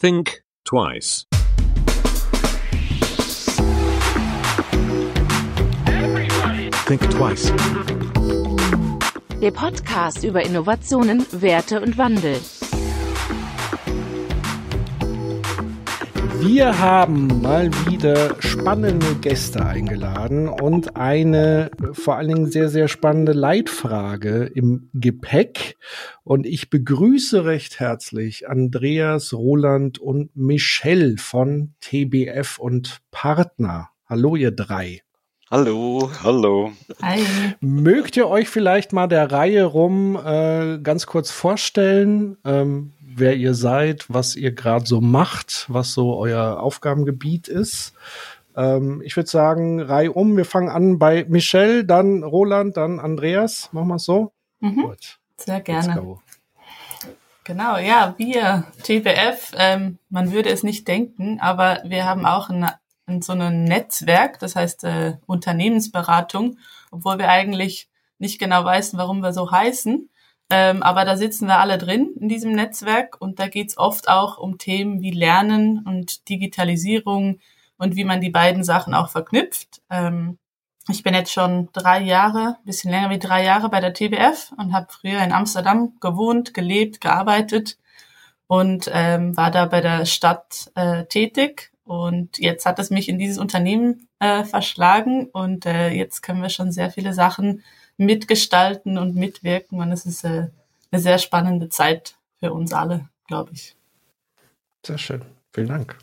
Think twice. Think twice. Der Podcast über Innovationen, Werte und Wandel. Wir haben mal wieder spannende Gäste eingeladen und eine vor allen Dingen sehr, sehr spannende Leitfrage im Gepäck. Und ich begrüße recht herzlich Andreas, Roland und Michelle von TBF und Partner. Hallo, ihr drei. Hallo, hallo. Hi. Mögt ihr euch vielleicht mal der Reihe rum äh, ganz kurz vorstellen? Ähm, wer ihr seid, was ihr gerade so macht, was so euer Aufgabengebiet ist. Ähm, ich würde sagen, Reihe um. Wir fangen an bei Michelle, dann Roland, dann Andreas. Machen wir es so? Mhm. Gut. Sehr gerne. Genau, ja, wir, TBF, ähm, man würde es nicht denken, aber wir haben auch ein, ein, so ein Netzwerk, das heißt äh, Unternehmensberatung, obwohl wir eigentlich nicht genau wissen, warum wir so heißen. Ähm, aber da sitzen wir alle drin in diesem Netzwerk und da geht's oft auch um Themen wie Lernen und Digitalisierung und wie man die beiden Sachen auch verknüpft. Ähm, ich bin jetzt schon drei Jahre, bisschen länger wie drei Jahre bei der TBF und habe früher in Amsterdam gewohnt, gelebt, gearbeitet und ähm, war da bei der Stadt äh, tätig. Und jetzt hat es mich in dieses Unternehmen äh, verschlagen und äh, jetzt können wir schon sehr viele Sachen mitgestalten und mitwirken. Und es ist äh, eine sehr spannende Zeit für uns alle, glaube ich. Sehr schön. Vielen Dank.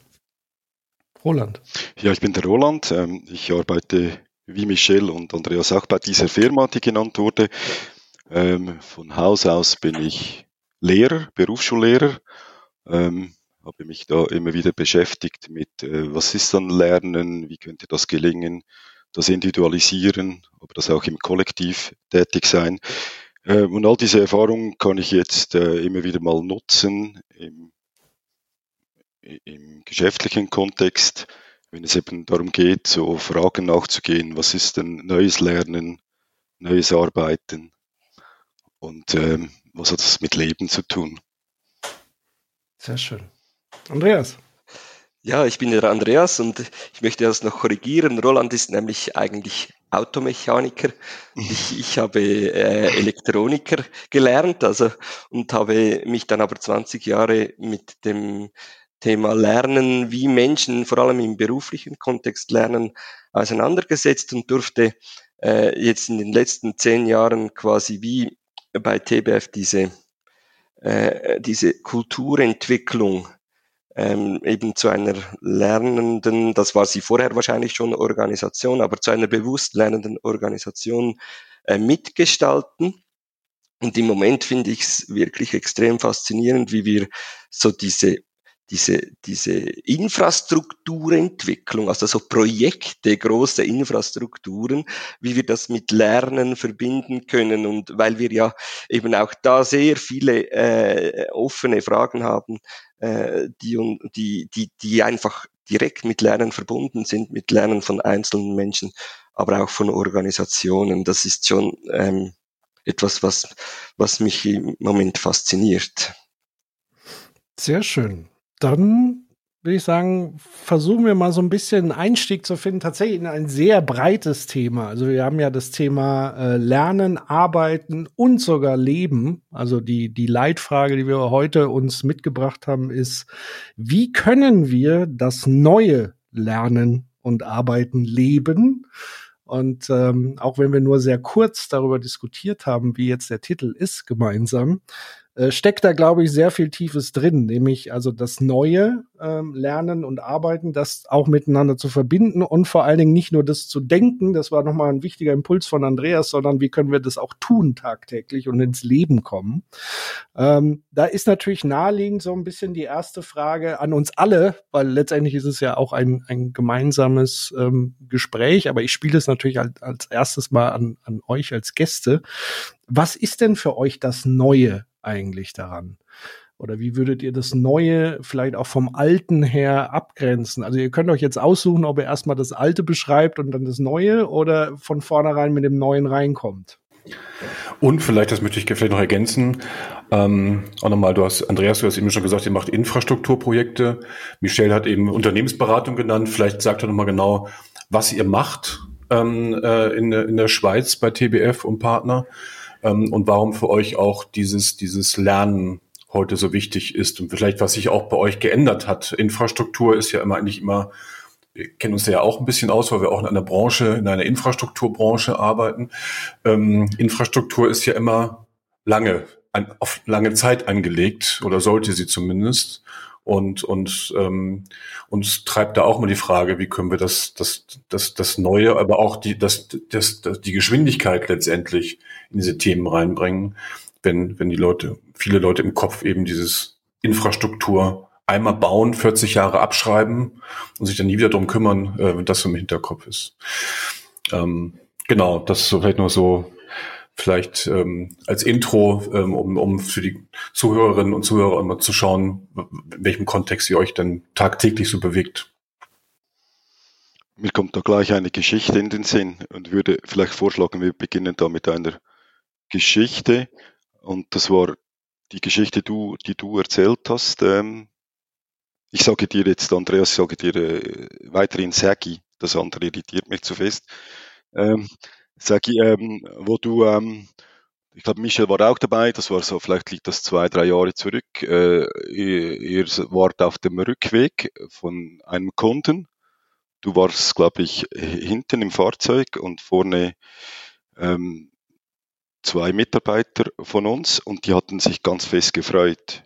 Roland. Ja, ich bin der Roland. Ähm, Ich arbeite wie Michelle und Andreas auch bei dieser Firma, die genannt wurde. Ähm, Von Haus aus bin ich Lehrer, Berufsschullehrer. Ähm, Habe mich da immer wieder beschäftigt mit, äh, was ist dann Lernen, wie könnte das gelingen, das Individualisieren, aber das auch im Kollektiv tätig sein. Ähm, Und all diese Erfahrungen kann ich jetzt äh, immer wieder mal nutzen im im geschäftlichen Kontext, wenn es eben darum geht, so Fragen nachzugehen, was ist denn neues Lernen, neues Arbeiten und ähm, was hat das mit Leben zu tun? Sehr schön. Andreas. Ja, ich bin der Andreas und ich möchte das noch korrigieren. Roland ist nämlich eigentlich Automechaniker. Ich, ich habe äh, Elektroniker gelernt, also und habe mich dann aber 20 Jahre mit dem Thema Lernen, wie Menschen vor allem im beruflichen Kontext lernen, auseinandergesetzt und durfte äh, jetzt in den letzten zehn Jahren quasi wie bei TBF diese, äh, diese Kulturentwicklung ähm, eben zu einer lernenden, das war sie vorher wahrscheinlich schon Organisation, aber zu einer bewusst lernenden Organisation äh, mitgestalten. Und im Moment finde ich es wirklich extrem faszinierend, wie wir so diese diese, diese Infrastrukturentwicklung, also so Projekte, große Infrastrukturen, wie wir das mit Lernen verbinden können und weil wir ja eben auch da sehr viele äh, offene Fragen haben, äh, die, die, die, die einfach direkt mit Lernen verbunden sind, mit Lernen von einzelnen Menschen, aber auch von Organisationen. Das ist schon ähm, etwas, was, was mich im Moment fasziniert. Sehr schön. Dann würde ich sagen, versuchen wir mal so ein bisschen einen Einstieg zu finden, tatsächlich in ein sehr breites Thema. Also wir haben ja das Thema äh, Lernen, Arbeiten und sogar Leben. Also die, die Leitfrage, die wir heute uns mitgebracht haben, ist, wie können wir das neue Lernen und Arbeiten leben? Und ähm, auch wenn wir nur sehr kurz darüber diskutiert haben, wie jetzt der Titel ist gemeinsam, äh, steckt da, glaube ich, sehr viel Tiefes drin, nämlich also das Neue ähm, Lernen und Arbeiten, das auch miteinander zu verbinden und vor allen Dingen nicht nur das zu denken, das war nochmal ein wichtiger Impuls von Andreas, sondern wie können wir das auch tun tagtäglich und ins Leben kommen. Ähm, da ist natürlich naheliegend so ein bisschen die erste Frage an uns alle, weil letztendlich ist es ja auch ein, ein gemeinsames ähm, Gespräch, aber ich spiele es natürlich als, als erstes mal an, an euch als Gäste. Was ist denn für euch das Neue eigentlich daran? Oder wie würdet ihr das Neue vielleicht auch vom Alten her abgrenzen? Also ihr könnt euch jetzt aussuchen, ob ihr erstmal das Alte beschreibt und dann das Neue oder von vornherein mit dem Neuen reinkommt. Und vielleicht, das möchte ich vielleicht noch ergänzen, ähm, auch nochmal, du hast, Andreas, du hast eben schon gesagt, ihr macht Infrastrukturprojekte. Michelle hat eben Unternehmensberatung genannt. Vielleicht sagt er nochmal genau, was ihr macht ähm, äh, in, in der Schweiz bei TBF und Partner ähm, und warum für euch auch dieses, dieses Lernen heute so wichtig ist und vielleicht, was sich auch bei euch geändert hat. Infrastruktur ist ja immer eigentlich immer, wir kennen uns ja auch ein bisschen aus, weil wir auch in einer Branche, in einer Infrastrukturbranche arbeiten. Ähm, Infrastruktur ist ja immer lange, ein, auf lange Zeit angelegt oder sollte sie zumindest. Und, und ähm, uns treibt da auch mal die Frage, wie können wir das, das, das, das Neue, aber auch die, das, das, das, die Geschwindigkeit letztendlich in diese Themen reinbringen, wenn, wenn die Leute, viele Leute im Kopf eben dieses Infrastruktur einmal bauen, 40 Jahre abschreiben und sich dann nie wieder drum kümmern, äh, wenn das im Hinterkopf ist. Ähm, genau, das ist so vielleicht noch so vielleicht ähm, als Intro, ähm, um, um für die Zuhörerinnen und Zuhörer immer zu schauen, in welchem Kontext ihr euch denn tagtäglich so bewegt. Mir kommt da gleich eine Geschichte in den Sinn und würde vielleicht vorschlagen, wir beginnen da mit einer Geschichte. Und das war die Geschichte, du, die du erzählt hast. Ähm, ich sage dir jetzt, Andreas, ich sage dir äh, weiterhin Sagi, das andere irritiert mich zu fest. Ähm, Sagi, ähm, wo du, ähm, ich glaube, Michel war auch dabei, das war so, vielleicht liegt das zwei, drei Jahre zurück. Äh, ihr, ihr wart auf dem Rückweg von einem Kunden. Du warst, glaube ich, hinten im Fahrzeug und vorne ähm, zwei Mitarbeiter von uns und die hatten sich ganz fest gefreut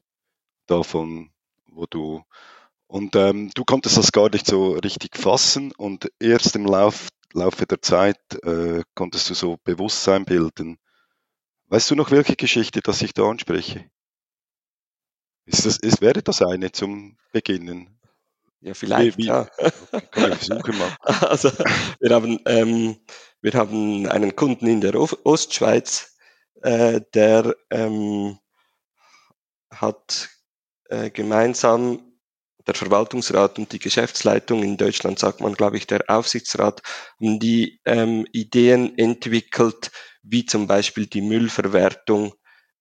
davon, wo du und ähm, du konntest das gar nicht so richtig fassen und erst im Lauf, Laufe der Zeit äh, konntest du so Bewusstsein bilden. Weißt du noch, welche Geschichte das ich da anspreche? Ist das, ist, wäre das eine zum Beginnen? Ja, vielleicht, wie, wie, ja. Kann ich versuchen mal. Also, wir haben, ähm, wir haben einen Kunden in der Ostschweiz, äh, der ähm, hat äh, gemeinsam der Verwaltungsrat und die Geschäftsleitung, in Deutschland sagt man, glaube ich, der Aufsichtsrat, haben die ähm, Ideen entwickelt, wie zum Beispiel die Müllverwertung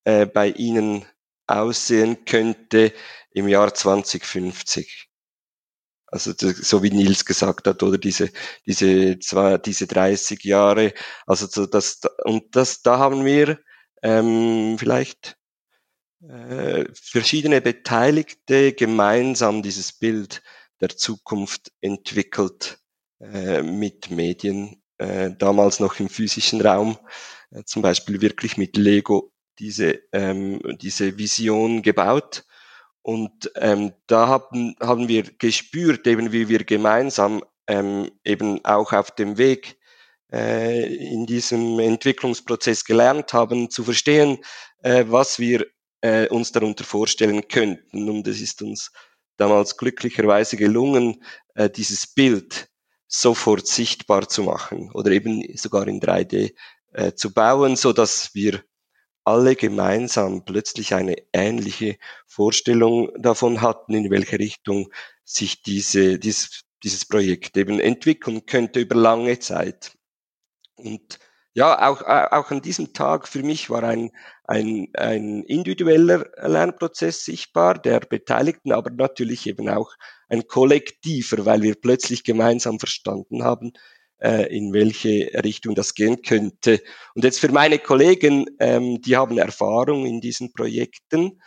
äh, bei ihnen aussehen könnte im Jahr 2050. Also so wie Nils gesagt hat, oder diese diese zwei, diese 30 Jahre. Also so das und das da haben wir ähm, vielleicht äh, verschiedene Beteiligte gemeinsam dieses Bild der Zukunft entwickelt äh, mit Medien, äh, damals noch im physischen Raum, äh, zum Beispiel wirklich mit Lego diese, ähm, diese Vision gebaut. Und ähm, da haben, haben wir gespürt, eben wie wir gemeinsam ähm, eben auch auf dem Weg äh, in diesem Entwicklungsprozess gelernt haben, zu verstehen, äh, was wir äh, uns darunter vorstellen könnten. Und es ist uns damals glücklicherweise gelungen, äh, dieses Bild sofort sichtbar zu machen oder eben sogar in 3D äh, zu bauen, so dass wir alle gemeinsam plötzlich eine ähnliche Vorstellung davon hatten, in welche Richtung sich diese, dieses, dieses Projekt eben entwickeln könnte über lange Zeit. Und ja, auch, auch an diesem Tag für mich war ein, ein, ein individueller Lernprozess sichtbar, der Beteiligten, aber natürlich eben auch ein kollektiver, weil wir plötzlich gemeinsam verstanden haben, äh, in welche Richtung das gehen könnte. Und jetzt für meine Kollegen, ähm, die haben Erfahrung in diesen Projekten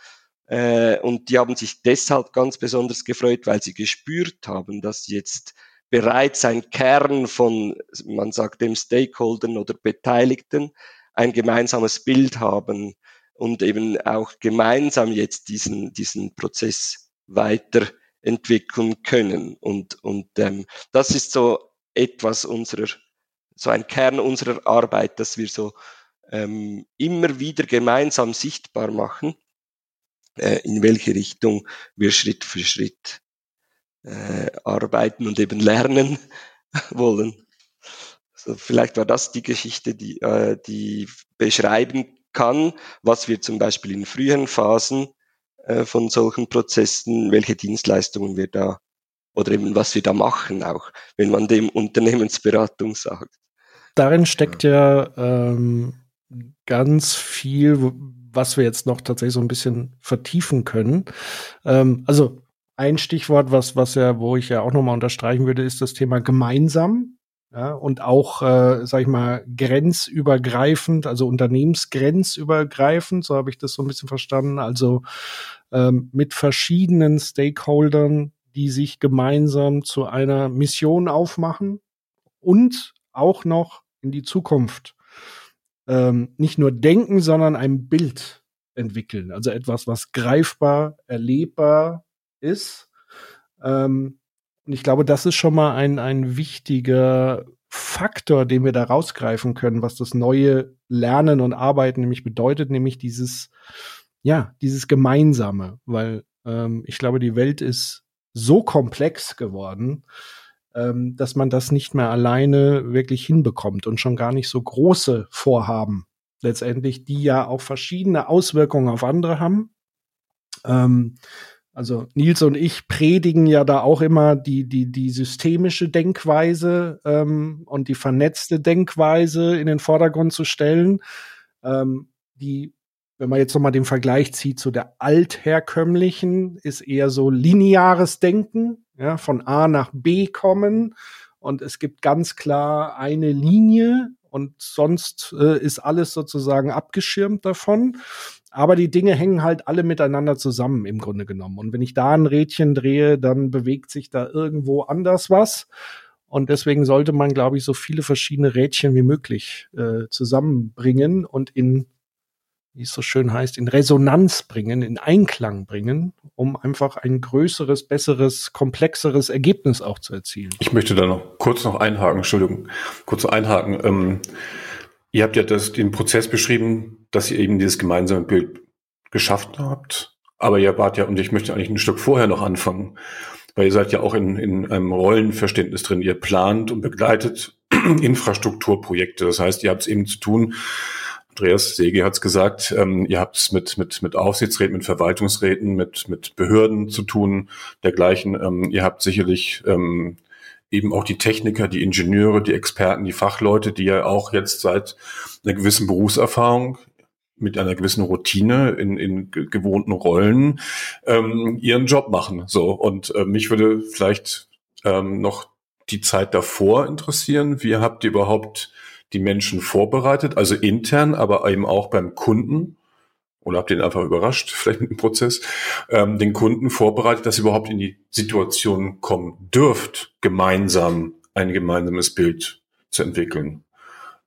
äh, und die haben sich deshalb ganz besonders gefreut, weil sie gespürt haben, dass jetzt bereits ein Kern von, man sagt dem Stakeholdern oder Beteiligten, ein gemeinsames Bild haben und eben auch gemeinsam jetzt diesen, diesen Prozess weiterentwickeln können. Und, und ähm, das ist so etwas unserer, so ein Kern unserer Arbeit, dass wir so ähm, immer wieder gemeinsam sichtbar machen, äh, in welche Richtung wir Schritt für Schritt äh, arbeiten und eben lernen wollen. So, vielleicht war das die Geschichte, die, äh, die beschreiben kann, was wir zum Beispiel in früheren Phasen äh, von solchen Prozessen, welche Dienstleistungen wir da oder eben was wir da machen, auch wenn man dem Unternehmensberatung sagt. Darin steckt ja ähm, ganz viel, was wir jetzt noch tatsächlich so ein bisschen vertiefen können. Ähm, also ein Stichwort, was, was ja, wo ich ja auch nochmal unterstreichen würde, ist das Thema gemeinsam. Ja, und auch, äh, sag ich mal, grenzübergreifend, also unternehmensgrenzübergreifend, so habe ich das so ein bisschen verstanden. Also ähm, mit verschiedenen Stakeholdern, die sich gemeinsam zu einer Mission aufmachen und auch noch in die Zukunft ähm, nicht nur denken, sondern ein Bild entwickeln. Also etwas, was greifbar, erlebbar ist. Ähm, und ich glaube, das ist schon mal ein, ein wichtiger Faktor, den wir da rausgreifen können, was das neue Lernen und Arbeiten nämlich bedeutet, nämlich dieses, ja, dieses Gemeinsame, weil ähm, ich glaube, die Welt ist so komplex geworden, ähm, dass man das nicht mehr alleine wirklich hinbekommt und schon gar nicht so große Vorhaben letztendlich, die ja auch verschiedene Auswirkungen auf andere haben. Ähm, also Nils und ich predigen ja da auch immer die, die, die systemische Denkweise ähm, und die vernetzte Denkweise in den Vordergrund zu stellen, ähm, die, wenn man jetzt nochmal den Vergleich zieht zu der altherkömmlichen, ist eher so lineares Denken, ja, von A nach B kommen und es gibt ganz klar eine Linie und sonst äh, ist alles sozusagen abgeschirmt davon. Aber die Dinge hängen halt alle miteinander zusammen im Grunde genommen. Und wenn ich da ein Rädchen drehe, dann bewegt sich da irgendwo anders was. Und deswegen sollte man, glaube ich, so viele verschiedene Rädchen wie möglich äh, zusammenbringen und in, wie es so schön heißt, in Resonanz bringen, in Einklang bringen, um einfach ein größeres, besseres, komplexeres Ergebnis auch zu erzielen. Ich möchte da noch kurz noch einhaken, Entschuldigung, kurz einhaken. Ähm, Ihr habt ja das, den Prozess beschrieben, dass ihr eben dieses gemeinsame Bild geschafft habt. Aber ihr wart ja, und ich möchte eigentlich ein Stück vorher noch anfangen, weil ihr seid ja auch in, in einem Rollenverständnis drin. Ihr plant und begleitet Infrastrukturprojekte. Das heißt, ihr habt es eben zu tun, Andreas Sege hat es gesagt, ähm, ihr habt es mit, mit, mit Aufsichtsräten, mit Verwaltungsräten, mit, mit Behörden zu tun, dergleichen. Ähm, ihr habt sicherlich ähm, eben auch die Techniker, die Ingenieure, die Experten, die Fachleute, die ja auch jetzt seit einer gewissen Berufserfahrung mit einer gewissen Routine in, in gewohnten Rollen ähm, ihren Job machen. So und äh, mich würde vielleicht ähm, noch die Zeit davor interessieren. Wie habt ihr überhaupt die Menschen vorbereitet, also intern, aber eben auch beim Kunden? Oder ihr ihn einfach überrascht, vielleicht mit dem Prozess, ähm, den Kunden vorbereitet, dass ihr überhaupt in die Situation kommen dürft, gemeinsam ein gemeinsames Bild zu entwickeln?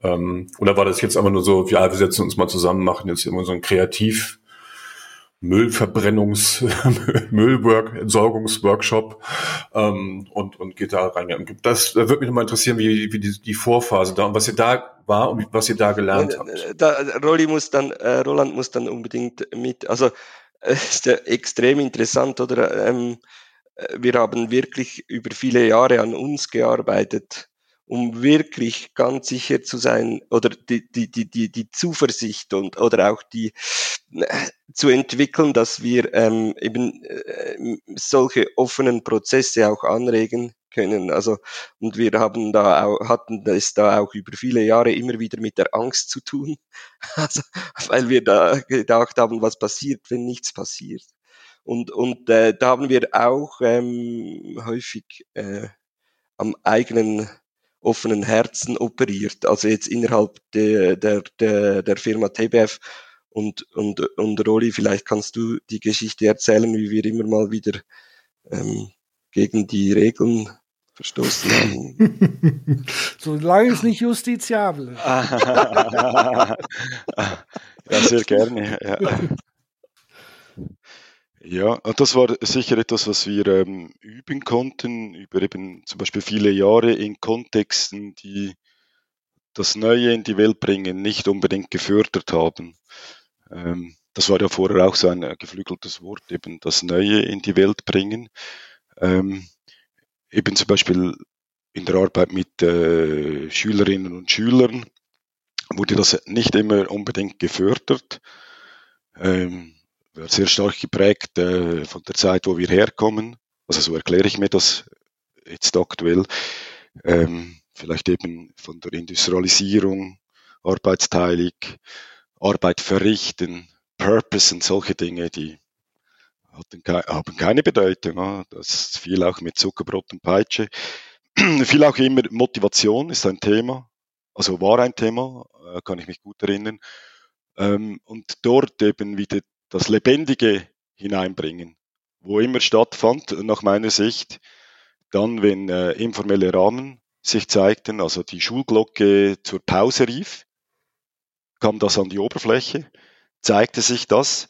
Ähm, oder war das jetzt einfach nur so, ja, wir setzen uns mal zusammen, machen jetzt immer so ein Kreativ- Müllverbrennungs, Müllwork, Entsorgungsworkshop ähm, und, und geht da rein. Das da würde mich nochmal interessieren, wie, wie die, die Vorphase da und was ihr da war und was ihr da gelernt habt. Äh, da, Rolli muss dann, äh, Roland muss dann unbedingt mit, also es ist ja extrem interessant, oder? Ähm, äh, wir haben wirklich über viele Jahre an uns gearbeitet um wirklich ganz sicher zu sein oder die, die, die, die, die Zuversicht und oder auch die äh, zu entwickeln, dass wir ähm, eben äh, solche offenen Prozesse auch anregen können. Also und wir haben da auch, hatten es da auch über viele Jahre immer wieder mit der Angst zu tun, also, weil wir da gedacht haben, was passiert, wenn nichts passiert. Und, und äh, da haben wir auch ähm, häufig äh, am eigenen offenen Herzen operiert. Also jetzt innerhalb der, der, der, der Firma TBF und, und, und Roli, vielleicht kannst du die Geschichte erzählen, wie wir immer mal wieder ähm, gegen die Regeln verstoßen haben. Solange es nicht justiziabel ist. ja, sehr gerne. Ja. Ja, das war sicher etwas, was wir ähm, üben konnten, über eben zum Beispiel viele Jahre in Kontexten, die das Neue in die Welt bringen, nicht unbedingt gefördert haben. Ähm, das war ja vorher auch so ein äh, geflügeltes Wort, eben das Neue in die Welt bringen. Ähm, eben zum Beispiel in der Arbeit mit äh, Schülerinnen und Schülern wurde das nicht immer unbedingt gefördert. Ähm, sehr stark geprägt äh, von der Zeit, wo wir herkommen. Also so erkläre ich mir das jetzt aktuell. Ähm, vielleicht eben von der Industrialisierung arbeitsteilig, Arbeit verrichten, Purpose und solche Dinge, die hatten, haben keine Bedeutung. Das viel auch mit Zuckerbrot und Peitsche. viel auch immer Motivation ist ein Thema, also war ein Thema, äh, kann ich mich gut erinnern. Ähm, und dort eben wieder das Lebendige hineinbringen, wo immer stattfand, nach meiner Sicht, dann, wenn äh, informelle Rahmen sich zeigten, also die Schulglocke zur Pause rief, kam das an die Oberfläche, zeigte sich das.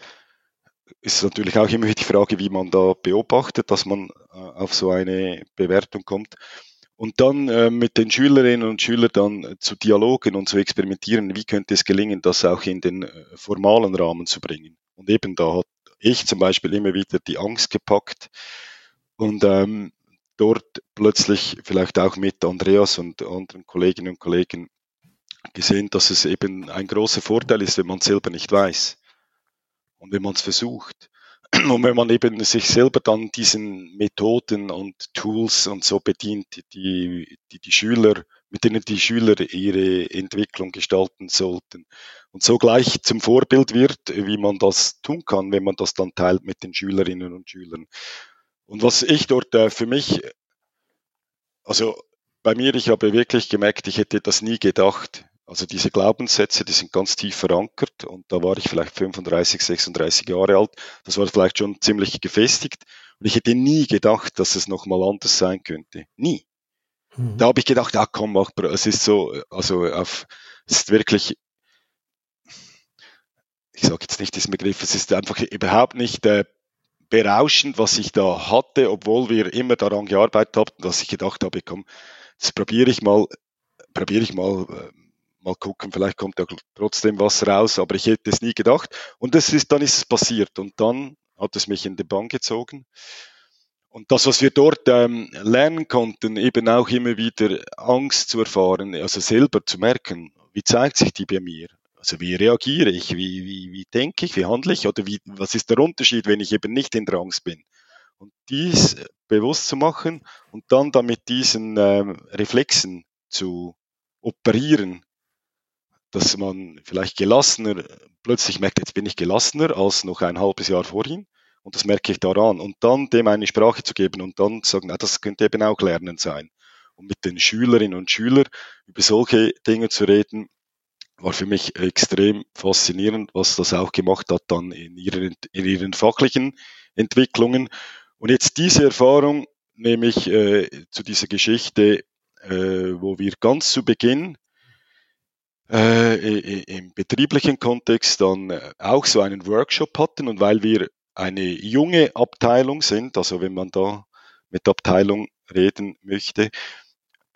Ist natürlich auch immer die Frage, wie man da beobachtet, dass man äh, auf so eine Bewertung kommt. Und dann äh, mit den Schülerinnen und Schülern dann zu dialogen und zu experimentieren, wie könnte es gelingen, das auch in den äh, formalen Rahmen zu bringen. Und eben da hat ich zum Beispiel immer wieder die Angst gepackt und ähm, dort plötzlich vielleicht auch mit Andreas und anderen Kolleginnen und Kollegen gesehen, dass es eben ein großer Vorteil ist, wenn man selber nicht weiß und wenn man es versucht. Und wenn man eben sich selber dann diesen Methoden und Tools und so bedient, die die, die Schüler, mit denen die Schüler ihre Entwicklung gestalten sollten und so gleich zum Vorbild wird, wie man das tun kann, wenn man das dann teilt mit den Schülerinnen und Schülern. Und was ich dort äh, für mich, also bei mir, ich habe wirklich gemerkt, ich hätte das nie gedacht. Also diese Glaubenssätze, die sind ganz tief verankert und da war ich vielleicht 35, 36 Jahre alt. Das war vielleicht schon ziemlich gefestigt und ich hätte nie gedacht, dass es nochmal anders sein könnte. Nie. Mhm. Da habe ich gedacht, ah komm, mach, es ist so, also auf, es ist wirklich, ich sage jetzt nicht diesen Begriff, es ist einfach überhaupt nicht äh, berauschend, was ich da hatte, obwohl wir immer daran gearbeitet haben, dass ich gedacht habe, komm, jetzt probiere ich mal, probiere ich mal, äh, mal gucken, vielleicht kommt ja trotzdem was raus, aber ich hätte es nie gedacht. Und das ist, dann ist es passiert und dann hat es mich in den Bann gezogen. Und das, was wir dort ähm, lernen konnten, eben auch immer wieder Angst zu erfahren, also selber zu merken, wie zeigt sich die bei mir? Also wie reagiere ich, wie, wie, wie denke ich, wie handle ich oder wie, was ist der Unterschied, wenn ich eben nicht in der Angst bin? Und dies bewusst zu machen und dann damit diesen ähm, Reflexen zu operieren, dass man vielleicht gelassener, plötzlich merkt, jetzt bin ich gelassener als noch ein halbes Jahr vorhin. Und das merke ich daran. Und dann dem eine Sprache zu geben und dann zu sagen, na, das könnte eben auch Lernen sein. Und mit den Schülerinnen und Schülern über solche Dinge zu reden, war für mich extrem faszinierend, was das auch gemacht hat dann in ihren, in ihren fachlichen Entwicklungen. Und jetzt diese Erfahrung nehme ich äh, zu dieser Geschichte, äh, wo wir ganz zu Beginn äh, im betrieblichen Kontext dann äh, auch so einen Workshop hatten und weil wir eine junge Abteilung sind, also wenn man da mit Abteilung reden möchte,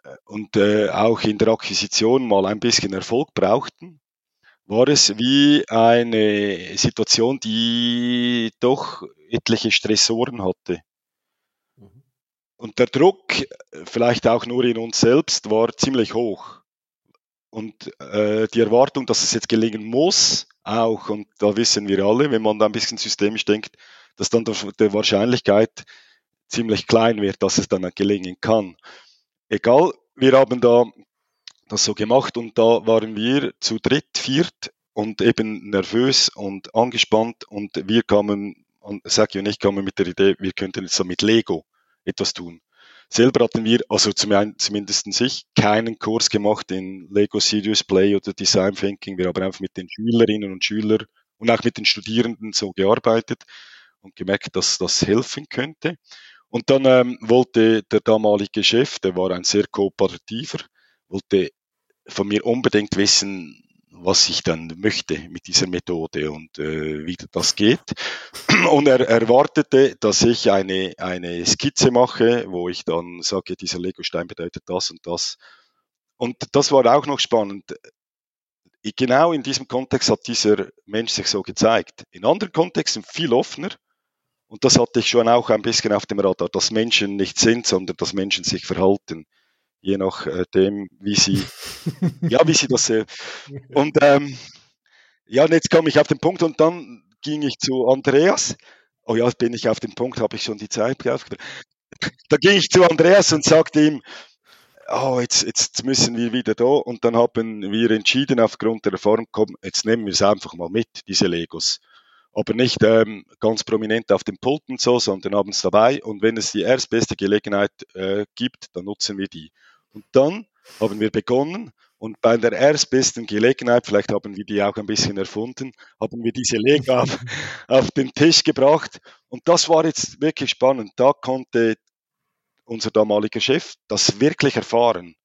äh, und äh, auch in der Akquisition mal ein bisschen Erfolg brauchten, war es wie eine Situation, die doch etliche Stressoren hatte. Mhm. Und der Druck, vielleicht auch nur in uns selbst, war ziemlich hoch. Und äh, die Erwartung, dass es jetzt gelingen muss, auch, und da wissen wir alle, wenn man da ein bisschen systemisch denkt, dass dann die Wahrscheinlichkeit ziemlich klein wird, dass es dann gelingen kann. Egal, wir haben da das so gemacht und da waren wir zu dritt, viert und eben nervös und angespannt und wir kamen, Saki und ich kamen mit der Idee, wir könnten jetzt so mit Lego etwas tun. Selber hatten wir, also zumindest ich, keinen Kurs gemacht in Lego Serious Play oder Design Thinking. Wir haben einfach mit den Schülerinnen und Schülern und auch mit den Studierenden so gearbeitet und gemerkt, dass das helfen könnte. Und dann ähm, wollte der damalige Chef, der war ein sehr kooperativer, wollte von mir unbedingt wissen, was ich dann möchte mit dieser Methode und äh, wie das geht. Und er erwartete, dass ich eine, eine Skizze mache, wo ich dann sage, dieser Legostein bedeutet das und das. Und das war auch noch spannend. Genau in diesem Kontext hat dieser Mensch sich so gezeigt. In anderen Kontexten viel offener. Und das hatte ich schon auch ein bisschen auf dem Radar, dass Menschen nicht sind, sondern dass Menschen sich verhalten je nachdem, äh, wie sie, ja, wie sie das sehen. Und ähm, ja, und jetzt komme ich auf den Punkt und dann ging ich zu Andreas. Oh ja, bin ich auf dem Punkt, habe ich schon die Zeit aufgebracht. Da ging ich zu Andreas und sagte ihm, oh, jetzt, jetzt müssen wir wieder da. Und dann haben wir entschieden, aufgrund der Erfahrung, komm, jetzt nehmen wir es einfach mal mit, diese Legos. Aber nicht ähm, ganz prominent auf dem Pult und so, sondern haben es dabei. Und wenn es die erstbeste Gelegenheit äh, gibt, dann nutzen wir die. Und dann haben wir begonnen und bei der erstbesten Gelegenheit, vielleicht haben wir die auch ein bisschen erfunden, haben wir diese Lego auf, auf den Tisch gebracht. Und das war jetzt wirklich spannend. Da konnte unser damaliger Chef das wirklich erfahren,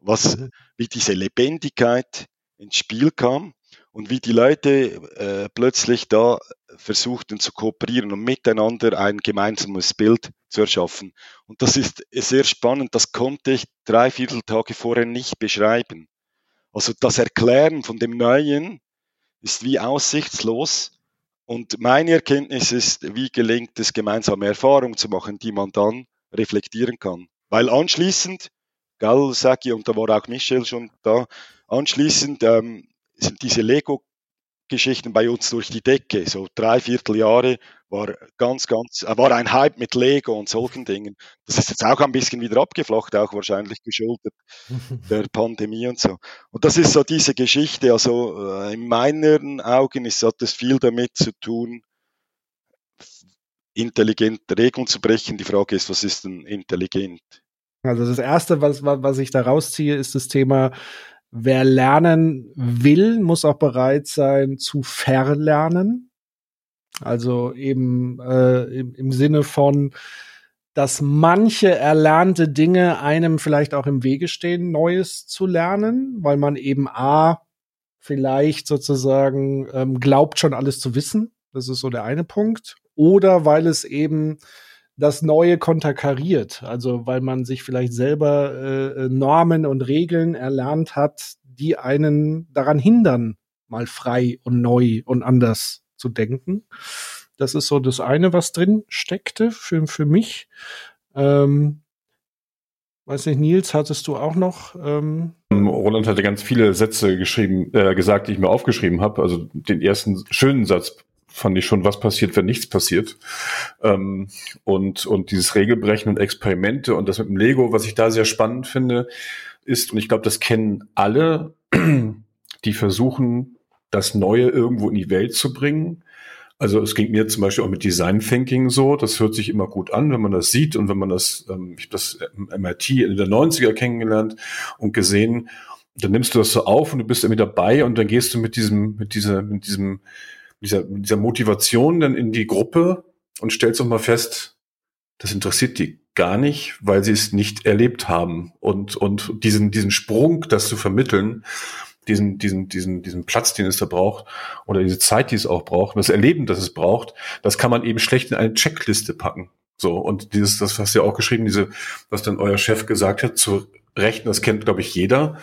was, mhm. wie diese Lebendigkeit ins Spiel kam und wie die Leute äh, plötzlich da versuchten zu kooperieren und miteinander ein gemeinsames Bild zu erschaffen. Und das ist sehr spannend, das konnte ich drei Vierteltage vorher nicht beschreiben. Also das Erklären von dem Neuen ist wie aussichtslos. Und meine Erkenntnis ist, wie gelingt es, gemeinsame Erfahrungen zu machen, die man dann reflektieren kann. Weil anschließend, gell, Sagi, und da war auch Michel schon da, anschließend ähm, sind diese Lego Geschichten bei uns durch die Decke. So drei Vierteljahre war ganz, ganz, äh, war ein Hype mit Lego und solchen Dingen. Das ist jetzt auch ein bisschen wieder abgeflacht, auch wahrscheinlich geschuldet der Pandemie und so. Und das ist so diese Geschichte. Also äh, in meinen Augen ist, hat es viel damit zu tun, intelligent Regeln zu brechen. Die Frage ist, was ist denn intelligent? Also das erste, was, was ich da rausziehe, ist das Thema wer lernen will, muss auch bereit sein zu verlernen. Also eben äh, im, im Sinne von, dass manche erlernte Dinge einem vielleicht auch im Wege stehen, Neues zu lernen, weil man eben A, vielleicht sozusagen ähm, glaubt schon alles zu wissen. Das ist so der eine Punkt. Oder weil es eben das Neue konterkariert. Also weil man sich vielleicht selber äh, äh, Normen und Regeln erlernt hat, die einen daran hindern, mal frei und neu und anders zu denken. Das ist so das eine, was drin steckte für, für mich. Ähm, weiß nicht, Nils, hattest du auch noch? Ähm Roland hatte ganz viele Sätze geschrieben, äh, gesagt, die ich mir aufgeschrieben habe. Also den ersten schönen Satz fand ich schon, was passiert, wenn nichts passiert. Ähm, und, und dieses Regelbrechen und Experimente und das mit dem Lego, was ich da sehr spannend finde, ist, und ich glaube, das kennen alle, die versuchen, das Neue irgendwo in die Welt zu bringen. Also es ging mir zum Beispiel auch mit Design Thinking so. Das hört sich immer gut an, wenn man das sieht und wenn man das, ähm, ich habe das MIT in der 90er kennengelernt und gesehen, dann nimmst du das so auf und du bist irgendwie dabei und dann gehst du mit diesem, mit dieser, mit diesem dieser, dieser Motivation dann in die Gruppe und stellst auch mal fest, das interessiert die gar nicht, weil sie es nicht erlebt haben. Und, und diesen, diesen Sprung, das zu vermitteln, diesen, diesen, diesen, diesen Platz, den es da braucht, oder diese Zeit, die es auch braucht, das Erleben, das es braucht, das kann man eben schlecht in eine Checkliste packen. So, und dieses, das hast du ja auch geschrieben, diese, was dann euer Chef gesagt hat, zu rechnen, das kennt, glaube ich, jeder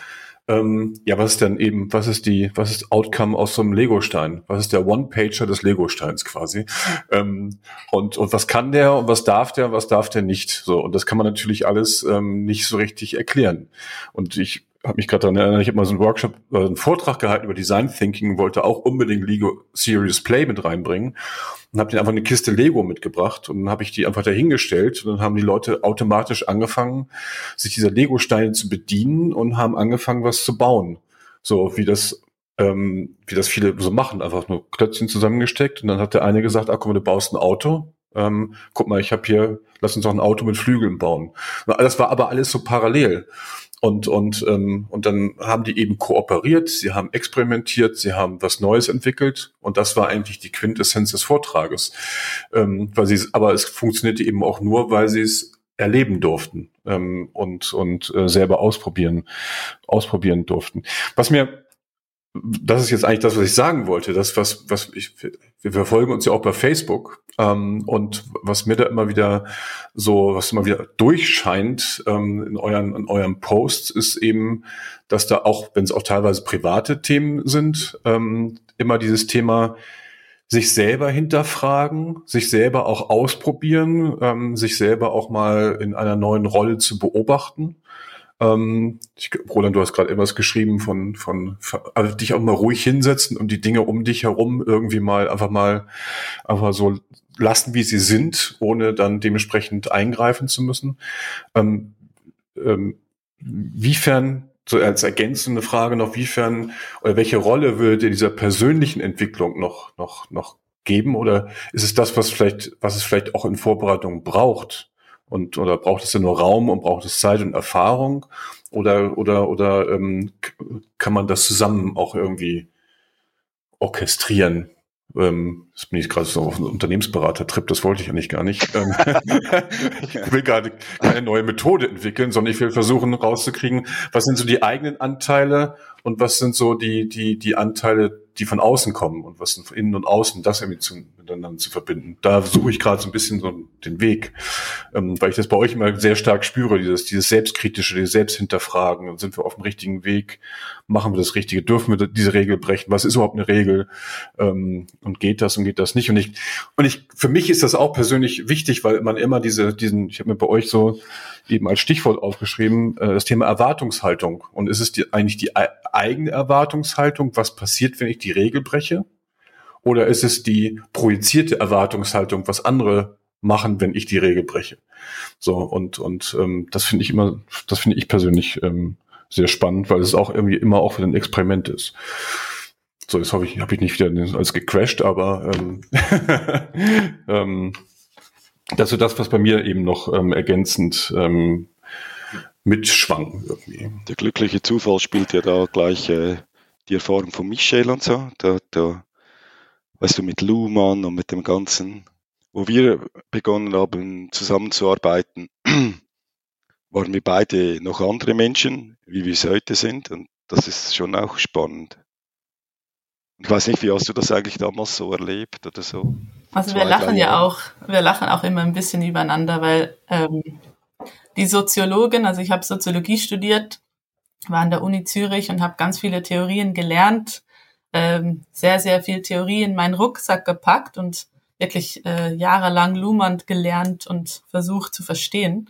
ähm, ja, was ist denn eben, was ist die, was ist Outcome aus so einem Lego-Stein? Was ist der One-Pager des Lego-Steins quasi? Ähm, und, und was kann der und was darf der, was darf der nicht? So, und das kann man natürlich alles ähm, nicht so richtig erklären. Und ich habe mich gerade daran erinnert, ich habe mal so einen Workshop, äh, einen Vortrag gehalten über Design Thinking, wollte auch unbedingt Lego Serious Play mit reinbringen und habe denen einfach eine Kiste Lego mitgebracht und dann habe ich die einfach dahingestellt und dann haben die Leute automatisch angefangen, sich dieser Lego-Steine zu bedienen und haben angefangen, was zu bauen. So wie das ähm, wie das viele so machen, einfach nur Klötzchen zusammengesteckt und dann hat der eine gesagt, guck mal, du baust ein Auto, ähm, guck mal, ich habe hier, lass uns doch ein Auto mit Flügeln bauen. Das war aber alles so parallel. Und, und, ähm, und dann haben die eben kooperiert, sie haben experimentiert, sie haben was Neues entwickelt und das war eigentlich die Quintessenz des Vortrages. Ähm, weil sie, aber es funktionierte eben auch nur, weil sie es erleben durften ähm, und, und äh, selber ausprobieren, ausprobieren durften. Was mir das ist jetzt eigentlich das, was ich sagen wollte. Das, was, was ich, wir verfolgen uns ja auch bei Facebook. Ähm, und was mir da immer wieder so, was immer wieder durchscheint ähm, in euren, in euren Posts, ist eben, dass da auch, wenn es auch teilweise private Themen sind, ähm, immer dieses Thema sich selber hinterfragen, sich selber auch ausprobieren, ähm, sich selber auch mal in einer neuen Rolle zu beobachten ähm, ich, Roland, du hast gerade etwas geschrieben von, von, also dich auch mal ruhig hinsetzen und die Dinge um dich herum irgendwie mal einfach mal einfach so lassen, wie sie sind, ohne dann dementsprechend eingreifen zu müssen. Ähm, ähm, wiefern, so als ergänzende Frage noch, wiefern oder welche Rolle würde dieser persönlichen Entwicklung noch, noch, noch geben? Oder ist es das, was vielleicht, was es vielleicht auch in Vorbereitung braucht? Und, oder braucht es ja nur Raum und braucht es Zeit und Erfahrung? Oder, oder, oder ähm, kann man das zusammen auch irgendwie orchestrieren? Ähm, jetzt bin ich gerade so auf einen Unternehmensberater-Trip, das wollte ich eigentlich gar nicht. Ähm, ich will gerade keine neue Methode entwickeln, sondern ich will versuchen rauszukriegen, was sind so die eigenen Anteile und was sind so die, die, die Anteile, die von außen kommen? Und was sind von innen und außen, das irgendwie zu, miteinander zu verbinden. Da suche ich gerade so ein bisschen so den Weg, ähm, weil ich das bei euch immer sehr stark spüre, dieses, dieses Selbstkritische, dieses Selbsthinterfragen, sind wir auf dem richtigen Weg, machen wir das Richtige, dürfen wir diese Regel brechen, was ist überhaupt eine Regel? Ähm, und geht das und geht das nicht? Und ich, und ich, für mich ist das auch persönlich wichtig, weil man immer diese, diesen, ich habe mir bei euch so eben als Stichwort aufgeschrieben, äh, das Thema Erwartungshaltung. Und ist es die, eigentlich die eigene Erwartungshaltung, was passiert, wenn ich die Regel breche? Oder ist es die projizierte Erwartungshaltung, was andere machen, wenn ich die Regel breche? So, und, und ähm, das finde ich immer, das finde ich persönlich ähm, sehr spannend, weil es auch irgendwie immer auch für ein Experiment ist. So, jetzt habe ich, hab ich nicht wieder als gecrashed, aber ähm, ähm, das ist das, was bei mir eben noch ähm, ergänzend ähm, mitschwang irgendwie. Der glückliche Zufall spielt ja da gleich äh, die Erfahrung von Michel und so. Da, da, weißt du, mit Luhmann und mit dem Ganzen, wo wir begonnen haben zusammenzuarbeiten, waren wir beide noch andere Menschen, wie wir es heute sind. Und das ist schon auch spannend. Ich weiß nicht, wie hast du das eigentlich damals so erlebt oder so? Also wir lachen ja auch, wir lachen auch immer ein bisschen übereinander, weil ähm, die Soziologin, also ich habe Soziologie studiert, war an der Uni Zürich und habe ganz viele Theorien gelernt, ähm, sehr, sehr viel Theorie in meinen Rucksack gepackt und wirklich äh, jahrelang Luhmann gelernt und versucht zu verstehen.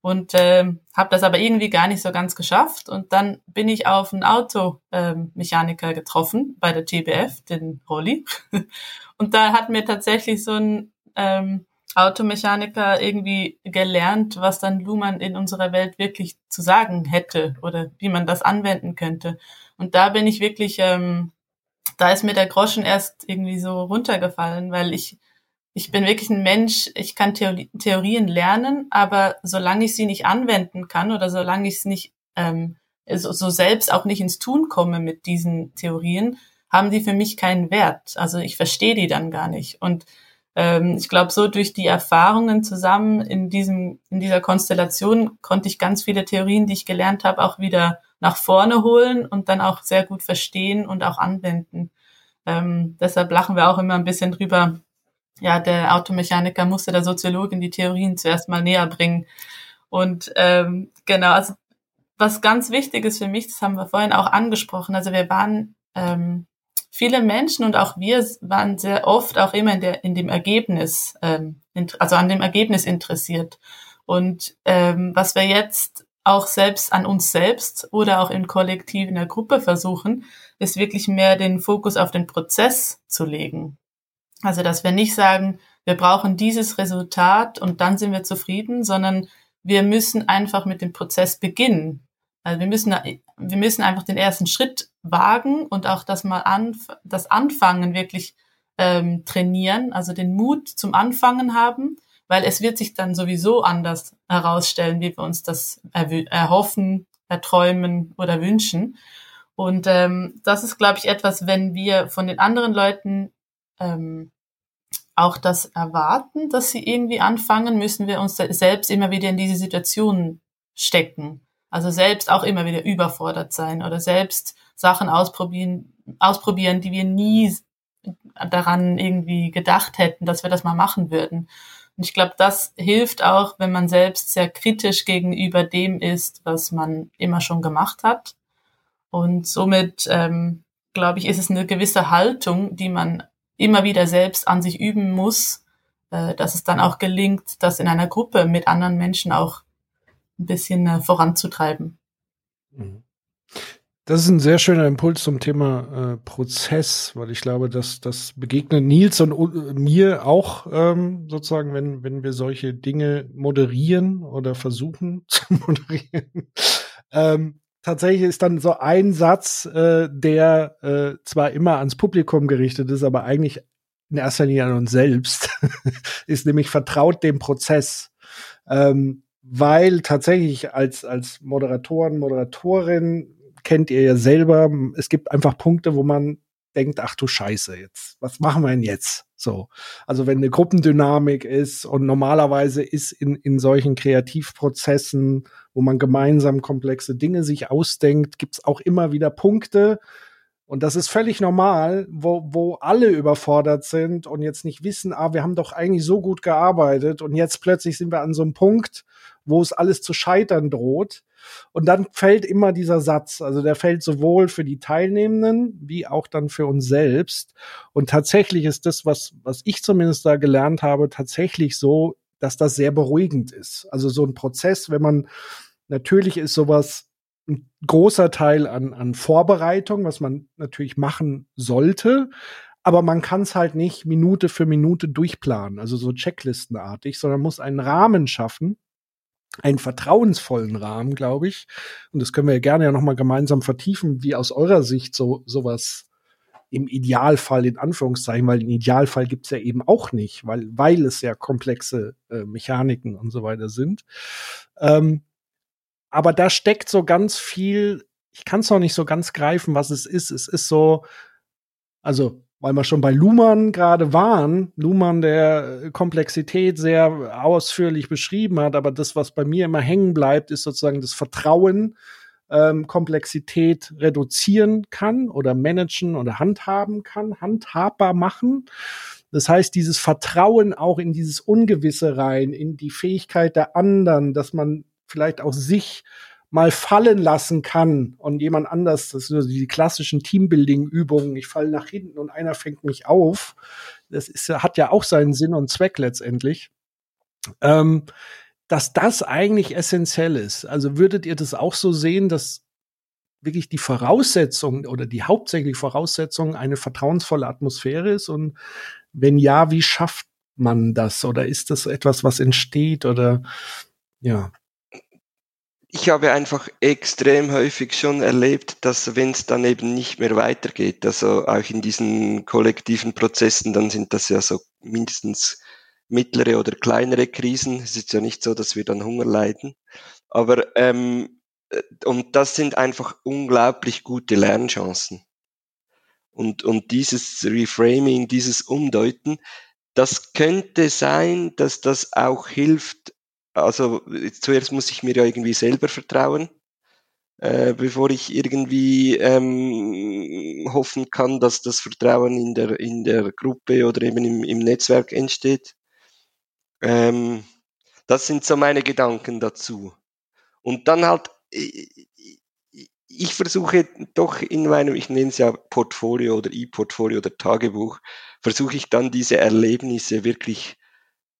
Und äh, habe das aber irgendwie gar nicht so ganz geschafft. Und dann bin ich auf einen Automechaniker ähm, getroffen bei der TBF, den Rolli. und da hat mir tatsächlich so ein ähm, Automechaniker irgendwie gelernt, was dann Luhmann in unserer Welt wirklich zu sagen hätte oder wie man das anwenden könnte. Und da bin ich wirklich, ähm, da ist mir der Groschen erst irgendwie so runtergefallen, weil ich, ich bin wirklich ein Mensch, ich kann Theorie, Theorien lernen, aber solange ich sie nicht anwenden kann oder solange ich es nicht ähm, so, so selbst auch nicht ins Tun komme mit diesen Theorien, haben die für mich keinen Wert. Also ich verstehe die dann gar nicht. Und ähm, ich glaube, so durch die Erfahrungen zusammen in diesem, in dieser Konstellation konnte ich ganz viele Theorien, die ich gelernt habe, auch wieder nach vorne holen und dann auch sehr gut verstehen und auch anwenden. Ähm, deshalb lachen wir auch immer ein bisschen drüber. Ja, der Automechaniker musste der Soziologin die Theorien zuerst mal näher bringen. Und ähm, genau, also was ganz wichtig ist für mich, das haben wir vorhin auch angesprochen. Also wir waren ähm, viele Menschen und auch wir waren sehr oft auch immer in, der, in dem Ergebnis, ähm, also an dem Ergebnis interessiert. Und ähm, was wir jetzt auch selbst an uns selbst oder auch im Kollektiv in der Gruppe versuchen, ist wirklich mehr den Fokus auf den Prozess zu legen. Also dass wir nicht sagen, wir brauchen dieses Resultat und dann sind wir zufrieden, sondern wir müssen einfach mit dem Prozess beginnen. Also wir müssen, wir müssen einfach den ersten Schritt wagen und auch das mal an, das Anfangen wirklich ähm, trainieren, also den Mut zum Anfangen haben, weil es wird sich dann sowieso anders herausstellen, wie wir uns das erhoffen, erträumen oder wünschen. Und ähm, das ist, glaube ich, etwas, wenn wir von den anderen Leuten ähm, auch das erwarten, dass sie irgendwie anfangen, müssen wir uns selbst immer wieder in diese Situation stecken. Also selbst auch immer wieder überfordert sein oder selbst Sachen ausprobieren, ausprobieren, die wir nie daran irgendwie gedacht hätten, dass wir das mal machen würden. Und ich glaube, das hilft auch, wenn man selbst sehr kritisch gegenüber dem ist, was man immer schon gemacht hat. Und somit, ähm, glaube ich, ist es eine gewisse Haltung, die man immer wieder selbst an sich üben muss, äh, dass es dann auch gelingt, das in einer Gruppe mit anderen Menschen auch ein bisschen äh, voranzutreiben. Mhm. Das ist ein sehr schöner Impuls zum Thema äh, Prozess, weil ich glaube, dass das begegnet Nils und uh, mir auch ähm, sozusagen, wenn, wenn wir solche Dinge moderieren oder versuchen zu moderieren. Ähm, tatsächlich ist dann so ein Satz, äh, der äh, zwar immer ans Publikum gerichtet ist, aber eigentlich in erster Linie an uns selbst, ist nämlich vertraut dem Prozess. Ähm, weil tatsächlich als, als Moderatoren, Moderatorin kennt ihr ja selber, es gibt einfach Punkte, wo man denkt, ach du Scheiße, jetzt, was machen wir denn jetzt? So. Also wenn eine Gruppendynamik ist und normalerweise ist in, in solchen Kreativprozessen, wo man gemeinsam komplexe Dinge sich ausdenkt, gibt's auch immer wieder Punkte, und das ist völlig normal, wo, wo alle überfordert sind und jetzt nicht wissen, ah, wir haben doch eigentlich so gut gearbeitet und jetzt plötzlich sind wir an so einem Punkt, wo es alles zu scheitern droht. Und dann fällt immer dieser Satz, also der fällt sowohl für die Teilnehmenden wie auch dann für uns selbst. Und tatsächlich ist das, was, was ich zumindest da gelernt habe, tatsächlich so, dass das sehr beruhigend ist. Also so ein Prozess, wenn man, natürlich ist sowas ein großer Teil an, an Vorbereitung, was man natürlich machen sollte. Aber man kann es halt nicht Minute für Minute durchplanen, also so checklistenartig, sondern muss einen Rahmen schaffen, einen vertrauensvollen Rahmen, glaube ich. Und das können wir ja gerne ja noch mal gemeinsam vertiefen, wie aus eurer Sicht so sowas im Idealfall in Anführungszeichen, weil den Idealfall gibt's ja eben auch nicht, weil weil es ja komplexe äh, Mechaniken und so weiter sind. Ähm, aber da steckt so ganz viel, ich kann es noch nicht so ganz greifen, was es ist. Es ist so, also weil wir schon bei Luhmann gerade waren, Luhmann, der Komplexität sehr ausführlich beschrieben hat, aber das, was bei mir immer hängen bleibt, ist sozusagen das Vertrauen, ähm, Komplexität reduzieren kann oder managen oder handhaben kann, handhabbar machen. Das heißt, dieses Vertrauen auch in dieses Ungewisse rein, in die Fähigkeit der anderen, dass man vielleicht auch sich mal fallen lassen kann und jemand anders, das sind so die klassischen Teambuilding-Übungen, ich falle nach hinten und einer fängt mich auf. Das ist, hat ja auch seinen Sinn und Zweck letztendlich. Ähm, dass das eigentlich essentiell ist. Also würdet ihr das auch so sehen, dass wirklich die Voraussetzung oder die hauptsächliche Voraussetzung eine vertrauensvolle Atmosphäre ist? Und wenn ja, wie schafft man das? Oder ist das etwas, was entsteht? Oder ja ich habe einfach extrem häufig schon erlebt, dass wenn es dann eben nicht mehr weitergeht, also auch in diesen kollektiven Prozessen, dann sind das ja so mindestens mittlere oder kleinere Krisen. Es ist ja nicht so, dass wir dann Hunger leiden. Aber ähm, äh, und das sind einfach unglaublich gute Lernchancen. Und, und dieses Reframing, dieses Umdeuten, das könnte sein, dass das auch hilft, also zuerst muss ich mir ja irgendwie selber vertrauen, äh, bevor ich irgendwie ähm, hoffen kann, dass das Vertrauen in der, in der Gruppe oder eben im, im Netzwerk entsteht. Ähm, das sind so meine Gedanken dazu. Und dann halt, ich, versuche doch in meinem, ich nenne es ja Portfolio oder E-Portfolio oder Tagebuch, versuche ich dann diese Erlebnisse wirklich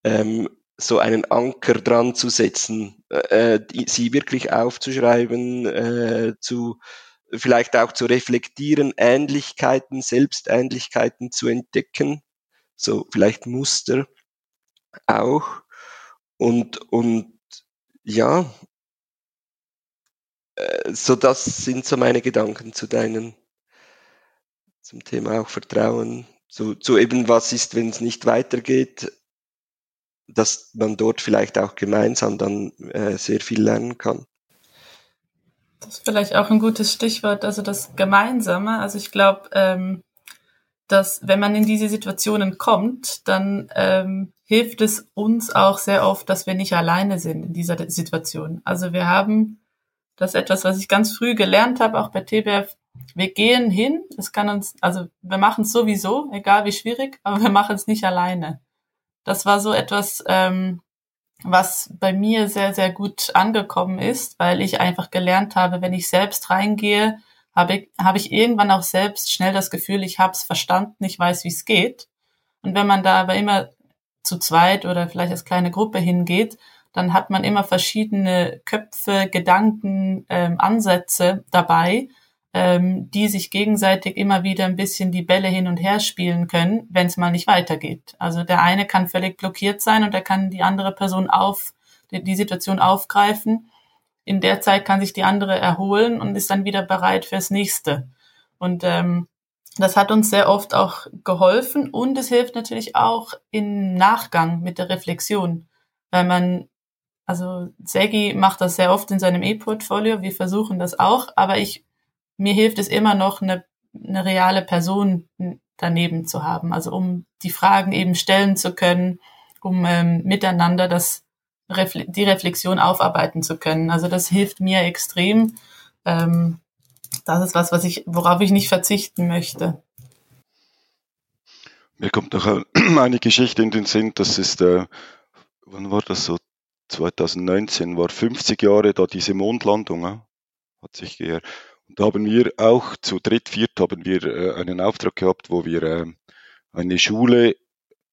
ähm, so einen Anker dran zu setzen, äh, die, sie wirklich aufzuschreiben, äh, zu vielleicht auch zu reflektieren, Ähnlichkeiten, Selbstähnlichkeiten zu entdecken, so vielleicht Muster auch. Und und ja, äh, so das sind so meine Gedanken zu deinen zum Thema auch Vertrauen, zu, zu eben was ist, wenn es nicht weitergeht, dass man dort vielleicht auch gemeinsam dann äh, sehr viel lernen kann. Das ist vielleicht auch ein gutes Stichwort, also das Gemeinsame. Also ich glaube, ähm, dass wenn man in diese Situationen kommt, dann ähm, hilft es uns auch sehr oft, dass wir nicht alleine sind in dieser Situation. Also wir haben das etwas, was ich ganz früh gelernt habe, auch bei TBF. Wir gehen hin, es kann uns, also wir machen es sowieso, egal wie schwierig, aber wir machen es nicht alleine das war so etwas, ähm, was bei mir sehr, sehr gut angekommen ist, weil ich einfach gelernt habe, wenn ich selbst reingehe, habe ich, habe ich irgendwann auch selbst schnell das Gefühl, ich habe es verstanden, ich weiß, wie es geht. Und wenn man da aber immer zu zweit oder vielleicht als kleine Gruppe hingeht, dann hat man immer verschiedene Köpfe, Gedanken, ähm, Ansätze dabei ähm, die sich gegenseitig immer wieder ein bisschen die Bälle hin und her spielen können, wenn es mal nicht weitergeht. Also der eine kann völlig blockiert sein und er kann die andere Person auf, die, die Situation aufgreifen. in der Zeit kann sich die andere erholen und ist dann wieder bereit fürs nächste. Und ähm, das hat uns sehr oft auch geholfen und es hilft natürlich auch im Nachgang mit der Reflexion, weil man, also Segi macht das sehr oft in seinem E-Portfolio, wir versuchen das auch, aber ich, mir hilft es immer noch, eine, eine reale Person daneben zu haben, also um die Fragen eben stellen zu können, um ähm, miteinander das, die Reflexion aufarbeiten zu können. Also das hilft mir extrem. Ähm, das ist was, was ich, worauf ich nicht verzichten möchte. Mir kommt noch eine Geschichte in den Sinn, das ist, äh, wann war das so? 2019 war 50 Jahre da diese Mondlandung, äh, hat sich geehrt. Und da haben wir auch zu dritt, viert haben wir äh, einen Auftrag gehabt, wo wir äh, eine Schule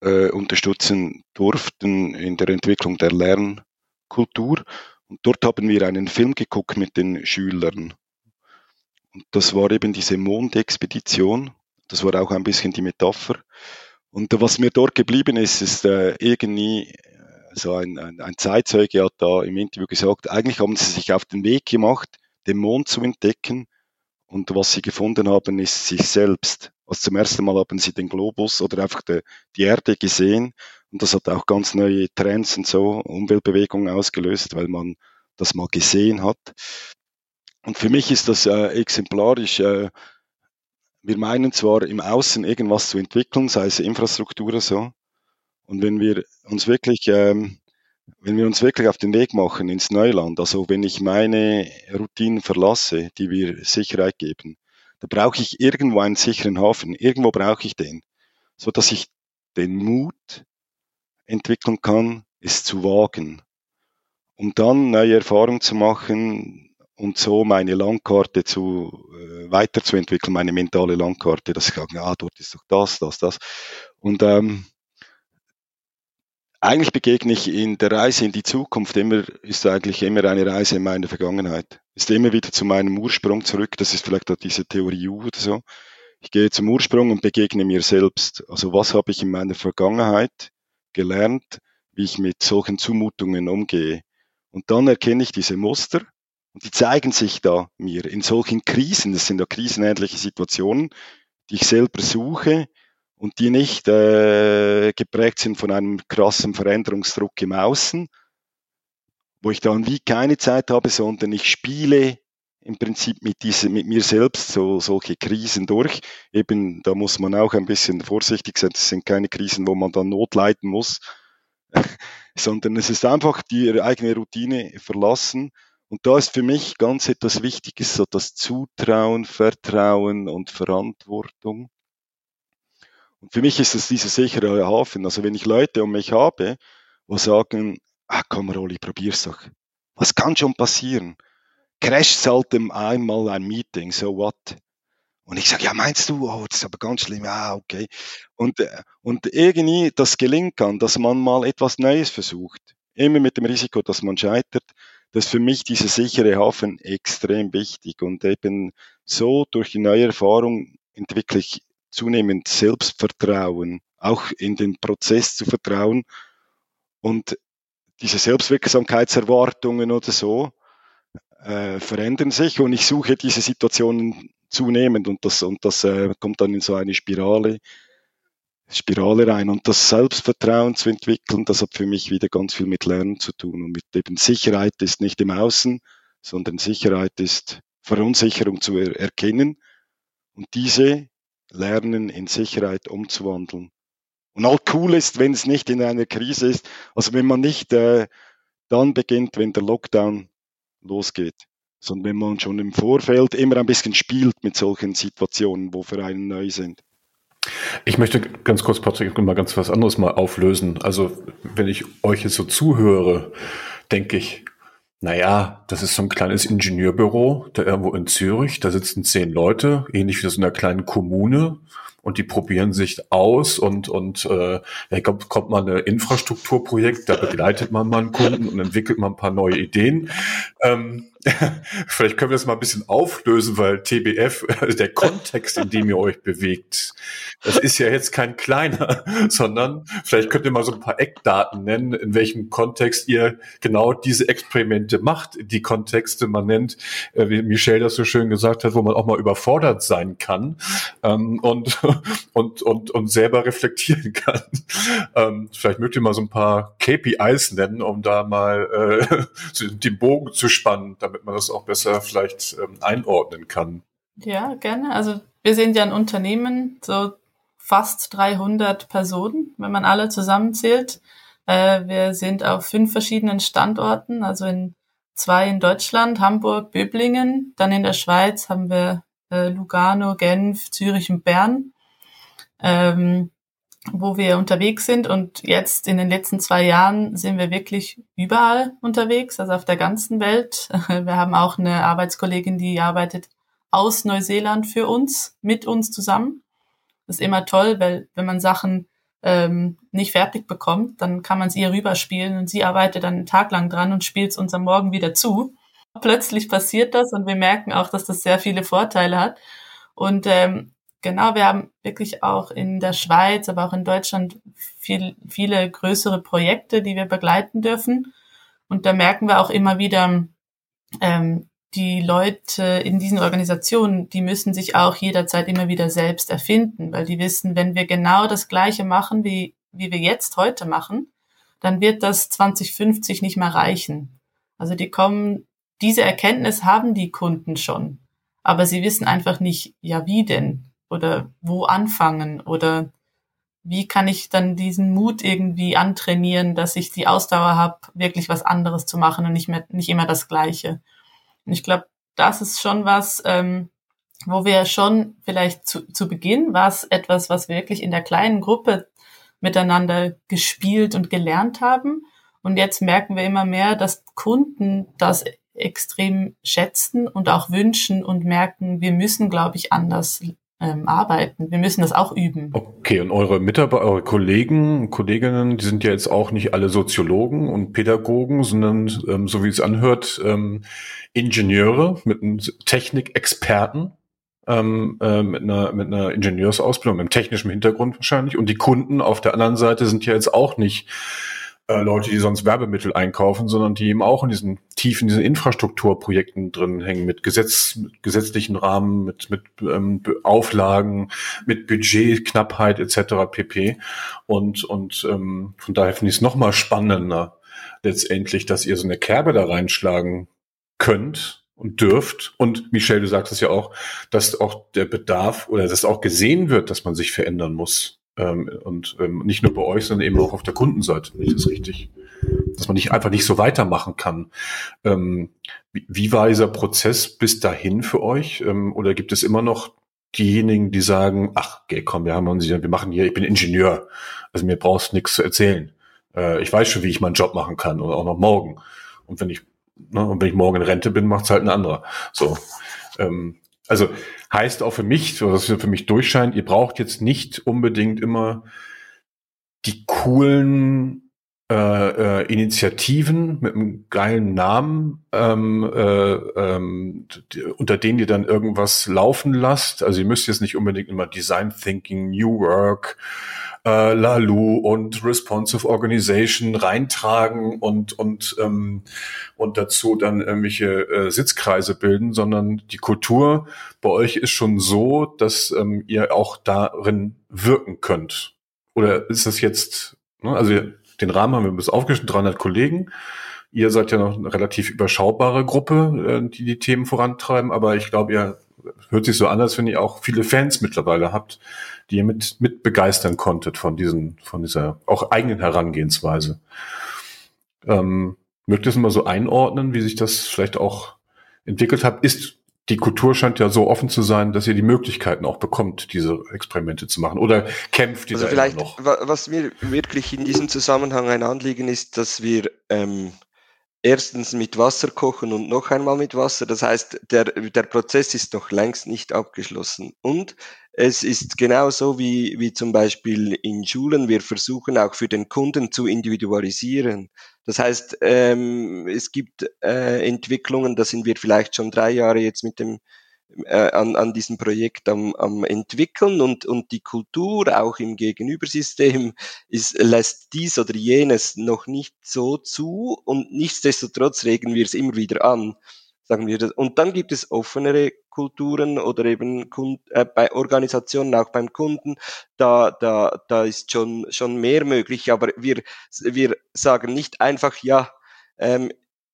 äh, unterstützen durften in der Entwicklung der Lernkultur. Und dort haben wir einen Film geguckt mit den Schülern. Und das war eben diese Mondexpedition. Das war auch ein bisschen die Metapher. Und was mir dort geblieben ist, ist äh, irgendwie äh, so ein, ein, ein Zeitzeuge hat da im Interview gesagt, eigentlich haben sie sich auf den Weg gemacht, den Mond zu entdecken. Und was sie gefunden haben, ist sich selbst. Also zum ersten Mal haben sie den Globus oder einfach die, die Erde gesehen. Und das hat auch ganz neue Trends und so, Umweltbewegungen ausgelöst, weil man das mal gesehen hat. Und für mich ist das äh, exemplarisch. Äh, wir meinen zwar im Außen irgendwas zu entwickeln, sei es Infrastruktur oder so. Und wenn wir uns wirklich, ähm, wenn wir uns wirklich auf den Weg machen ins Neuland, also wenn ich meine Routinen verlasse, die wir Sicherheit geben, da brauche ich irgendwo einen sicheren Hafen. Irgendwo brauche ich den, so dass ich den Mut entwickeln kann, es zu wagen, um dann neue Erfahrungen zu machen, und so meine Landkarte zu äh, weiterzuentwickeln, meine mentale Landkarte, dass ich sage, ja, dort ist doch das, das, das. Und ähm, eigentlich begegne ich in der Reise in die Zukunft immer, ist eigentlich immer eine Reise in meine Vergangenheit. Ist immer wieder zu meinem Ursprung zurück. Das ist vielleicht auch diese Theorie U oder so. Ich gehe zum Ursprung und begegne mir selbst. Also was habe ich in meiner Vergangenheit gelernt, wie ich mit solchen Zumutungen umgehe. Und dann erkenne ich diese Muster und die zeigen sich da mir in solchen Krisen, das sind ja krisenähnliche Situationen, die ich selber suche und die nicht äh, geprägt sind von einem krassen Veränderungsdruck im Außen, wo ich dann wie keine Zeit habe, sondern ich spiele im Prinzip mit, diese, mit mir selbst so solche Krisen durch. Eben, da muss man auch ein bisschen vorsichtig sein. Das sind keine Krisen, wo man dann Not leiden muss, sondern es ist einfach die eigene Routine verlassen und da ist für mich ganz etwas Wichtiges, so das Zutrauen, Vertrauen und Verantwortung. Und für mich ist es dieser sichere Hafen. Also wenn ich Leute um mich habe, wo sagen, ah komm Rolli, probier's doch. Was kann schon passieren? Crasht halt einmal ein Meeting, so what? Und ich sage, ja, meinst du, oh, das ist aber ganz schlimm, ja, okay. Und, äh, und irgendwie das gelingen kann, dass man mal etwas Neues versucht. Immer mit dem Risiko, dass man scheitert das ist für mich dieser sichere Hafen extrem wichtig und eben so durch die neue Erfahrung entwickle ich zunehmend Selbstvertrauen, auch in den Prozess zu vertrauen und diese Selbstwirksamkeitserwartungen oder so äh, verändern sich und ich suche diese Situationen zunehmend und das, und das äh, kommt dann in so eine Spirale, Spirale rein. Und das Selbstvertrauen zu entwickeln, das hat für mich wieder ganz viel mit Lernen zu tun. Und mit eben Sicherheit ist nicht im Außen, sondern Sicherheit ist Verunsicherung zu er erkennen und diese lernen in Sicherheit umzuwandeln. Und all cool ist, wenn es nicht in einer Krise ist, also wenn man nicht äh, dann beginnt, wenn der Lockdown losgeht, sondern wenn man schon im Vorfeld immer ein bisschen spielt mit solchen Situationen, wo für einen neu sind. Ich möchte ganz kurz, Patrick, mal ganz was anderes mal auflösen. Also, wenn ich euch jetzt so zuhöre, denke ich, naja, das ist so ein kleines Ingenieurbüro, da irgendwo in Zürich, da sitzen zehn Leute, ähnlich wie so in einer kleinen Kommune, und die probieren sich aus und, und äh, da kommt, kommt mal ein Infrastrukturprojekt, da begleitet man mal einen Kunden und entwickelt mal ein paar neue Ideen. Ähm, vielleicht können wir das mal ein bisschen auflösen, weil TBF, also der Kontext, in dem ihr euch bewegt, das ist ja jetzt kein kleiner, sondern vielleicht könnt ihr mal so ein paar Eckdaten nennen, in welchem Kontext ihr genau diese Experimente macht. Die Kontexte, man nennt, äh, wie Michelle das so schön gesagt hat, wo man auch mal überfordert sein kann ähm, und, und, und, und selber reflektieren kann. Ähm, vielleicht mögt ihr mal so ein paar KPIs nennen, um da mal äh, den Bogen zu spannen, damit man das auch besser vielleicht ähm, einordnen kann. Ja, gerne. Also wir sind ja ein Unternehmen, so fast 300 Personen, wenn man alle zusammenzählt. Äh, wir sind auf fünf verschiedenen Standorten, also in zwei in Deutschland, Hamburg, Böblingen. Dann in der Schweiz haben wir äh, Lugano, Genf, Zürich und Bern, ähm, wo wir unterwegs sind. Und jetzt in den letzten zwei Jahren sind wir wirklich überall unterwegs, also auf der ganzen Welt. Wir haben auch eine Arbeitskollegin, die arbeitet aus Neuseeland für uns, mit uns zusammen. Das ist immer toll, weil wenn man Sachen ähm, nicht fertig bekommt, dann kann man es ihr rüberspielen und sie arbeitet dann einen Tag lang dran und spielt es uns am Morgen wieder zu. Plötzlich passiert das und wir merken auch, dass das sehr viele Vorteile hat. Und ähm, genau, wir haben wirklich auch in der Schweiz, aber auch in Deutschland viel, viele größere Projekte, die wir begleiten dürfen. Und da merken wir auch immer wieder, ähm, die Leute in diesen Organisationen, die müssen sich auch jederzeit immer wieder selbst erfinden, weil die wissen, wenn wir genau das Gleiche machen, wie, wie wir jetzt heute machen, dann wird das 2050 nicht mehr reichen. Also die kommen, diese Erkenntnis haben die Kunden schon, aber sie wissen einfach nicht, ja, wie denn? Oder wo anfangen? Oder wie kann ich dann diesen Mut irgendwie antrainieren, dass ich die Ausdauer habe, wirklich was anderes zu machen und nicht mehr, nicht immer das Gleiche. Und ich glaube, das ist schon was, ähm, wo wir schon vielleicht zu, zu Beginn war es etwas, was wir wirklich in der kleinen Gruppe miteinander gespielt und gelernt haben. Und jetzt merken wir immer mehr, dass Kunden das extrem schätzen und auch wünschen und merken, wir müssen, glaube ich, anders ähm, arbeiten. Wir müssen das auch üben. Okay, und eure Mitarbeiter, eure Kollegen, Kolleginnen, die sind ja jetzt auch nicht alle Soziologen und Pädagogen, sondern, ähm, so wie es anhört, ähm, Ingenieure mit einem Technikexperten. Ähm, äh, mit, einer, mit einer Ingenieursausbildung, mit einem technischen Hintergrund wahrscheinlich. Und die Kunden auf der anderen Seite sind ja jetzt auch nicht äh, Leute, die sonst Werbemittel einkaufen, sondern die eben auch in diesen tiefen, diesen Infrastrukturprojekten drin hängen, mit Gesetz, mit gesetzlichen Rahmen, mit, mit ähm, Auflagen, mit Budgetknappheit etc. pp. Und, und ähm, von daher finde ich es nochmal spannender, letztendlich, dass ihr so eine Kerbe da reinschlagen könnt und dürft. Und Michelle, du sagst es ja auch, dass auch der Bedarf oder dass auch gesehen wird, dass man sich verändern muss. Ähm, und ähm, nicht nur bei euch, sondern eben auch auf der Kundenseite. Nicht das richtig? Dass man nicht einfach nicht so weitermachen kann. Ähm, wie, wie, war dieser Prozess bis dahin für euch? Ähm, oder gibt es immer noch diejenigen, die sagen, ach, okay, komm, wir haben uns, wir machen hier, ich bin Ingenieur, also mir brauchst nichts zu erzählen. Äh, ich weiß schon, wie ich meinen Job machen kann oder auch noch morgen. Und wenn ich, ne, und wenn ich morgen in Rente bin, macht's halt ein anderer. So. Ähm, also heißt auch für mich, das für mich durchscheint, ihr braucht jetzt nicht unbedingt immer die coolen äh, äh, Initiativen mit einem geilen Namen, ähm, äh, ähm, unter denen ihr dann irgendwas laufen lasst. Also ihr müsst jetzt nicht unbedingt immer Design Thinking, New Work, äh, Lalu und Responsive Organization reintragen und und ähm, und dazu dann irgendwelche äh, Sitzkreise bilden, sondern die Kultur bei euch ist schon so, dass ähm, ihr auch darin wirken könnt. Oder ist das jetzt, ne, also den Rahmen haben wir bis aufgeschnitten, 300 Kollegen. Ihr seid ja noch eine relativ überschaubare Gruppe, äh, die die Themen vorantreiben, aber ich glaube, ihr hört sich so an, als wenn ihr auch viele Fans mittlerweile habt, die ihr mit, mit begeistern konntet von diesen, von dieser auch eigenen Herangehensweise. Ähm, mögt ihr es mal so einordnen, wie sich das vielleicht auch entwickelt hat? Ist die Kultur scheint ja so offen zu sein, dass ihr die Möglichkeiten auch bekommt, diese Experimente zu machen. Oder kämpft ihr also da vielleicht, noch? Was mir wirklich in diesem Zusammenhang ein Anliegen ist, dass wir ähm, erstens mit Wasser kochen und noch einmal mit Wasser. Das heißt, der, der Prozess ist noch längst nicht abgeschlossen. Und es ist genauso wie, wie zum Beispiel in Schulen. Wir versuchen auch für den Kunden zu individualisieren. Das heißt, ähm, es gibt äh, Entwicklungen, da sind wir vielleicht schon drei Jahre jetzt mit dem äh, an, an diesem Projekt am, am entwickeln und, und die Kultur auch im Gegenübersystem ist, lässt dies oder jenes noch nicht so zu und nichtsdestotrotz regen wir es immer wieder an, sagen wir das. Und dann gibt es offenere Kulturen oder eben Kund, äh, bei Organisationen, auch beim Kunden, da, da, da ist schon, schon mehr möglich, aber wir, wir sagen nicht einfach, ja, ähm,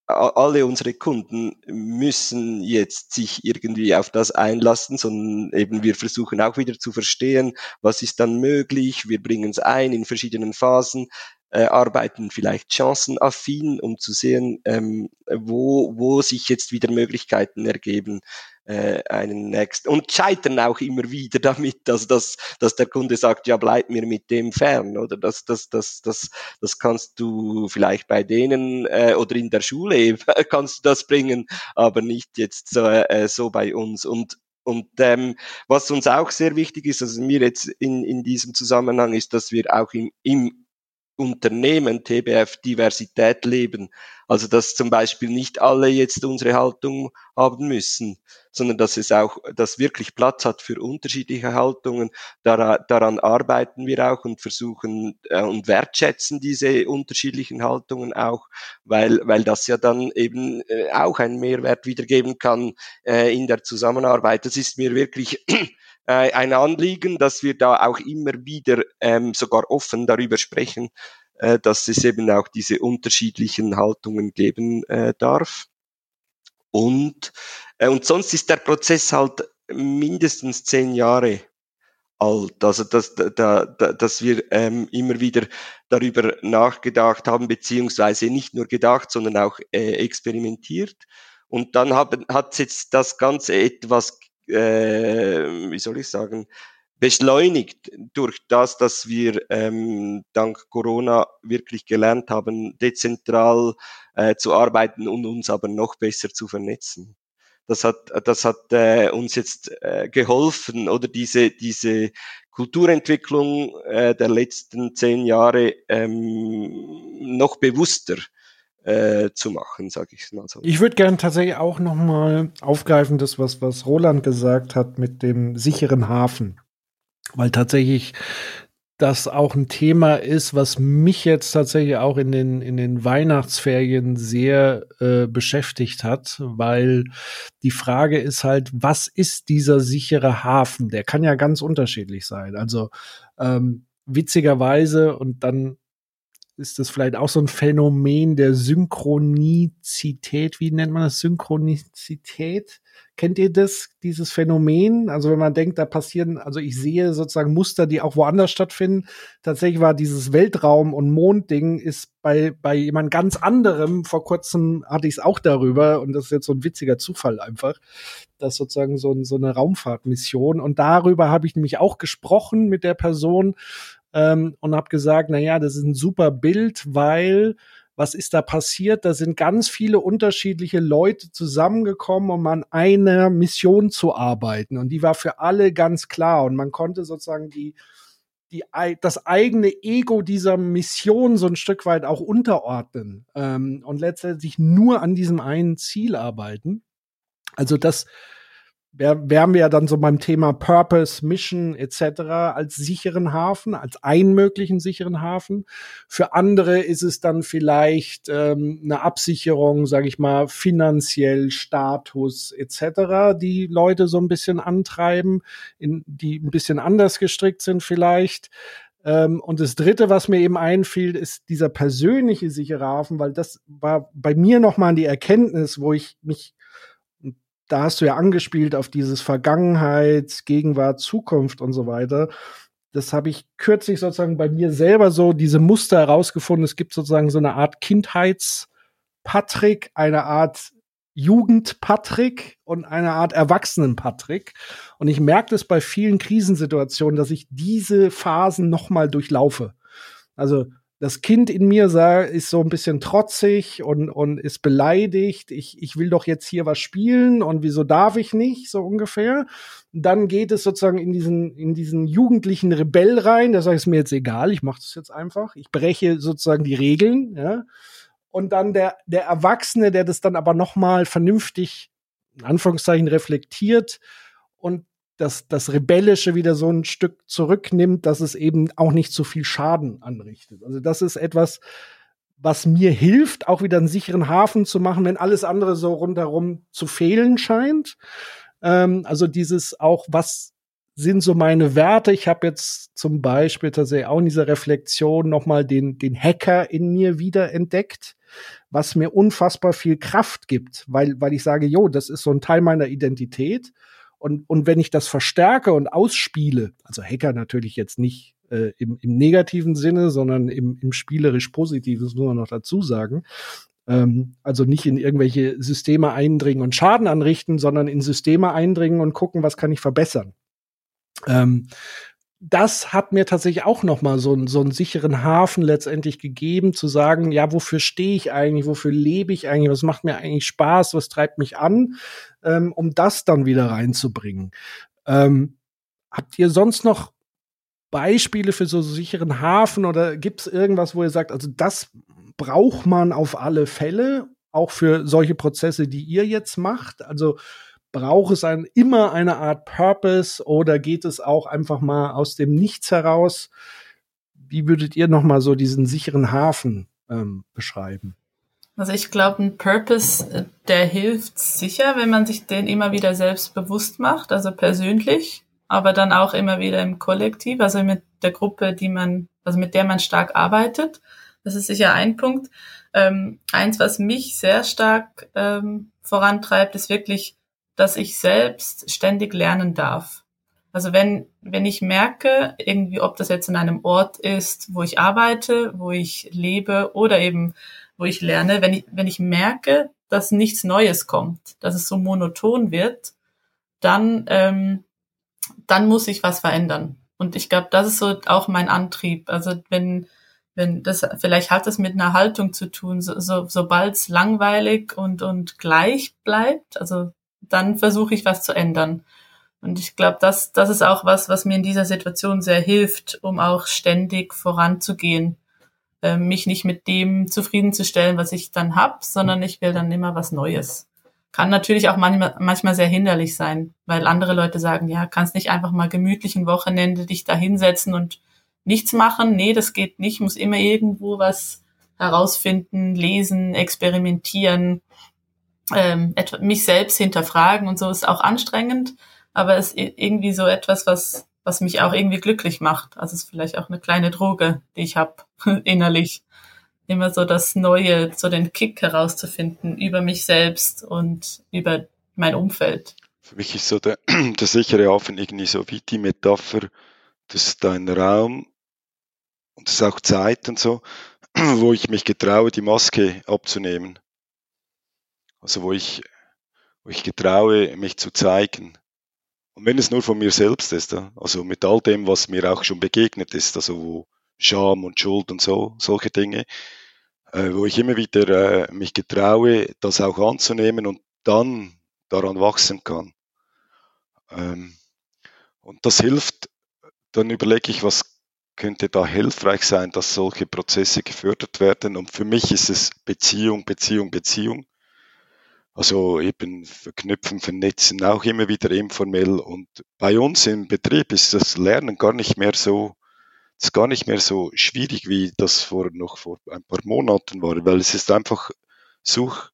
alle unsere Kunden müssen jetzt sich irgendwie auf das einlassen, sondern eben wir versuchen auch wieder zu verstehen, was ist dann möglich. Wir bringen es ein in verschiedenen Phasen, äh, arbeiten vielleicht chancenaffin, um zu sehen, ähm, wo, wo sich jetzt wieder Möglichkeiten ergeben, äh, einen Next. Und scheitern auch immer wieder damit, dass, dass, dass der Kunde sagt, ja, bleib mir mit dem fern oder? Das, das, das, das, das kannst du vielleicht bei denen äh, oder in der Schule kannst du das bringen, aber nicht jetzt so, äh, so bei uns. Und und ähm, was uns auch sehr wichtig ist, also mir jetzt in, in diesem Zusammenhang ist, dass wir auch im, im Unternehmen TBF Diversität leben. Also dass zum Beispiel nicht alle jetzt unsere Haltung haben müssen, sondern dass es auch, dass wirklich Platz hat für unterschiedliche Haltungen. Daran, daran arbeiten wir auch und versuchen äh, und wertschätzen diese unterschiedlichen Haltungen auch, weil, weil das ja dann eben äh, auch einen Mehrwert wiedergeben kann äh, in der Zusammenarbeit. Das ist mir wirklich äh, ein Anliegen, dass wir da auch immer wieder ähm, sogar offen darüber sprechen, äh, dass es eben auch diese unterschiedlichen Haltungen geben äh, darf. Und, äh, und sonst ist der Prozess halt mindestens zehn Jahre alt. Also dass, da, da, dass wir ähm, immer wieder darüber nachgedacht haben, beziehungsweise nicht nur gedacht, sondern auch äh, experimentiert. Und dann haben, hat jetzt das Ganze etwas äh, wie soll ich sagen, beschleunigt durch das, dass wir ähm, dank Corona wirklich gelernt haben, dezentral äh, zu arbeiten und uns aber noch besser zu vernetzen. Das hat, das hat äh, uns jetzt äh, geholfen oder diese, diese Kulturentwicklung äh, der letzten zehn Jahre ähm, noch bewusster äh, zu machen, sage ich mal so. Ich würde gerne tatsächlich auch noch mal aufgreifen, das was was Roland gesagt hat mit dem sicheren Hafen, weil tatsächlich das auch ein Thema ist, was mich jetzt tatsächlich auch in den in den Weihnachtsferien sehr äh, beschäftigt hat, weil die Frage ist halt, was ist dieser sichere Hafen? Der kann ja ganz unterschiedlich sein. Also ähm, witzigerweise und dann ist das vielleicht auch so ein Phänomen der Synchronizität. Wie nennt man das? Synchronizität? Kennt ihr das, dieses Phänomen? Also wenn man denkt, da passieren, also ich sehe sozusagen Muster, die auch woanders stattfinden. Tatsächlich war dieses Weltraum- und Mondding ist bei, bei jemand ganz anderem, vor kurzem hatte ich es auch darüber, und das ist jetzt so ein witziger Zufall einfach, dass sozusagen so, so eine Raumfahrtmission. Und darüber habe ich nämlich auch gesprochen mit der Person, ähm, und habe gesagt, na ja, das ist ein super Bild, weil was ist da passiert? Da sind ganz viele unterschiedliche Leute zusammengekommen, um an einer Mission zu arbeiten. Und die war für alle ganz klar. Und man konnte sozusagen die, die, das eigene Ego dieser Mission so ein Stück weit auch unterordnen ähm, und letztendlich nur an diesem einen Ziel arbeiten. Also das, wären wir ja dann so beim Thema Purpose, Mission etc. als sicheren Hafen, als einen möglichen sicheren Hafen. Für andere ist es dann vielleicht ähm, eine Absicherung, sage ich mal, finanziell, Status etc., die Leute so ein bisschen antreiben, in, die ein bisschen anders gestrickt sind vielleicht. Ähm, und das Dritte, was mir eben einfiel, ist dieser persönliche sichere Hafen, weil das war bei mir nochmal die Erkenntnis, wo ich mich da hast du ja angespielt auf dieses Vergangenheit, Gegenwart, Zukunft und so weiter. Das habe ich kürzlich sozusagen bei mir selber so diese Muster herausgefunden. Es gibt sozusagen so eine Art Kindheits-Patrick, eine Art Jugend-Patrick und eine Art Erwachsenen-Patrick. Und ich merke das bei vielen Krisensituationen, dass ich diese Phasen nochmal durchlaufe. Also das Kind in mir sah, ist so ein bisschen trotzig und, und ist beleidigt. Ich, ich will doch jetzt hier was spielen und wieso darf ich nicht, so ungefähr. Dann geht es sozusagen in diesen, in diesen jugendlichen Rebell rein. Da sage ich, es mir jetzt egal, ich mache das jetzt einfach. Ich breche sozusagen die Regeln, ja. Und dann der, der Erwachsene, der das dann aber noch mal vernünftig, in Anführungszeichen, reflektiert und das, das Rebellische wieder so ein Stück zurücknimmt, dass es eben auch nicht so viel Schaden anrichtet. Also das ist etwas, was mir hilft, auch wieder einen sicheren Hafen zu machen, wenn alles andere so rundherum zu fehlen scheint. Ähm, also dieses auch, was sind so meine Werte? Ich habe jetzt zum Beispiel tatsächlich auch in dieser Reflexion nochmal den, den Hacker in mir wieder entdeckt, was mir unfassbar viel Kraft gibt, weil, weil ich sage, jo, das ist so ein Teil meiner Identität. Und, und wenn ich das verstärke und ausspiele, also Hacker natürlich jetzt nicht äh, im, im negativen Sinne, sondern im, im spielerisch positiven, das muss man noch dazu sagen. Ähm, also nicht in irgendwelche Systeme eindringen und Schaden anrichten, sondern in Systeme eindringen und gucken, was kann ich verbessern. Ähm, das hat mir tatsächlich auch noch mal so, so einen sicheren Hafen letztendlich gegeben, zu sagen, ja, wofür stehe ich eigentlich, wofür lebe ich eigentlich, was macht mir eigentlich Spaß, was treibt mich an, ähm, um das dann wieder reinzubringen. Ähm, habt ihr sonst noch Beispiele für so sicheren Hafen oder gibt es irgendwas, wo ihr sagt, also das braucht man auf alle Fälle, auch für solche Prozesse, die ihr jetzt macht? Also braucht es ein, immer eine Art Purpose oder geht es auch einfach mal aus dem Nichts heraus? Wie würdet ihr noch mal so diesen sicheren Hafen ähm, beschreiben? Also ich glaube, ein Purpose, äh, der hilft sicher, wenn man sich den immer wieder selbst bewusst macht, also persönlich, aber dann auch immer wieder im Kollektiv, also mit der Gruppe, die man, also mit der man stark arbeitet. Das ist sicher ein Punkt. Ähm, eins, was mich sehr stark ähm, vorantreibt, ist wirklich dass ich selbst ständig lernen darf. Also wenn, wenn ich merke, irgendwie, ob das jetzt in einem Ort ist, wo ich arbeite, wo ich lebe oder eben, wo ich lerne, wenn ich, wenn ich merke, dass nichts Neues kommt, dass es so monoton wird, dann, ähm, dann muss ich was verändern. Und ich glaube, das ist so auch mein Antrieb. Also wenn, wenn das, vielleicht hat das mit einer Haltung zu tun, so, so, sobald es langweilig und, und gleich bleibt, also dann versuche ich was zu ändern. Und ich glaube, das, das ist auch was, was mir in dieser Situation sehr hilft, um auch ständig voranzugehen. Äh, mich nicht mit dem zufriedenzustellen, was ich dann hab, sondern ich will dann immer was Neues. Kann natürlich auch manchmal, manchmal sehr hinderlich sein, weil andere Leute sagen, ja, kannst nicht einfach mal gemütlich ein Wochenende dich da hinsetzen und nichts machen. Nee, das geht nicht. Muss immer irgendwo was herausfinden, lesen, experimentieren ähm, mich selbst hinterfragen und so ist auch anstrengend, aber es ist irgendwie so etwas, was, was mich auch irgendwie glücklich macht. Also es ist vielleicht auch eine kleine Droge, die ich habe innerlich. Immer so das Neue, so den Kick herauszufinden über mich selbst und über mein Umfeld. Für mich ist so der, der sichere Hafen irgendwie so wie die Metapher, dass dein Raum und das ist auch Zeit und so, wo ich mich getraue, die Maske abzunehmen also wo ich, wo ich getraue, mich zu zeigen. Und wenn es nur von mir selbst ist, also mit all dem, was mir auch schon begegnet ist, also wo Scham und Schuld und so, solche Dinge, äh, wo ich immer wieder äh, mich getraue, das auch anzunehmen und dann daran wachsen kann. Ähm, und das hilft, dann überlege ich, was könnte da hilfreich sein, dass solche Prozesse gefördert werden. Und für mich ist es Beziehung, Beziehung, Beziehung. Also eben verknüpfen, vernetzen, auch immer wieder informell. Und bei uns im Betrieb ist das Lernen gar nicht mehr so, ist gar nicht mehr so schwierig, wie das vor noch vor ein paar Monaten war, weil es ist einfach Such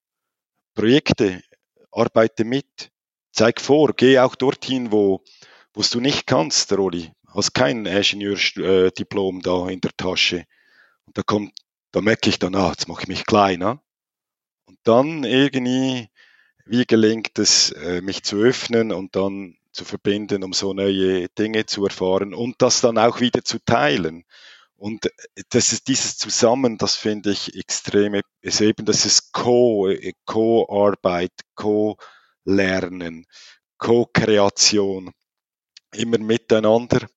Projekte, arbeite mit, zeig vor, geh auch dorthin, wo wo du nicht kannst, Roli. Hast kein Ingenieurdiplom da in der Tasche. Und da kommt, da merke ich dann, ah, jetzt mache ich mich kleiner. Und dann irgendwie wie gelingt es, äh, mich zu öffnen und dann zu verbinden, um so neue Dinge zu erfahren und das dann auch wieder zu teilen. Und äh, das ist dieses Zusammen, das finde ich extrem, ist eben, das ist Co, äh, Co-Arbeit, Co-Lernen, Co-Kreation, immer miteinander.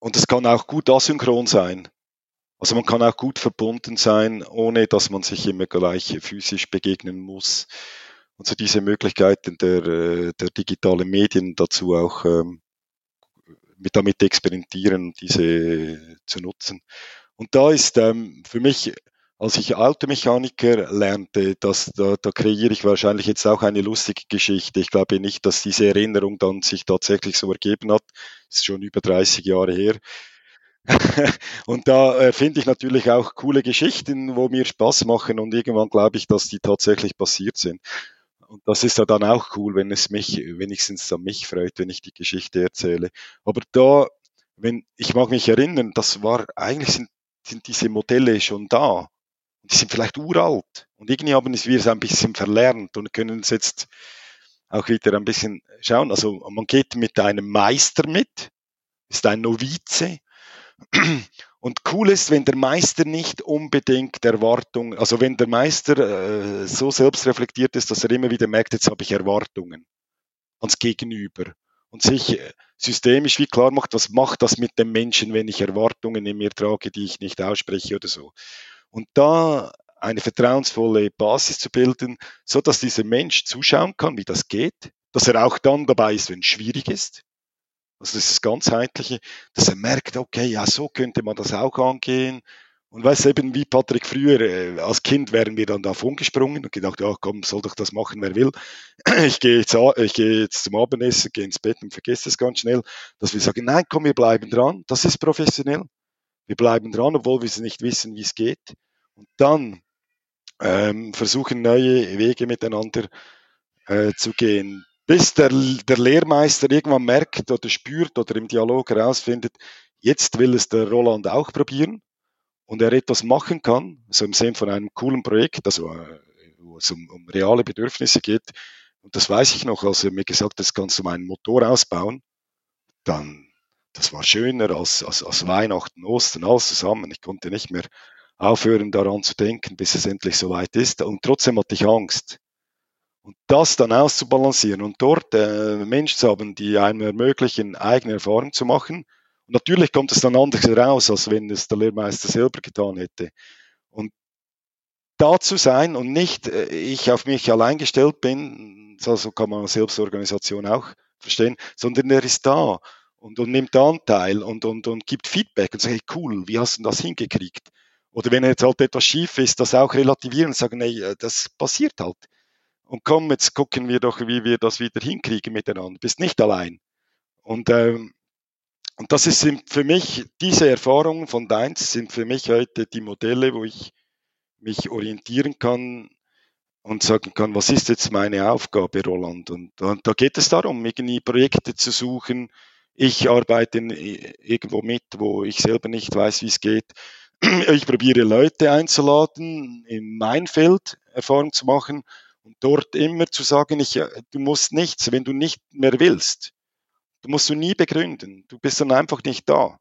Und es kann auch gut asynchron sein. Also man kann auch gut verbunden sein, ohne dass man sich immer gleich physisch begegnen muss. Also diese Möglichkeiten der, äh, der digitalen Medien dazu auch ähm, mit damit experimentieren, diese zu nutzen. Und da ist ähm, für mich, als ich Automechaniker lernte, dass da, da kreiere ich wahrscheinlich jetzt auch eine lustige Geschichte. Ich glaube nicht, dass diese Erinnerung dann sich tatsächlich so ergeben hat. Das ist schon über 30 Jahre her. und da äh, finde ich natürlich auch coole Geschichten, wo mir Spaß machen und irgendwann glaube ich, dass die tatsächlich passiert sind. Und das ist ja dann auch cool, wenn es mich wenigstens an mich freut, wenn ich die Geschichte erzähle. Aber da, wenn ich mag mich erinnern, das war eigentlich sind, sind diese Modelle schon da. Die sind vielleicht uralt und irgendwie haben wir es ein bisschen verlernt und können es jetzt auch wieder ein bisschen schauen. Also man geht mit einem Meister mit, ist ein Novize und cool ist, wenn der Meister nicht unbedingt Erwartungen, also wenn der Meister äh, so selbstreflektiert ist, dass er immer wieder merkt, jetzt habe ich Erwartungen ans Gegenüber und sich äh, systemisch wie klar macht, was macht das mit dem Menschen, wenn ich Erwartungen in mir trage, die ich nicht ausspreche oder so. Und da eine vertrauensvolle Basis zu bilden, so dass dieser Mensch zuschauen kann, wie das geht, dass er auch dann dabei ist, wenn es schwierig ist, also das ist das Ganzheitliche, dass er merkt, okay, ja, so könnte man das auch angehen. Und weißt eben, wie Patrick früher, äh, als Kind wären wir dann davon gesprungen und gedacht, ja, komm, soll doch das machen, wer will. Ich gehe jetzt, ich gehe jetzt zum Abendessen, gehe ins Bett und vergesse es ganz schnell, dass wir sagen, nein, komm, wir bleiben dran. Das ist professionell. Wir bleiben dran, obwohl wir nicht wissen, wie es geht. Und dann ähm, versuchen, neue Wege miteinander äh, zu gehen bis der, der Lehrmeister irgendwann merkt oder spürt oder im Dialog herausfindet, jetzt will es der Roland auch probieren und er etwas machen kann, so im Sinne von einem coolen Projekt, also äh, wo es um, um reale Bedürfnisse geht. Und das weiß ich noch, als er mir gesagt hat, das kannst du meinen Motor ausbauen, dann, das war schöner als, als, als Weihnachten, Ostern, alles zusammen. Ich konnte nicht mehr aufhören, daran zu denken, bis es endlich soweit ist. Und trotzdem hatte ich Angst. Und das dann auszubalancieren und dort äh, Menschen zu haben, die einem ermöglichen, eigene Erfahrungen zu machen. Und natürlich kommt es dann anders raus, als wenn es der Lehrmeister selber getan hätte. Und da zu sein und nicht äh, ich auf mich allein gestellt bin, so kann man Selbstorganisation auch verstehen, sondern er ist da und, und nimmt Anteil und, und, und gibt Feedback und sagt, hey, cool, wie hast du das hingekriegt? Oder wenn jetzt halt etwas schief ist, das auch relativieren und sagen, nee, äh, das passiert halt. Und komm, jetzt gucken wir doch, wie wir das wieder hinkriegen miteinander. Bist nicht allein. Und, ähm, und das ist für mich, diese Erfahrungen von Deins sind für mich heute die Modelle, wo ich mich orientieren kann und sagen kann, was ist jetzt meine Aufgabe, Roland? Und, und da geht es darum, irgendwie Projekte zu suchen. Ich arbeite irgendwo mit, wo ich selber nicht weiß, wie es geht. Ich probiere Leute einzuladen, in mein Feld Erfahrung zu machen und dort immer zu sagen, ich, äh, du musst nichts, wenn du nicht mehr willst. Du musst du nie begründen. Du bist dann einfach nicht da.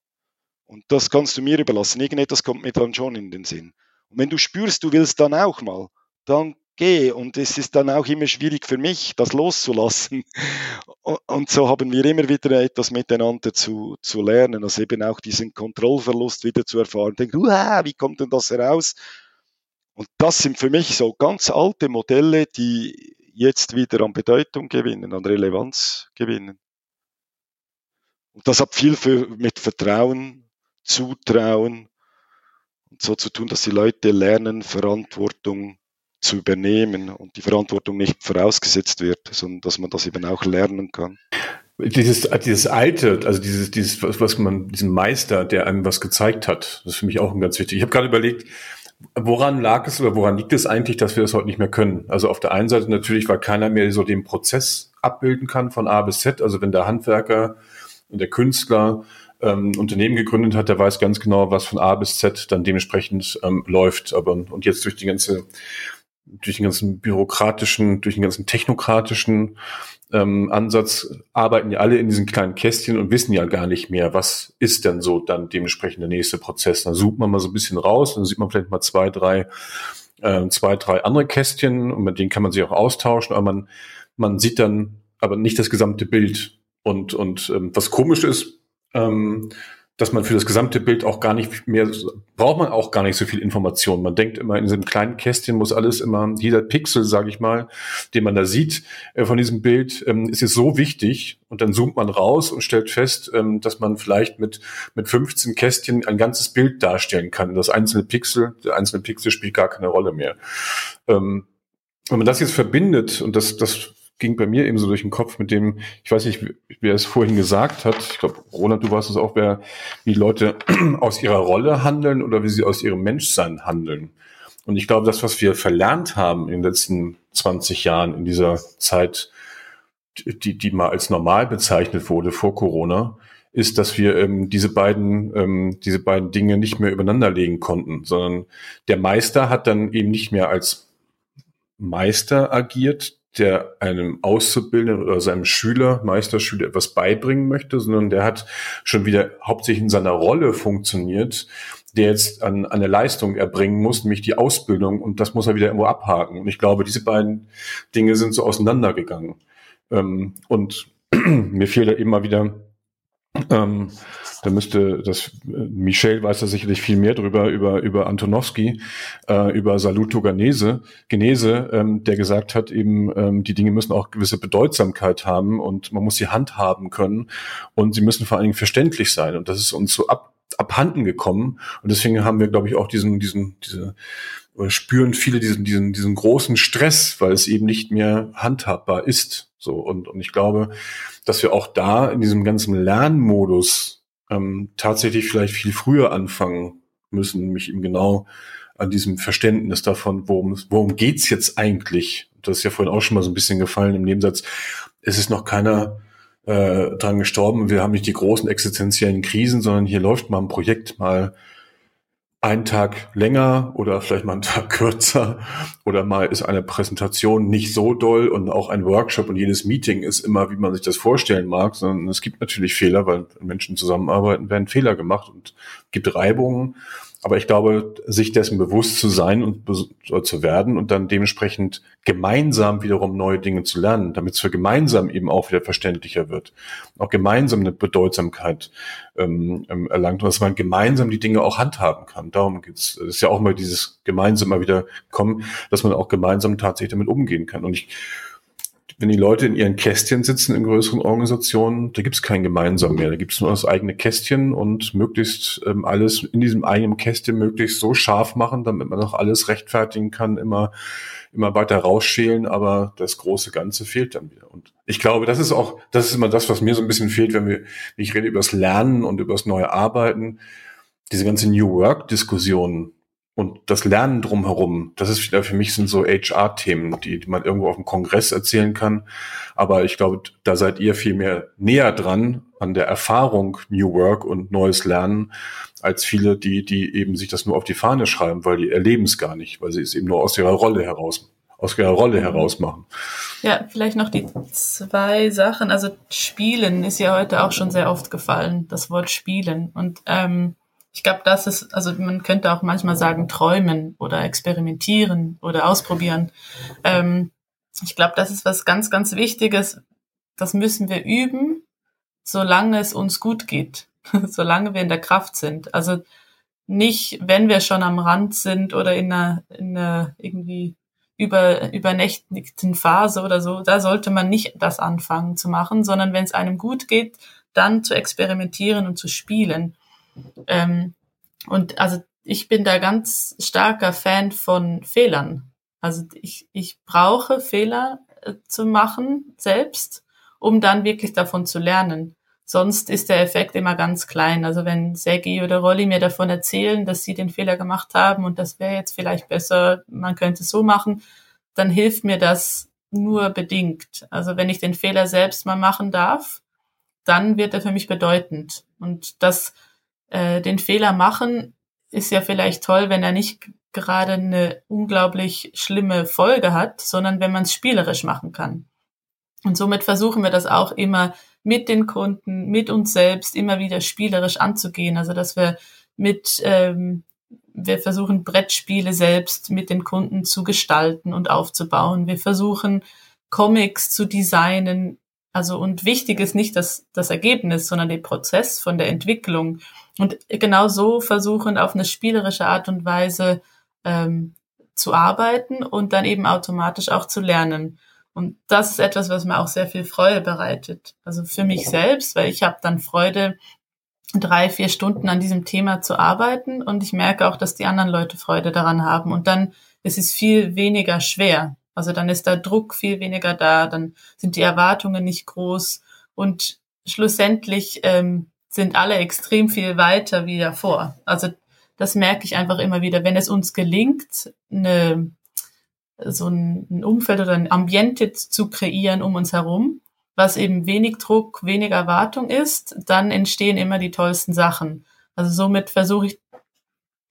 Und das kannst du mir überlassen. Irgendetwas kommt mir dann schon in den Sinn. Und wenn du spürst, du willst dann auch mal, dann geh. Und es ist dann auch immer schwierig für mich, das loszulassen. Und so haben wir immer wieder etwas miteinander zu, zu lernen, also eben auch diesen Kontrollverlust wieder zu erfahren. Denk, wie kommt denn das heraus? Und das sind für mich so ganz alte Modelle, die jetzt wieder an Bedeutung gewinnen, an Relevanz gewinnen. Und das hat viel für, mit Vertrauen, Zutrauen und so zu tun, dass die Leute lernen, Verantwortung zu übernehmen und die Verantwortung nicht vorausgesetzt wird, sondern dass man das eben auch lernen kann. Dieses, dieses alte, also dieses, dieses, was man, diesen Meister, der einem was gezeigt hat, das ist für mich auch ein ganz wichtig. Ich habe gerade überlegt, Woran lag es oder woran liegt es eigentlich, dass wir das heute nicht mehr können? Also auf der einen Seite natürlich, weil keiner mehr so den Prozess abbilden kann von A bis Z. Also wenn der Handwerker und der Künstler ähm, Unternehmen gegründet hat, der weiß ganz genau, was von A bis Z dann dementsprechend ähm, läuft. Aber und jetzt durch die ganze durch den ganzen bürokratischen, durch den ganzen technokratischen ähm, Ansatz arbeiten ja alle in diesen kleinen Kästchen und wissen ja gar nicht mehr, was ist denn so dann dementsprechend der nächste Prozess. Dann sucht man mal so ein bisschen raus, dann sieht man vielleicht mal zwei, drei, äh, zwei, drei andere Kästchen und mit denen kann man sich auch austauschen, aber man, man sieht dann aber nicht das gesamte Bild. Und, und ähm, was komisch ist, ähm, dass man für das gesamte Bild auch gar nicht mehr, braucht man auch gar nicht so viel Information. Man denkt immer, in diesem kleinen Kästchen muss alles immer, jeder Pixel, sage ich mal, den man da sieht äh, von diesem Bild, ähm, ist jetzt so wichtig. Und dann zoomt man raus und stellt fest, ähm, dass man vielleicht mit, mit 15 Kästchen ein ganzes Bild darstellen kann. Das einzelne Pixel, der einzelne Pixel spielt gar keine Rolle mehr. Ähm, wenn man das jetzt verbindet, und das, das ging bei mir eben so durch den Kopf mit dem, ich weiß nicht, wer es vorhin gesagt hat, ich glaube, Ronald, du warst es auch, wer, wie Leute aus ihrer Rolle handeln oder wie sie aus ihrem Menschsein handeln. Und ich glaube, das, was wir verlernt haben in den letzten 20 Jahren, in dieser Zeit, die, die mal als normal bezeichnet wurde vor Corona, ist, dass wir ähm, diese beiden ähm, diese beiden Dinge nicht mehr übereinander legen konnten, sondern der Meister hat dann eben nicht mehr als Meister agiert, der einem Auszubildenden oder seinem Schüler, Meisterschüler etwas beibringen möchte, sondern der hat schon wieder hauptsächlich in seiner Rolle funktioniert, der jetzt an, eine Leistung erbringen muss, nämlich die Ausbildung, und das muss er wieder irgendwo abhaken. Und ich glaube, diese beiden Dinge sind so auseinandergegangen. Ähm, und mir fehlt da immer wieder ähm, da müsste das Michel weiß da sicherlich viel mehr drüber über über Antonowski, äh, über Saluto Genese, Genese, ähm, der gesagt hat eben ähm, die Dinge müssen auch gewisse Bedeutsamkeit haben und man muss sie handhaben können und sie müssen vor allen Dingen verständlich sein und das ist uns so ab abhanden gekommen und deswegen haben wir glaube ich auch diesen diesen diese spüren viele diesen diesen diesen großen Stress, weil es eben nicht mehr handhabbar ist so und und ich glaube dass wir auch da in diesem ganzen Lernmodus ähm, tatsächlich vielleicht viel früher anfangen müssen, mich eben genau an diesem Verständnis davon, worum, worum geht's jetzt eigentlich? Das ist ja vorhin auch schon mal so ein bisschen gefallen im Nebensatz. Es ist noch keiner äh, dran gestorben. Wir haben nicht die großen existenziellen Krisen, sondern hier läuft mal ein Projekt mal einen Tag länger oder vielleicht mal einen Tag kürzer oder mal ist eine Präsentation nicht so doll und auch ein Workshop und jedes Meeting ist immer, wie man sich das vorstellen mag, sondern es gibt natürlich Fehler, weil Menschen zusammenarbeiten, werden Fehler gemacht und gibt Reibungen aber ich glaube, sich dessen bewusst zu sein und zu werden und dann dementsprechend gemeinsam wiederum neue Dinge zu lernen, damit es für gemeinsam eben auch wieder verständlicher wird, auch gemeinsam eine Bedeutsamkeit ähm, ähm erlangt und dass man gemeinsam die Dinge auch handhaben kann. Darum geht's. Es ist ja auch mal dieses gemeinsam mal wieder kommen, dass man auch gemeinsam tatsächlich damit umgehen kann. Und ich wenn die Leute in ihren Kästchen sitzen in größeren Organisationen, da gibt es kein Gemeinsam mehr. Da gibt es nur das eigene Kästchen und möglichst ähm, alles in diesem eigenen Kästchen möglichst so scharf machen, damit man auch alles rechtfertigen kann, immer, immer weiter rausschälen, aber das große Ganze fehlt dann wieder. Und ich glaube, das ist auch, das ist immer das, was mir so ein bisschen fehlt, wenn wir, ich rede über das Lernen und über das neue Arbeiten, diese ganze New Work Diskussion, und das Lernen drumherum, das ist für mich sind so HR-Themen, die man irgendwo auf dem Kongress erzählen kann. Aber ich glaube, da seid ihr viel mehr näher dran an der Erfahrung New Work und neues Lernen als viele, die, die eben sich das nur auf die Fahne schreiben, weil die erleben es gar nicht, weil sie es eben nur aus ihrer Rolle heraus, aus ihrer Rolle heraus machen. Ja, vielleicht noch die zwei Sachen. Also Spielen ist ja heute auch schon sehr oft gefallen, das Wort Spielen. Und ähm, ich glaube, das ist, also man könnte auch manchmal sagen, träumen oder experimentieren oder ausprobieren. Ähm, ich glaube, das ist was ganz, ganz Wichtiges. Das müssen wir üben, solange es uns gut geht, solange wir in der Kraft sind. Also nicht, wenn wir schon am Rand sind oder in einer, in einer irgendwie über, übernächtigten Phase oder so, da sollte man nicht das anfangen zu machen, sondern wenn es einem gut geht, dann zu experimentieren und zu spielen. Ähm, und also ich bin da ganz starker Fan von Fehlern. Also ich, ich brauche Fehler äh, zu machen selbst, um dann wirklich davon zu lernen. Sonst ist der Effekt immer ganz klein. Also wenn Sergi oder Rolli mir davon erzählen, dass sie den Fehler gemacht haben und das wäre jetzt vielleicht besser, man könnte es so machen, dann hilft mir das nur bedingt. Also wenn ich den Fehler selbst mal machen darf, dann wird er für mich bedeutend. Und das äh, den Fehler machen, ist ja vielleicht toll, wenn er nicht gerade eine unglaublich schlimme Folge hat, sondern wenn man es spielerisch machen kann. Und somit versuchen wir das auch immer mit den Kunden, mit uns selbst immer wieder spielerisch anzugehen. Also dass wir mit, ähm, wir versuchen Brettspiele selbst mit den Kunden zu gestalten und aufzubauen. Wir versuchen Comics zu designen, Also und wichtig ist nicht das, das Ergebnis, sondern der Prozess von der Entwicklung. Und genau so versuchen auf eine spielerische Art und Weise ähm, zu arbeiten und dann eben automatisch auch zu lernen. Und das ist etwas, was mir auch sehr viel Freude bereitet. Also für mich selbst, weil ich habe dann Freude, drei, vier Stunden an diesem Thema zu arbeiten und ich merke auch, dass die anderen Leute Freude daran haben. Und dann ist es viel weniger schwer. Also dann ist der Druck viel weniger da, dann sind die Erwartungen nicht groß und schlussendlich ähm, sind alle extrem viel weiter wie davor. Also das merke ich einfach immer wieder. Wenn es uns gelingt, eine, so ein Umfeld oder ein Ambiente zu kreieren um uns herum, was eben wenig Druck, wenig Erwartung ist, dann entstehen immer die tollsten Sachen. Also somit versuche ich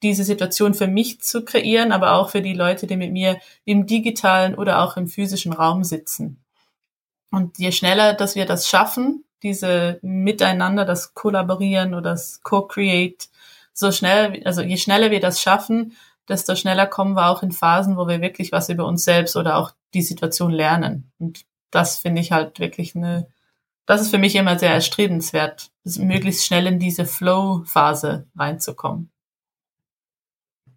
diese Situation für mich zu kreieren, aber auch für die Leute, die mit mir im digitalen oder auch im physischen Raum sitzen. Und je schneller, dass wir das schaffen, diese Miteinander, das Kollaborieren oder das Co-Create, so schnell, also je schneller wir das schaffen, desto schneller kommen wir auch in Phasen, wo wir wirklich was über uns selbst oder auch die Situation lernen. Und das finde ich halt wirklich eine, das ist für mich immer sehr erstrebenswert, möglichst schnell in diese Flow-Phase reinzukommen.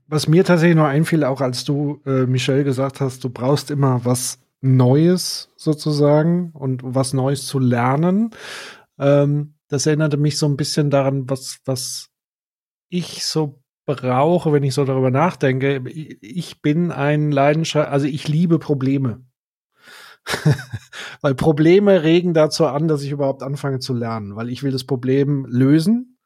Was mir tatsächlich noch einfiel, auch als du, äh, Michelle, gesagt hast, du brauchst immer was Neues sozusagen und was Neues zu lernen. Ähm, das erinnerte mich so ein bisschen daran, was, was ich so brauche, wenn ich so darüber nachdenke. Ich bin ein Leidenschaft, also ich liebe Probleme. weil Probleme regen dazu an, dass ich überhaupt anfange zu lernen, weil ich will das Problem lösen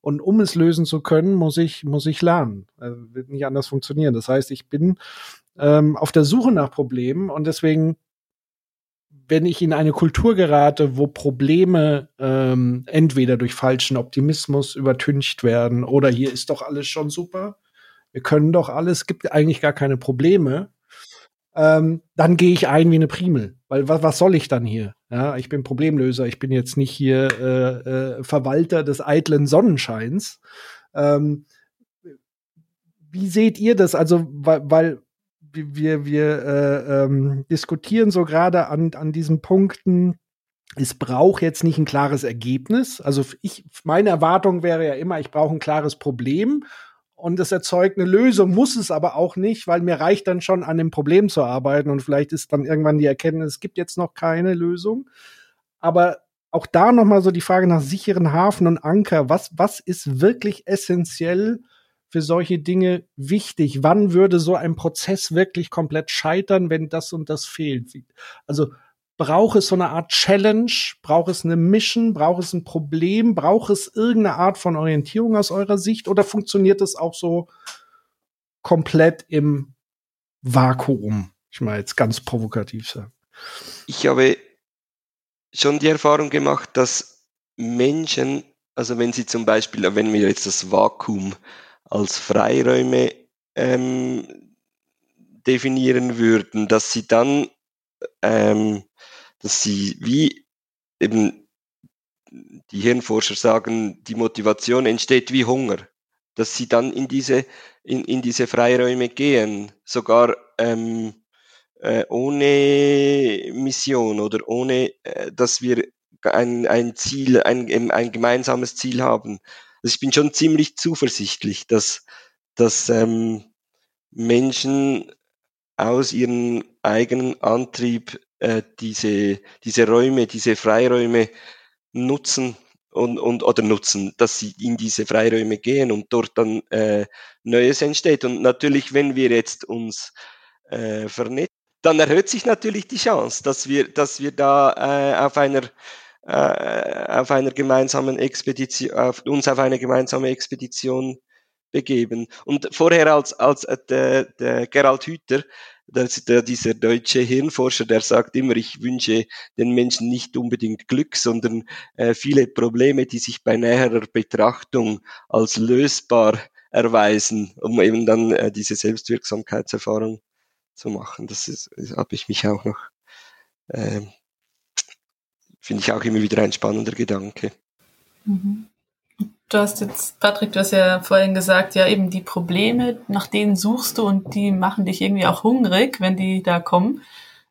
und um es lösen zu können, muss ich, muss ich lernen. Also wird nicht anders funktionieren. Das heißt, ich bin ähm, auf der Suche nach Problemen und deswegen, wenn ich in eine Kultur gerate, wo Probleme ähm, entweder durch falschen Optimismus übertüncht werden oder hier ist doch alles schon super, wir können doch alles, gibt eigentlich gar keine Probleme, ähm, dann gehe ich ein wie eine Primel. Weil was, was soll ich dann hier? Ja, ich bin Problemlöser, ich bin jetzt nicht hier äh, äh, Verwalter des eitlen Sonnenscheins. Ähm, wie seht ihr das? Also, weil, weil wir, wir äh, ähm, diskutieren so gerade an, an diesen Punkten, es braucht jetzt nicht ein klares Ergebnis. Also ich, meine Erwartung wäre ja immer, ich brauche ein klares Problem und es erzeugt eine Lösung, muss es aber auch nicht, weil mir reicht dann schon an dem Problem zu arbeiten und vielleicht ist dann irgendwann die Erkenntnis, es gibt jetzt noch keine Lösung. Aber auch da nochmal so die Frage nach sicheren Hafen und Anker. Was, was ist wirklich essentiell für solche Dinge wichtig? Wann würde so ein Prozess wirklich komplett scheitern, wenn das und das fehlt? Also Braucht es so eine Art Challenge? Braucht es eine Mission? Braucht es ein Problem? Braucht es irgendeine Art von Orientierung aus eurer Sicht? Oder funktioniert es auch so komplett im Vakuum? Ich meine jetzt ganz provokativ sagen. Ich habe schon die Erfahrung gemacht, dass Menschen, also wenn sie zum Beispiel, wenn wir jetzt das Vakuum als Freiräume ähm, definieren würden, dass sie dann ähm, dass sie wie eben die Hirnforscher sagen, die Motivation entsteht wie Hunger, dass sie dann in diese, in, in diese Freiräume gehen, sogar ähm, äh, ohne Mission oder ohne, äh, dass wir ein, ein Ziel, ein, ein gemeinsames Ziel haben. Also ich bin schon ziemlich zuversichtlich, dass, dass ähm, Menschen aus ihrem eigenen Antrieb äh, diese, diese Räume, diese Freiräume nutzen und, und oder nutzen, dass sie in diese Freiräume gehen und dort dann äh, Neues entsteht. Und natürlich, wenn wir jetzt uns äh, vernetzen, dann erhöht sich natürlich die Chance, dass wir, dass wir da äh, auf einer äh, auf einer gemeinsamen Expedition, auf, uns auf eine gemeinsame Expedition begeben. Und vorher als, als äh, der, der Gerald Hüther das, der, dieser deutsche Hirnforscher, der sagt immer, ich wünsche den Menschen nicht unbedingt Glück, sondern äh, viele Probleme, die sich bei näherer Betrachtung als lösbar erweisen, um eben dann äh, diese Selbstwirksamkeitserfahrung zu machen. Das, ist, habe ich mich auch noch, äh, finde ich auch immer wieder ein spannender Gedanke. Mhm. Du hast jetzt, Patrick, du hast ja vorhin gesagt, ja eben die Probleme, nach denen suchst du und die machen dich irgendwie auch hungrig, wenn die da kommen.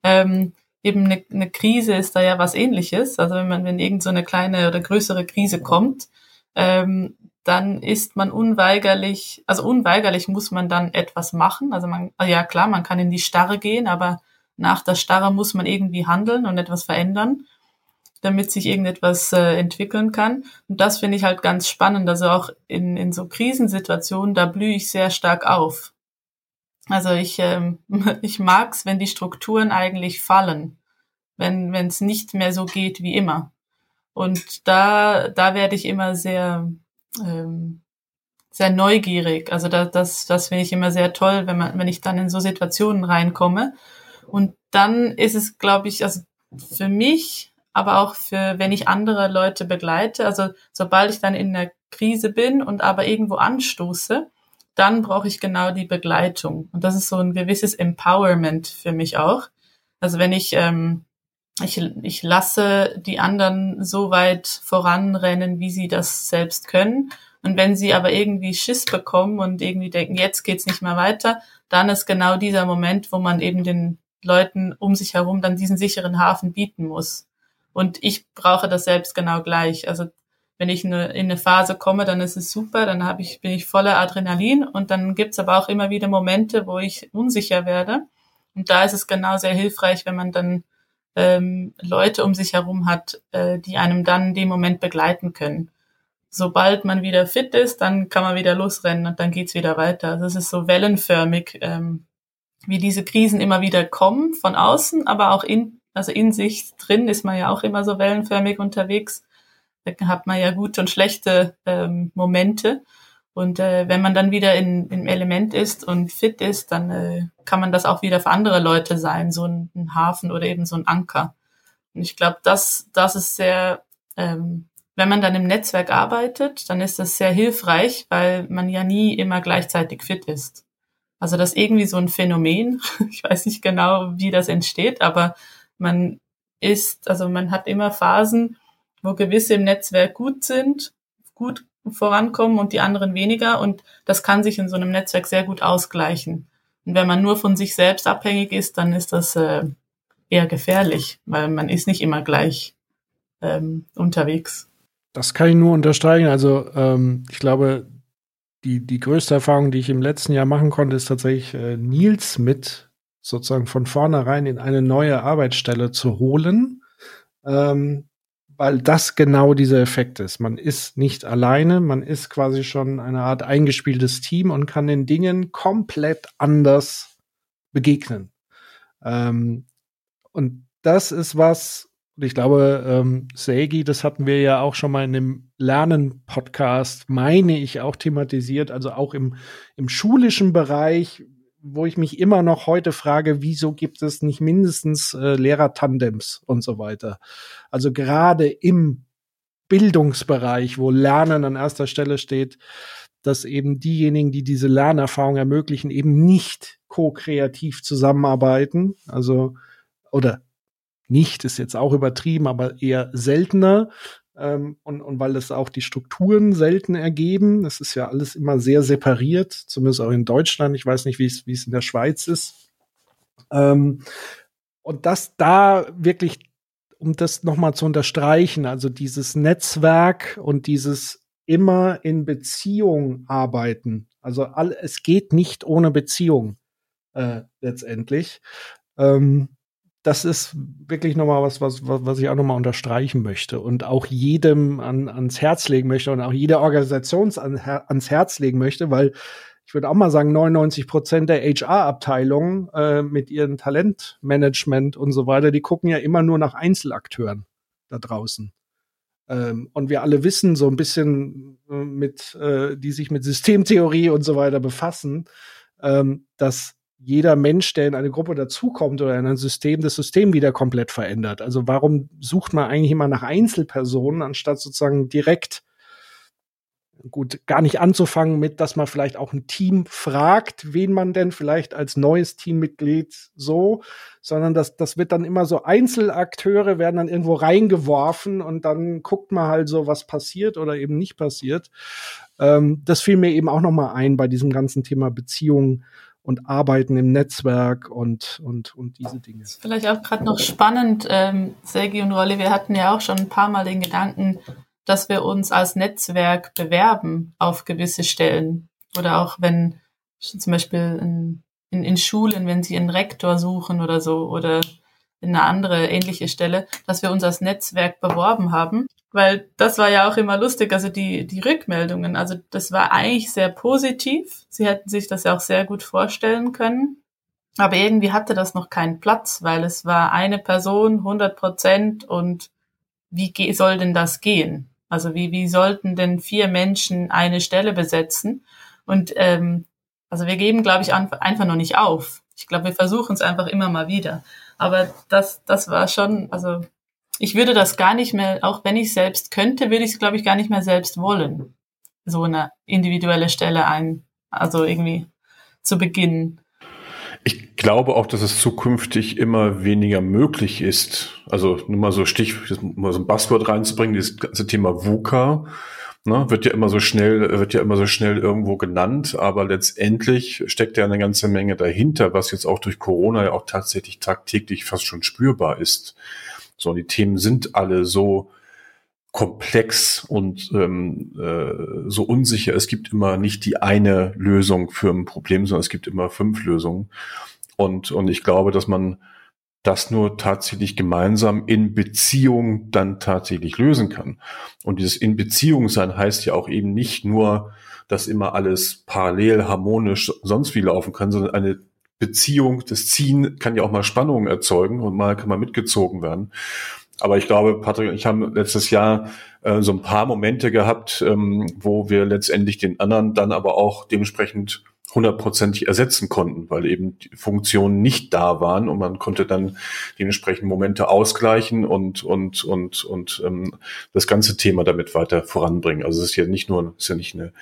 Ähm, eben eine, eine Krise ist da ja was ähnliches. Also wenn man, wenn irgend so eine kleine oder größere Krise kommt, ähm, dann ist man unweigerlich, also unweigerlich muss man dann etwas machen. Also man, ja klar, man kann in die Starre gehen, aber nach der Starre muss man irgendwie handeln und etwas verändern, damit sich irgendetwas äh, entwickeln kann. Und das finde ich halt ganz spannend. Also auch in, in so Krisensituationen, da blühe ich sehr stark auf. Also ich, ähm, ich mag's, wenn die Strukturen eigentlich fallen, wenn es nicht mehr so geht wie immer. Und da, da werde ich immer sehr, ähm, sehr neugierig. Also da, das, das finde ich immer sehr toll, wenn man, wenn ich dann in so Situationen reinkomme. Und dann ist es, glaube ich, also für mich, aber auch für, wenn ich andere Leute begleite, also sobald ich dann in einer Krise bin und aber irgendwo anstoße, dann brauche ich genau die Begleitung. Und das ist so ein gewisses Empowerment für mich auch. Also wenn ich, ähm, ich, ich lasse die anderen so weit voranrennen, wie sie das selbst können. Und wenn sie aber irgendwie Schiss bekommen und irgendwie denken, jetzt geht's nicht mehr weiter, dann ist genau dieser Moment, wo man eben den Leuten um sich herum dann diesen sicheren Hafen bieten muss. Und ich brauche das selbst genau gleich. Also wenn ich in eine, in eine Phase komme, dann ist es super, dann habe ich, bin ich voller Adrenalin und dann gibt's aber auch immer wieder Momente, wo ich unsicher werde. Und da ist es genau sehr hilfreich, wenn man dann ähm, Leute um sich herum hat, äh, die einem dann dem Moment begleiten können. Sobald man wieder fit ist, dann kann man wieder losrennen und dann geht's wieder weiter. Das ist so wellenförmig, ähm, wie diese Krisen immer wieder kommen von außen, aber auch in, also in sich drin ist man ja auch immer so wellenförmig unterwegs. Da hat man ja gute und schlechte ähm, Momente. Und äh, wenn man dann wieder in, im Element ist und fit ist, dann äh, kann man das auch wieder für andere Leute sein, so ein, ein Hafen oder eben so ein Anker. Und ich glaube, das, das ist sehr, ähm, wenn man dann im Netzwerk arbeitet, dann ist das sehr hilfreich, weil man ja nie immer gleichzeitig fit ist. Also das ist irgendwie so ein Phänomen. Ich weiß nicht genau, wie das entsteht, aber man ist, also man hat immer Phasen, wo gewisse im Netzwerk gut sind, gut vorankommen und die anderen weniger. Und das kann sich in so einem Netzwerk sehr gut ausgleichen. Und wenn man nur von sich selbst abhängig ist, dann ist das äh, eher gefährlich, weil man ist nicht immer gleich ähm, unterwegs. Das kann ich nur unterstreichen. Also ähm, ich glaube, die, die größte Erfahrung, die ich im letzten Jahr machen konnte, ist tatsächlich äh, Nils mit sozusagen von vornherein in eine neue Arbeitsstelle zu holen. Ähm, weil das genau dieser Effekt ist. Man ist nicht alleine, man ist quasi schon eine Art eingespieltes Team und kann den Dingen komplett anders begegnen. Ähm, und das ist was, und ich glaube, ähm, Segi, das hatten wir ja auch schon mal in dem Lernen-Podcast, meine ich, auch thematisiert, also auch im, im schulischen Bereich wo ich mich immer noch heute frage, wieso gibt es nicht mindestens äh, Lehrer-Tandems und so weiter. Also gerade im Bildungsbereich, wo Lernen an erster Stelle steht, dass eben diejenigen, die diese Lernerfahrung ermöglichen, eben nicht ko-kreativ zusammenarbeiten. Also, oder nicht ist jetzt auch übertrieben, aber eher seltener, ähm, und, und weil es auch die Strukturen selten ergeben. Das ist ja alles immer sehr separiert, zumindest auch in Deutschland. Ich weiß nicht, wie es wie es in der Schweiz ist. Ähm, und das da wirklich, um das nochmal zu unterstreichen, also dieses Netzwerk und dieses immer in Beziehung arbeiten. Also all, es geht nicht ohne Beziehung äh, letztendlich. Ähm, das ist wirklich nochmal was, was, was ich auch nochmal unterstreichen möchte und auch jedem an, ans Herz legen möchte und auch jeder Organisation an, ans Herz legen möchte, weil ich würde auch mal sagen, 99 Prozent der HR-Abteilungen äh, mit ihren Talentmanagement und so weiter, die gucken ja immer nur nach Einzelakteuren da draußen. Ähm, und wir alle wissen so ein bisschen äh, mit, äh, die sich mit Systemtheorie und so weiter befassen, ähm, dass jeder Mensch, der in eine Gruppe dazukommt oder in ein System, das System wieder komplett verändert. Also warum sucht man eigentlich immer nach Einzelpersonen, anstatt sozusagen direkt gut, gar nicht anzufangen mit, dass man vielleicht auch ein Team fragt, wen man denn vielleicht als neues Teammitglied so, sondern das, das wird dann immer so Einzelakteure werden dann irgendwo reingeworfen und dann guckt man halt so, was passiert oder eben nicht passiert. Ähm, das fiel mir eben auch noch mal ein bei diesem ganzen Thema Beziehungen und Arbeiten im Netzwerk und, und, und diese Dinge. Vielleicht auch gerade noch spannend, ähm, Sergi und Rolli, wir hatten ja auch schon ein paar Mal den Gedanken, dass wir uns als Netzwerk bewerben auf gewisse Stellen. Oder auch wenn zum Beispiel in, in, in Schulen, wenn sie einen Rektor suchen oder so, oder in eine andere ähnliche Stelle, dass wir uns als Netzwerk beworben haben. Weil das war ja auch immer lustig, also die, die Rückmeldungen, also das war eigentlich sehr positiv. Sie hätten sich das ja auch sehr gut vorstellen können. Aber irgendwie hatte das noch keinen Platz, weil es war eine Person, 100 Prozent und wie soll denn das gehen? Also wie, wie sollten denn vier Menschen eine Stelle besetzen? Und ähm, also wir geben, glaube ich, einfach noch nicht auf. Ich glaube, wir versuchen es einfach immer mal wieder. Aber das, das war schon, also ich würde das gar nicht mehr, auch wenn ich selbst könnte, würde ich es, glaube ich, gar nicht mehr selbst wollen. So eine individuelle Stelle ein, also irgendwie zu beginnen. Ich glaube auch, dass es zukünftig immer weniger möglich ist. Also nur mal so Stich, mal so ein Buzzword reinzubringen, dieses ganze Thema VUCA. Ne, wird ja immer so schnell, wird ja immer so schnell irgendwo genannt, aber letztendlich steckt ja eine ganze Menge dahinter, was jetzt auch durch Corona ja auch tatsächlich tagtäglich fast schon spürbar ist. So, die Themen sind alle so komplex und ähm, äh, so unsicher. Es gibt immer nicht die eine Lösung für ein Problem, sondern es gibt immer fünf Lösungen. Und, und ich glaube, dass man das nur tatsächlich gemeinsam in Beziehung dann tatsächlich lösen kann. Und dieses in Beziehung sein heißt ja auch eben nicht nur, dass immer alles parallel, harmonisch, sonst wie laufen kann, sondern eine Beziehung, das Ziehen kann ja auch mal Spannungen erzeugen und mal kann man mitgezogen werden. Aber ich glaube, Patrick ich haben letztes Jahr äh, so ein paar Momente gehabt, ähm, wo wir letztendlich den anderen dann aber auch dementsprechend hundertprozentig ersetzen konnten, weil eben die Funktionen nicht da waren und man konnte dann dementsprechend Momente ausgleichen und und und und ähm, das ganze Thema damit weiter voranbringen. Also es ist ja nicht nur ist ja nicht eine,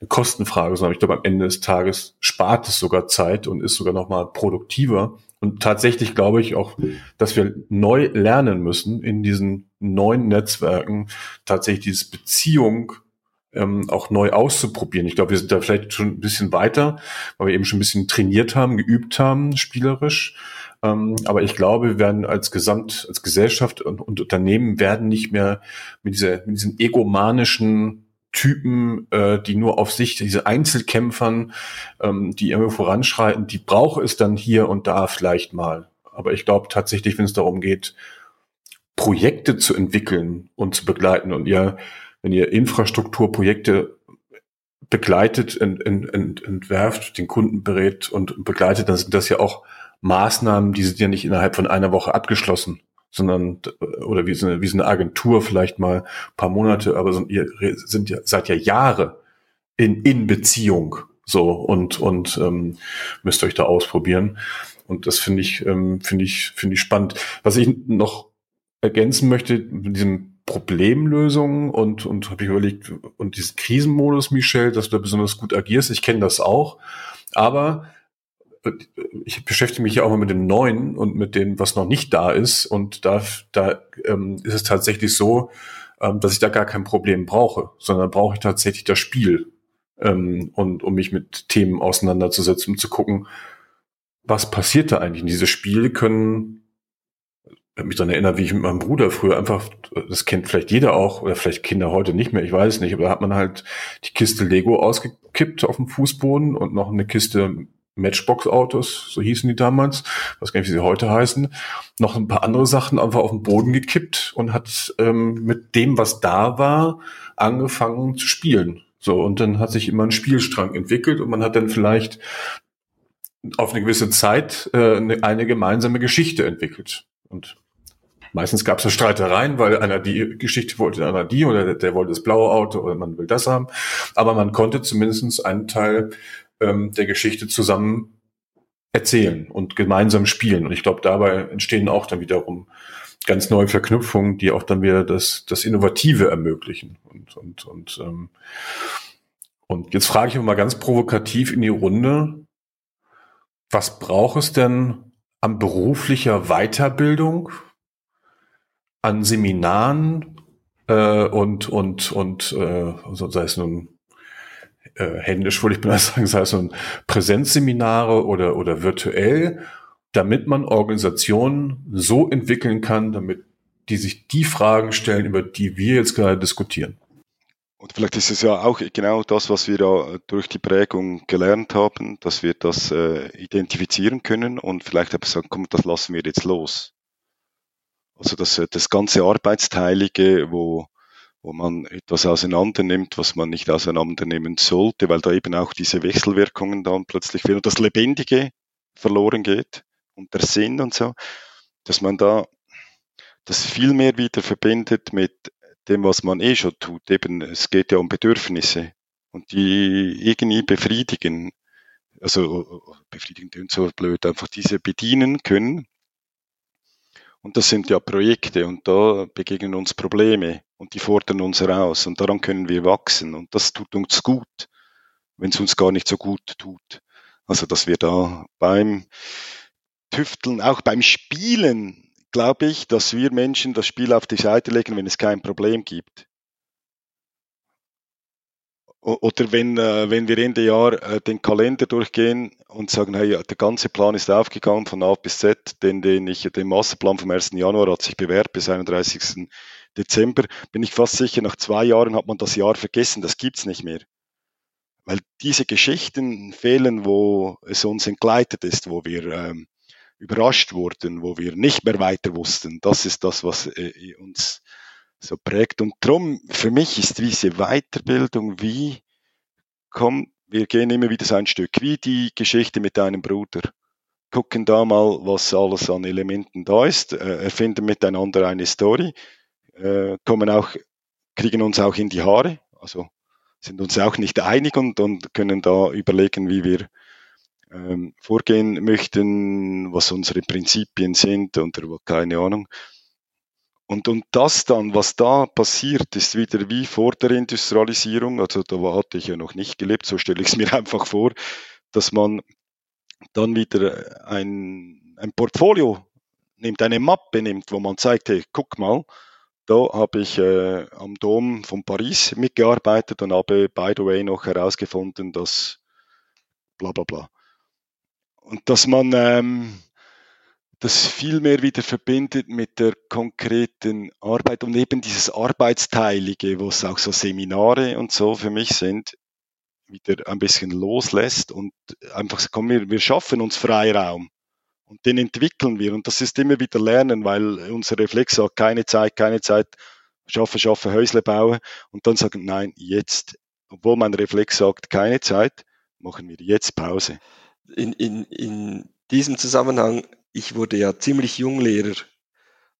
eine Kostenfrage, sondern ich glaube am Ende des Tages spart es sogar Zeit und ist sogar noch mal produktiver. Und tatsächlich glaube ich auch, dass wir neu lernen müssen in diesen neuen Netzwerken tatsächlich diese Beziehung ähm, auch neu auszuprobieren. Ich glaube, wir sind da vielleicht schon ein bisschen weiter, weil wir eben schon ein bisschen trainiert haben, geübt haben, spielerisch. Ähm, aber ich glaube, wir werden als Gesamt, als Gesellschaft und, und Unternehmen werden nicht mehr mit, dieser, mit diesen egomanischen Typen, äh, die nur auf sich, diese Einzelkämpfern, ähm, die immer voranschreiten, die braucht es dann hier und da vielleicht mal. Aber ich glaube tatsächlich, wenn es darum geht, Projekte zu entwickeln und zu begleiten und ihr wenn ihr Infrastrukturprojekte begleitet, ent, ent, ent, entwerft, den Kunden berät und begleitet, dann sind das ja auch Maßnahmen, die sind ja nicht innerhalb von einer Woche abgeschlossen, sondern oder wie so eine, wie so eine Agentur vielleicht mal ein paar Monate, aber so, ihr sind ja seit ja Jahre in, in Beziehung so und und ähm, müsst euch da ausprobieren und das finde ich ähm, finde ich finde ich spannend. Was ich noch ergänzen möchte mit diesem Problemlösungen und, und habe ich überlegt, und diesen Krisenmodus, Michel, dass du da besonders gut agierst. Ich kenne das auch. Aber äh, ich beschäftige mich ja auch mal mit dem Neuen und mit dem, was noch nicht da ist. Und da, da ähm, ist es tatsächlich so, ähm, dass ich da gar kein Problem brauche, sondern brauche ich tatsächlich das Spiel. Ähm, und um mich mit Themen auseinanderzusetzen, um zu gucken, was passiert da eigentlich? In diese Spiele können mich daran erinnert, wie ich mit meinem Bruder früher einfach, das kennt vielleicht jeder auch, oder vielleicht Kinder heute nicht mehr, ich weiß es nicht, aber da hat man halt die Kiste Lego ausgekippt auf dem Fußboden und noch eine Kiste Matchbox-Autos, so hießen die damals, weiß gar nicht, wie sie heute heißen, noch ein paar andere Sachen einfach auf den Boden gekippt und hat ähm, mit dem, was da war, angefangen zu spielen. So, und dann hat sich immer ein Spielstrang entwickelt und man hat dann vielleicht auf eine gewisse Zeit äh, eine, eine gemeinsame Geschichte entwickelt. Und Meistens gab es Streitereien, weil einer die Geschichte wollte, einer die oder der, der wollte das blaue Auto oder man will das haben. Aber man konnte zumindest einen Teil ähm, der Geschichte zusammen erzählen und gemeinsam spielen. Und ich glaube, dabei entstehen auch dann wiederum ganz neue Verknüpfungen, die auch dann wieder das, das Innovative ermöglichen. Und, und, und, ähm, und jetzt frage ich mal ganz provokativ in die Runde, was braucht es denn an beruflicher Weiterbildung an Seminaren äh, und und und äh, so sei es nun äh, händisch, würde ich mal sagen, sei es ein Präsenzseminare oder, oder virtuell, damit man Organisationen so entwickeln kann, damit die sich die Fragen stellen, über die wir jetzt gerade diskutieren. Und vielleicht ist es ja auch genau das, was wir da durch die Prägung gelernt haben, dass wir das äh, identifizieren können und vielleicht einfach sagen, komm, das lassen wir jetzt los. Also das, äh, das ganze Arbeitsteilige, wo, wo man etwas auseinandernimmt, was man nicht auseinandernehmen sollte, weil da eben auch diese Wechselwirkungen dann plötzlich fehlen und das Lebendige verloren geht und der Sinn und so, dass man da das viel mehr wieder verbindet mit dem, was man eh schon tut. Eben, es geht ja um Bedürfnisse und die irgendwie befriedigen, also befriedigen und so blöd, einfach diese bedienen können. Und das sind ja Projekte und da begegnen uns Probleme und die fordern uns heraus und daran können wir wachsen und das tut uns gut, wenn es uns gar nicht so gut tut. Also, dass wir da beim Tüfteln, auch beim Spielen glaube ich, dass wir Menschen das Spiel auf die Seite legen, wenn es kein Problem gibt. Oder wenn, äh, wenn wir Ende Jahr äh, den Kalender durchgehen und sagen, hey, der ganze Plan ist aufgegangen von A bis Z, den, den ich, den Masterplan vom 1. Januar hat sich bewährt bis 31. Dezember, bin ich fast sicher, nach zwei Jahren hat man das Jahr vergessen, das gibt's nicht mehr. Weil diese Geschichten fehlen, wo es uns entgleitet ist, wo wir ähm, überrascht wurden, wo wir nicht mehr weiter wussten. Das ist das, was äh, uns so prägt. Und drum, für mich ist diese Weiterbildung wie, komm, wir gehen immer wieder so ein Stück, wie die Geschichte mit deinem Bruder. Gucken da mal, was alles an Elementen da ist, äh, erfinden miteinander eine Story, äh, kommen auch, kriegen uns auch in die Haare, also sind uns auch nicht einig und, und können da überlegen, wie wir ähm, vorgehen möchten, was unsere Prinzipien sind und keine Ahnung. Und, und das dann, was da passiert, ist wieder wie vor der Industrialisierung, also da hatte ich ja noch nicht gelebt, so stelle ich es mir einfach vor, dass man dann wieder ein, ein Portfolio nimmt, eine Mappe nimmt, wo man zeigt, hey, guck mal, da habe ich äh, am Dom von Paris mitgearbeitet und habe, by the way, noch herausgefunden, dass bla bla bla. Und dass man ähm, das viel mehr wieder verbindet mit der konkreten Arbeit und eben dieses Arbeitsteilige, wo es auch so Seminare und so für mich sind, wieder ein bisschen loslässt und einfach komm, wir, wir schaffen uns Freiraum und den entwickeln wir. Und das ist immer wieder Lernen, weil unser Reflex sagt, keine Zeit, keine Zeit, schaffe, schaffe, Häusle bauen. Und dann sagen, nein, jetzt, obwohl mein Reflex sagt, keine Zeit, machen wir jetzt Pause. In, in, in diesem Zusammenhang, ich wurde ja ziemlich jung Lehrer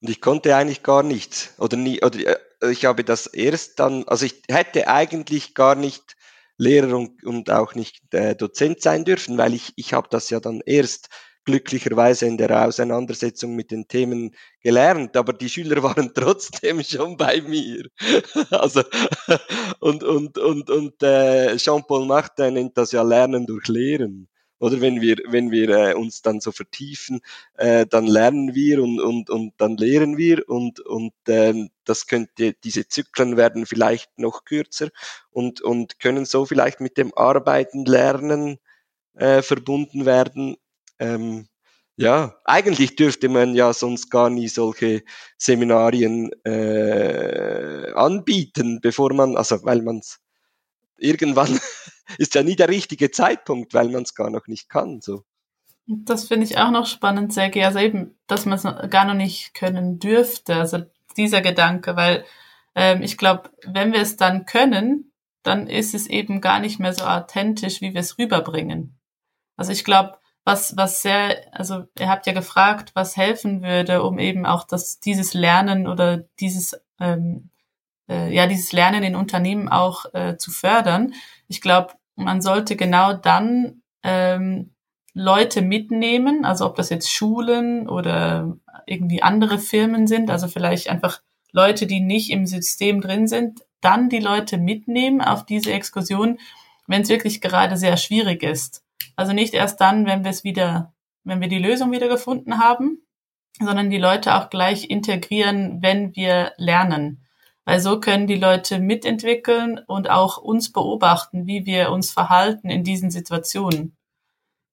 und ich konnte eigentlich gar nichts oder nie, oder äh, ich habe das erst dann, also ich hätte eigentlich gar nicht Lehrer und, und auch nicht äh, Dozent sein dürfen, weil ich, ich habe das ja dann erst glücklicherweise in der Auseinandersetzung mit den Themen gelernt, aber die Schüler waren trotzdem schon bei mir. also und und und und äh, Jean-Paul Martin nennt das ja Lernen durch Lehren. Oder wenn wir, wenn wir äh, uns dann so vertiefen, äh, dann lernen wir und, und, und dann lehren wir und, und ähm, das könnte, diese Zyklen werden vielleicht noch kürzer und, und können so vielleicht mit dem Arbeiten, Lernen äh, verbunden werden. Ähm, ja, eigentlich dürfte man ja sonst gar nie solche Seminarien äh, anbieten, bevor man, also weil man es irgendwann ist ja nie der richtige Zeitpunkt, weil man es gar noch nicht kann. So. Das finde ich auch noch spannend, Sergei. Also eben, dass man es gar noch nicht können dürfte. Also dieser Gedanke, weil ähm, ich glaube, wenn wir es dann können, dann ist es eben gar nicht mehr so authentisch, wie wir es rüberbringen. Also ich glaube, was, was sehr, also ihr habt ja gefragt, was helfen würde, um eben auch das, dieses Lernen oder dieses ähm, äh, ja dieses Lernen in Unternehmen auch äh, zu fördern. Ich glaube, man sollte genau dann ähm, Leute mitnehmen, also ob das jetzt Schulen oder irgendwie andere Firmen sind, also vielleicht einfach Leute, die nicht im System drin sind, dann die Leute mitnehmen auf diese Exkursion, wenn es wirklich gerade sehr schwierig ist. Also nicht erst dann, wenn wir es wieder, wenn wir die Lösung wieder gefunden haben, sondern die Leute auch gleich integrieren, wenn wir lernen. Weil so können die Leute mitentwickeln und auch uns beobachten, wie wir uns verhalten in diesen Situationen.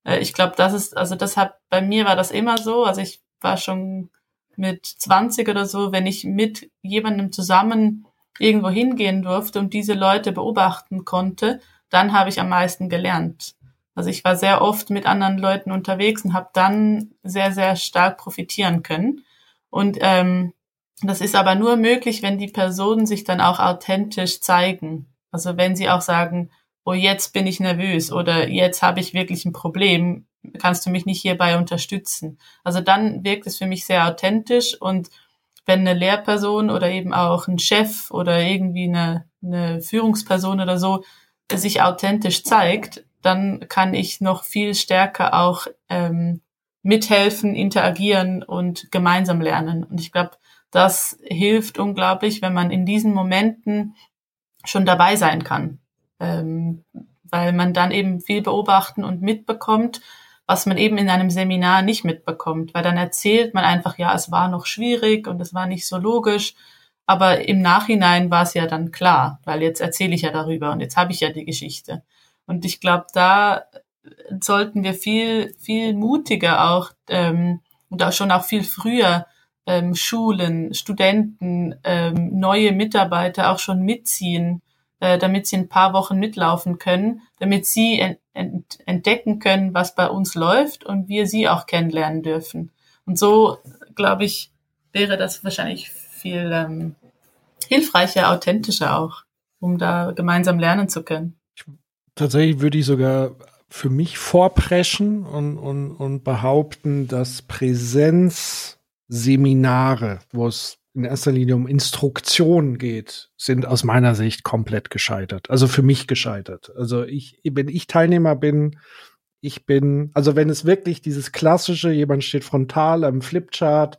Äh, ich glaube, das ist, also das hat, bei mir war das immer so. Also ich war schon mit 20 oder so, wenn ich mit jemandem zusammen irgendwo hingehen durfte und diese Leute beobachten konnte, dann habe ich am meisten gelernt. Also ich war sehr oft mit anderen Leuten unterwegs und habe dann sehr, sehr stark profitieren können. Und ähm, das ist aber nur möglich, wenn die Personen sich dann auch authentisch zeigen. Also wenn sie auch sagen, oh, jetzt bin ich nervös oder jetzt habe ich wirklich ein Problem, kannst du mich nicht hierbei unterstützen. Also dann wirkt es für mich sehr authentisch und wenn eine Lehrperson oder eben auch ein Chef oder irgendwie eine, eine Führungsperson oder so sich authentisch zeigt, dann kann ich noch viel stärker auch ähm, mithelfen, interagieren und gemeinsam lernen. Und ich glaube, das hilft unglaublich, wenn man in diesen Momenten schon dabei sein kann, ähm, weil man dann eben viel beobachten und mitbekommt, was man eben in einem Seminar nicht mitbekommt, weil dann erzählt man einfach, ja, es war noch schwierig und es war nicht so logisch, aber im Nachhinein war es ja dann klar, weil jetzt erzähle ich ja darüber und jetzt habe ich ja die Geschichte. Und ich glaube, da sollten wir viel, viel mutiger auch ähm, und auch schon auch viel früher ähm, Schulen, Studenten, ähm, neue Mitarbeiter auch schon mitziehen, äh, damit sie ein paar Wochen mitlaufen können, damit sie ent ent entdecken können, was bei uns läuft und wir sie auch kennenlernen dürfen. Und so, glaube ich, wäre das wahrscheinlich viel ähm, hilfreicher, authentischer auch, um da gemeinsam lernen zu können. Tatsächlich würde ich sogar für mich vorpreschen und, und, und behaupten, dass Präsenzseminare, wo es in erster Linie um Instruktionen geht, sind aus meiner Sicht komplett gescheitert. Also für mich gescheitert. Also ich, wenn ich Teilnehmer bin, ich bin, also wenn es wirklich dieses klassische, jemand steht frontal am Flipchart,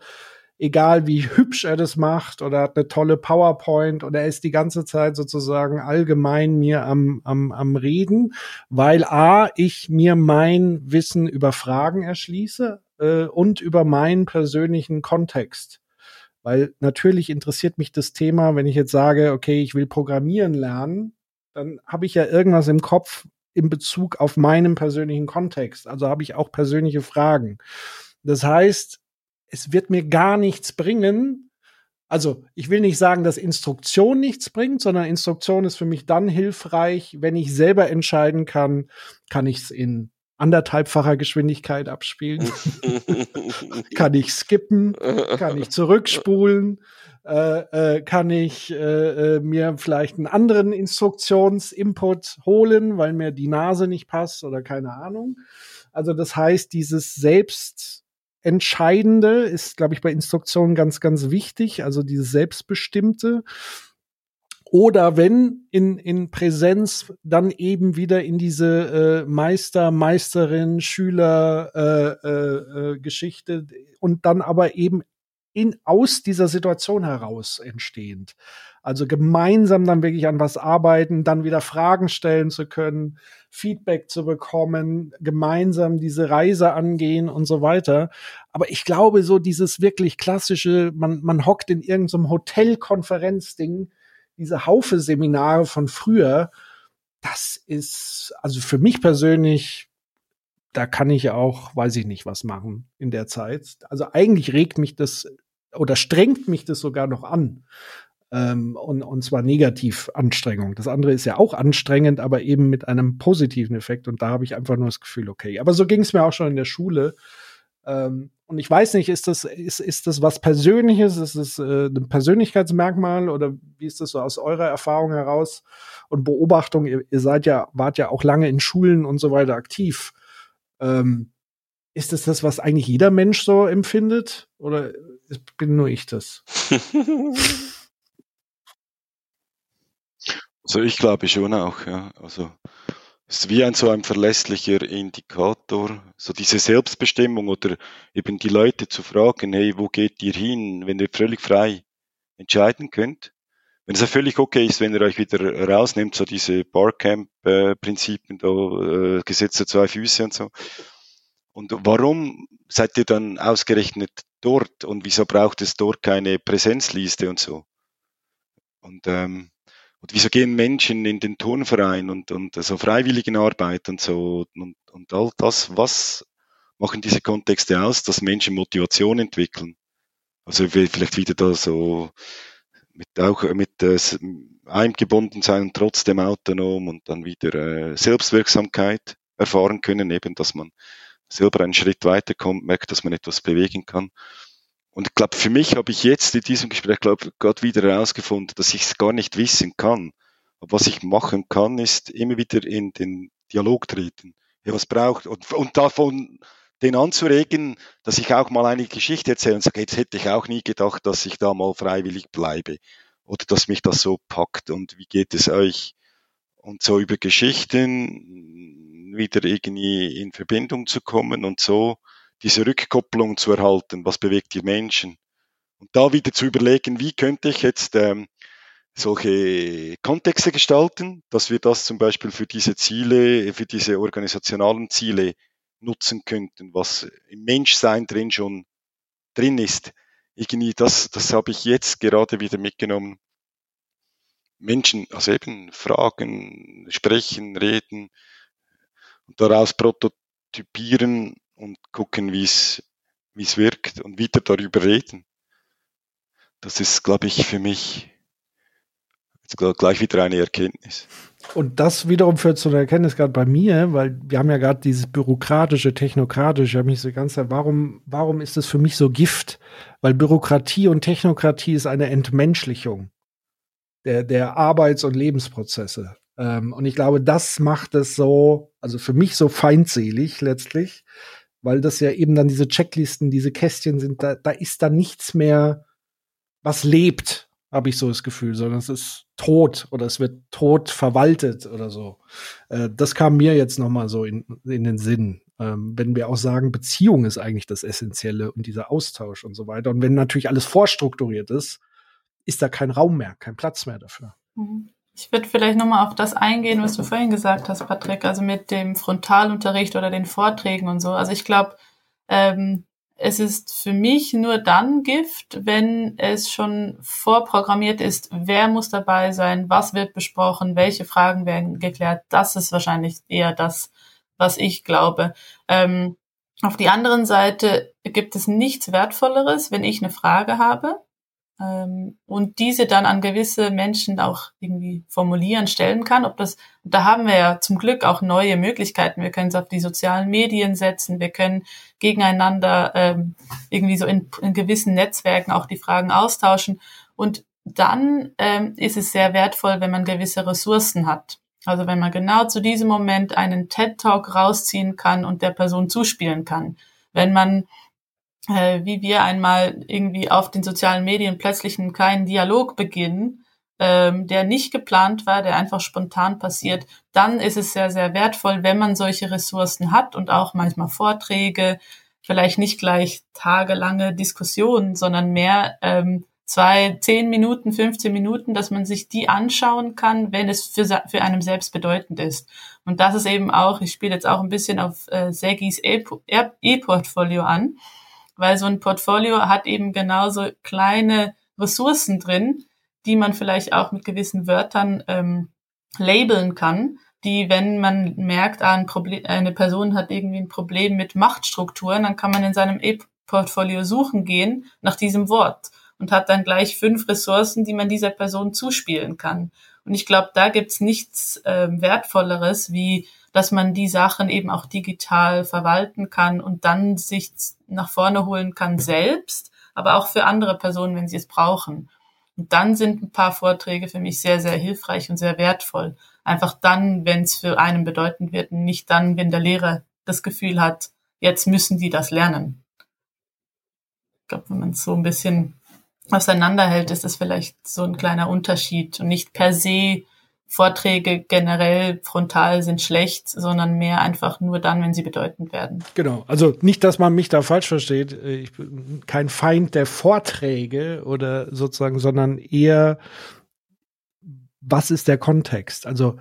egal wie hübsch er das macht oder hat eine tolle PowerPoint oder er ist die ganze Zeit sozusagen allgemein mir am, am, am Reden, weil A, ich mir mein Wissen über Fragen erschließe äh, und über meinen persönlichen Kontext. Weil natürlich interessiert mich das Thema, wenn ich jetzt sage, okay, ich will programmieren lernen, dann habe ich ja irgendwas im Kopf in Bezug auf meinen persönlichen Kontext. Also habe ich auch persönliche Fragen. Das heißt, es wird mir gar nichts bringen. Also, ich will nicht sagen, dass Instruktion nichts bringt, sondern Instruktion ist für mich dann hilfreich, wenn ich selber entscheiden kann, kann ich es in anderthalbfacher Geschwindigkeit abspielen? kann ich skippen? Kann ich zurückspulen? Äh, äh, kann ich äh, äh, mir vielleicht einen anderen Instruktionsinput holen, weil mir die Nase nicht passt oder keine Ahnung. Also das heißt, dieses Selbst Entscheidende ist, glaube ich, bei Instruktionen ganz, ganz wichtig, also dieses Selbstbestimmte. Oder wenn in, in Präsenz dann eben wieder in diese äh, Meister, Meisterin, Schüler äh, äh, äh, Geschichte und dann aber eben in, aus dieser Situation heraus entstehend. Also gemeinsam dann wirklich an was arbeiten, dann wieder Fragen stellen zu können, Feedback zu bekommen, gemeinsam diese Reise angehen und so weiter. Aber ich glaube, so dieses wirklich klassische, man, man hockt in irgendeinem Hotelkonferenzding, diese Haufe-Seminare von früher, das ist, also für mich persönlich, da kann ich auch, weiß ich nicht, was machen in der Zeit. Also eigentlich regt mich das oder strengt mich das sogar noch an. Ähm, und, und zwar negativ Anstrengung. Das andere ist ja auch anstrengend, aber eben mit einem positiven Effekt. Und da habe ich einfach nur das Gefühl, okay. Aber so ging es mir auch schon in der Schule. Ähm, und ich weiß nicht, ist das, ist, ist das was Persönliches? Ist das äh, ein Persönlichkeitsmerkmal oder wie ist das so aus eurer Erfahrung heraus und Beobachtung? Ihr, ihr seid ja, wart ja auch lange in Schulen und so weiter aktiv. Ähm, ist das das, was eigentlich jeder Mensch so empfindet? Oder bin nur ich das? Also ich glaube schon auch, ja. Also es ist wie ein so ein verlässlicher Indikator, so diese Selbstbestimmung oder eben die Leute zu fragen, hey, wo geht ihr hin, wenn ihr völlig frei entscheiden könnt. Wenn es ja völlig okay ist, wenn ihr euch wieder rausnimmt, so diese Barcamp-Prinzipien, da äh, Gesetz der zwei Füße und so. Und warum seid ihr dann ausgerechnet dort und wieso braucht es dort keine Präsenzliste und so? Und, ähm, und wieso gehen Menschen in den Turnverein und, und so Freiwilligenarbeit und so und, und all das, was machen diese Kontexte aus, dass Menschen Motivation entwickeln? Also vielleicht wieder da so mit auch mit äh, eingebunden sein und trotzdem autonom und dann wieder äh, Selbstwirksamkeit erfahren können, eben dass man selber einen Schritt weiterkommt, merkt, dass man etwas bewegen kann. Und ich glaube, für mich habe ich jetzt in diesem Gespräch glaube gerade wieder herausgefunden, dass ich es gar nicht wissen kann. Aber was ich machen kann, ist immer wieder in den Dialog treten. Ja, was braucht und, und davon den anzuregen, dass ich auch mal eine Geschichte erzähle und sage, jetzt hätte ich auch nie gedacht, dass ich da mal freiwillig bleibe oder dass mich das so packt und wie geht es euch? Und so über Geschichten wieder irgendwie in Verbindung zu kommen und so diese Rückkopplung zu erhalten, was bewegt die Menschen. Und da wieder zu überlegen, wie könnte ich jetzt ähm, solche Kontexte gestalten, dass wir das zum Beispiel für diese Ziele, für diese organisationalen Ziele nutzen könnten, was im Menschsein drin schon drin ist. Irgendwie, das, das habe ich jetzt gerade wieder mitgenommen. Menschen, also eben fragen, sprechen, reden und daraus prototypieren und gucken, wie es wirkt und wieder darüber reden. Das ist, glaube ich, für mich jetzt gleich wieder eine Erkenntnis. Und das wiederum führt zu einer Erkenntnis gerade bei mir, weil wir haben ja gerade dieses bürokratische, technokratische, ich habe mich so ganz, warum, warum ist das für mich so Gift? Weil Bürokratie und Technokratie ist eine Entmenschlichung der, der Arbeits- und Lebensprozesse. Ähm, und ich glaube, das macht es so, also für mich so feindselig letztlich, weil das ja eben dann diese Checklisten, diese Kästchen sind, da, da ist dann nichts mehr, was lebt, habe ich so das Gefühl, sondern es ist tot oder es wird tot verwaltet oder so. Äh, das kam mir jetzt noch mal so in, in den Sinn. Ähm, wenn wir auch sagen, Beziehung ist eigentlich das Essentielle und dieser Austausch und so weiter. Und wenn natürlich alles vorstrukturiert ist, ist da kein Raum mehr, kein Platz mehr dafür. Mhm. Ich würde vielleicht nochmal auf das eingehen, was du vorhin gesagt hast, Patrick, also mit dem Frontalunterricht oder den Vorträgen und so. Also ich glaube, ähm, es ist für mich nur dann Gift, wenn es schon vorprogrammiert ist, wer muss dabei sein, was wird besprochen, welche Fragen werden geklärt. Das ist wahrscheinlich eher das, was ich glaube. Ähm, auf die anderen Seite gibt es nichts Wertvolleres, wenn ich eine Frage habe und diese dann an gewisse Menschen auch irgendwie formulieren, stellen kann. Ob das, da haben wir ja zum Glück auch neue Möglichkeiten. Wir können es auf die sozialen Medien setzen, wir können gegeneinander ähm, irgendwie so in, in gewissen Netzwerken auch die Fragen austauschen. Und dann ähm, ist es sehr wertvoll, wenn man gewisse Ressourcen hat. Also wenn man genau zu diesem Moment einen TED-Talk rausziehen kann und der Person zuspielen kann. Wenn man äh, wie wir einmal irgendwie auf den sozialen Medien plötzlich einen kleinen Dialog beginnen, ähm, der nicht geplant war, der einfach spontan passiert, dann ist es sehr, sehr wertvoll, wenn man solche Ressourcen hat und auch manchmal Vorträge, vielleicht nicht gleich tagelange Diskussionen, sondern mehr ähm, zwei, zehn Minuten, 15 Minuten, dass man sich die anschauen kann, wenn es für, für einem selbst bedeutend ist. Und das ist eben auch, ich spiele jetzt auch ein bisschen auf äh, Segis E-Portfolio an weil so ein Portfolio hat eben genauso kleine Ressourcen drin, die man vielleicht auch mit gewissen Wörtern ähm, labeln kann, die, wenn man merkt, ah, ein Problem, eine Person hat irgendwie ein Problem mit Machtstrukturen, dann kann man in seinem E-Portfolio suchen gehen nach diesem Wort und hat dann gleich fünf Ressourcen, die man dieser Person zuspielen kann. Und ich glaube, da gibt's nichts äh, Wertvolleres wie dass man die Sachen eben auch digital verwalten kann und dann sich nach vorne holen kann selbst, aber auch für andere Personen, wenn sie es brauchen. Und dann sind ein paar Vorträge für mich sehr, sehr hilfreich und sehr wertvoll. Einfach dann, wenn es für einen bedeutend wird und nicht dann, wenn der Lehrer das Gefühl hat, jetzt müssen die das lernen. Ich glaube, wenn man es so ein bisschen auseinanderhält, ist das vielleicht so ein kleiner Unterschied und nicht per se Vorträge generell frontal sind schlecht, sondern mehr einfach nur dann, wenn sie bedeutend werden. Genau. Also nicht, dass man mich da falsch versteht. Ich bin kein Feind der Vorträge oder sozusagen, sondern eher, was ist der Kontext? Also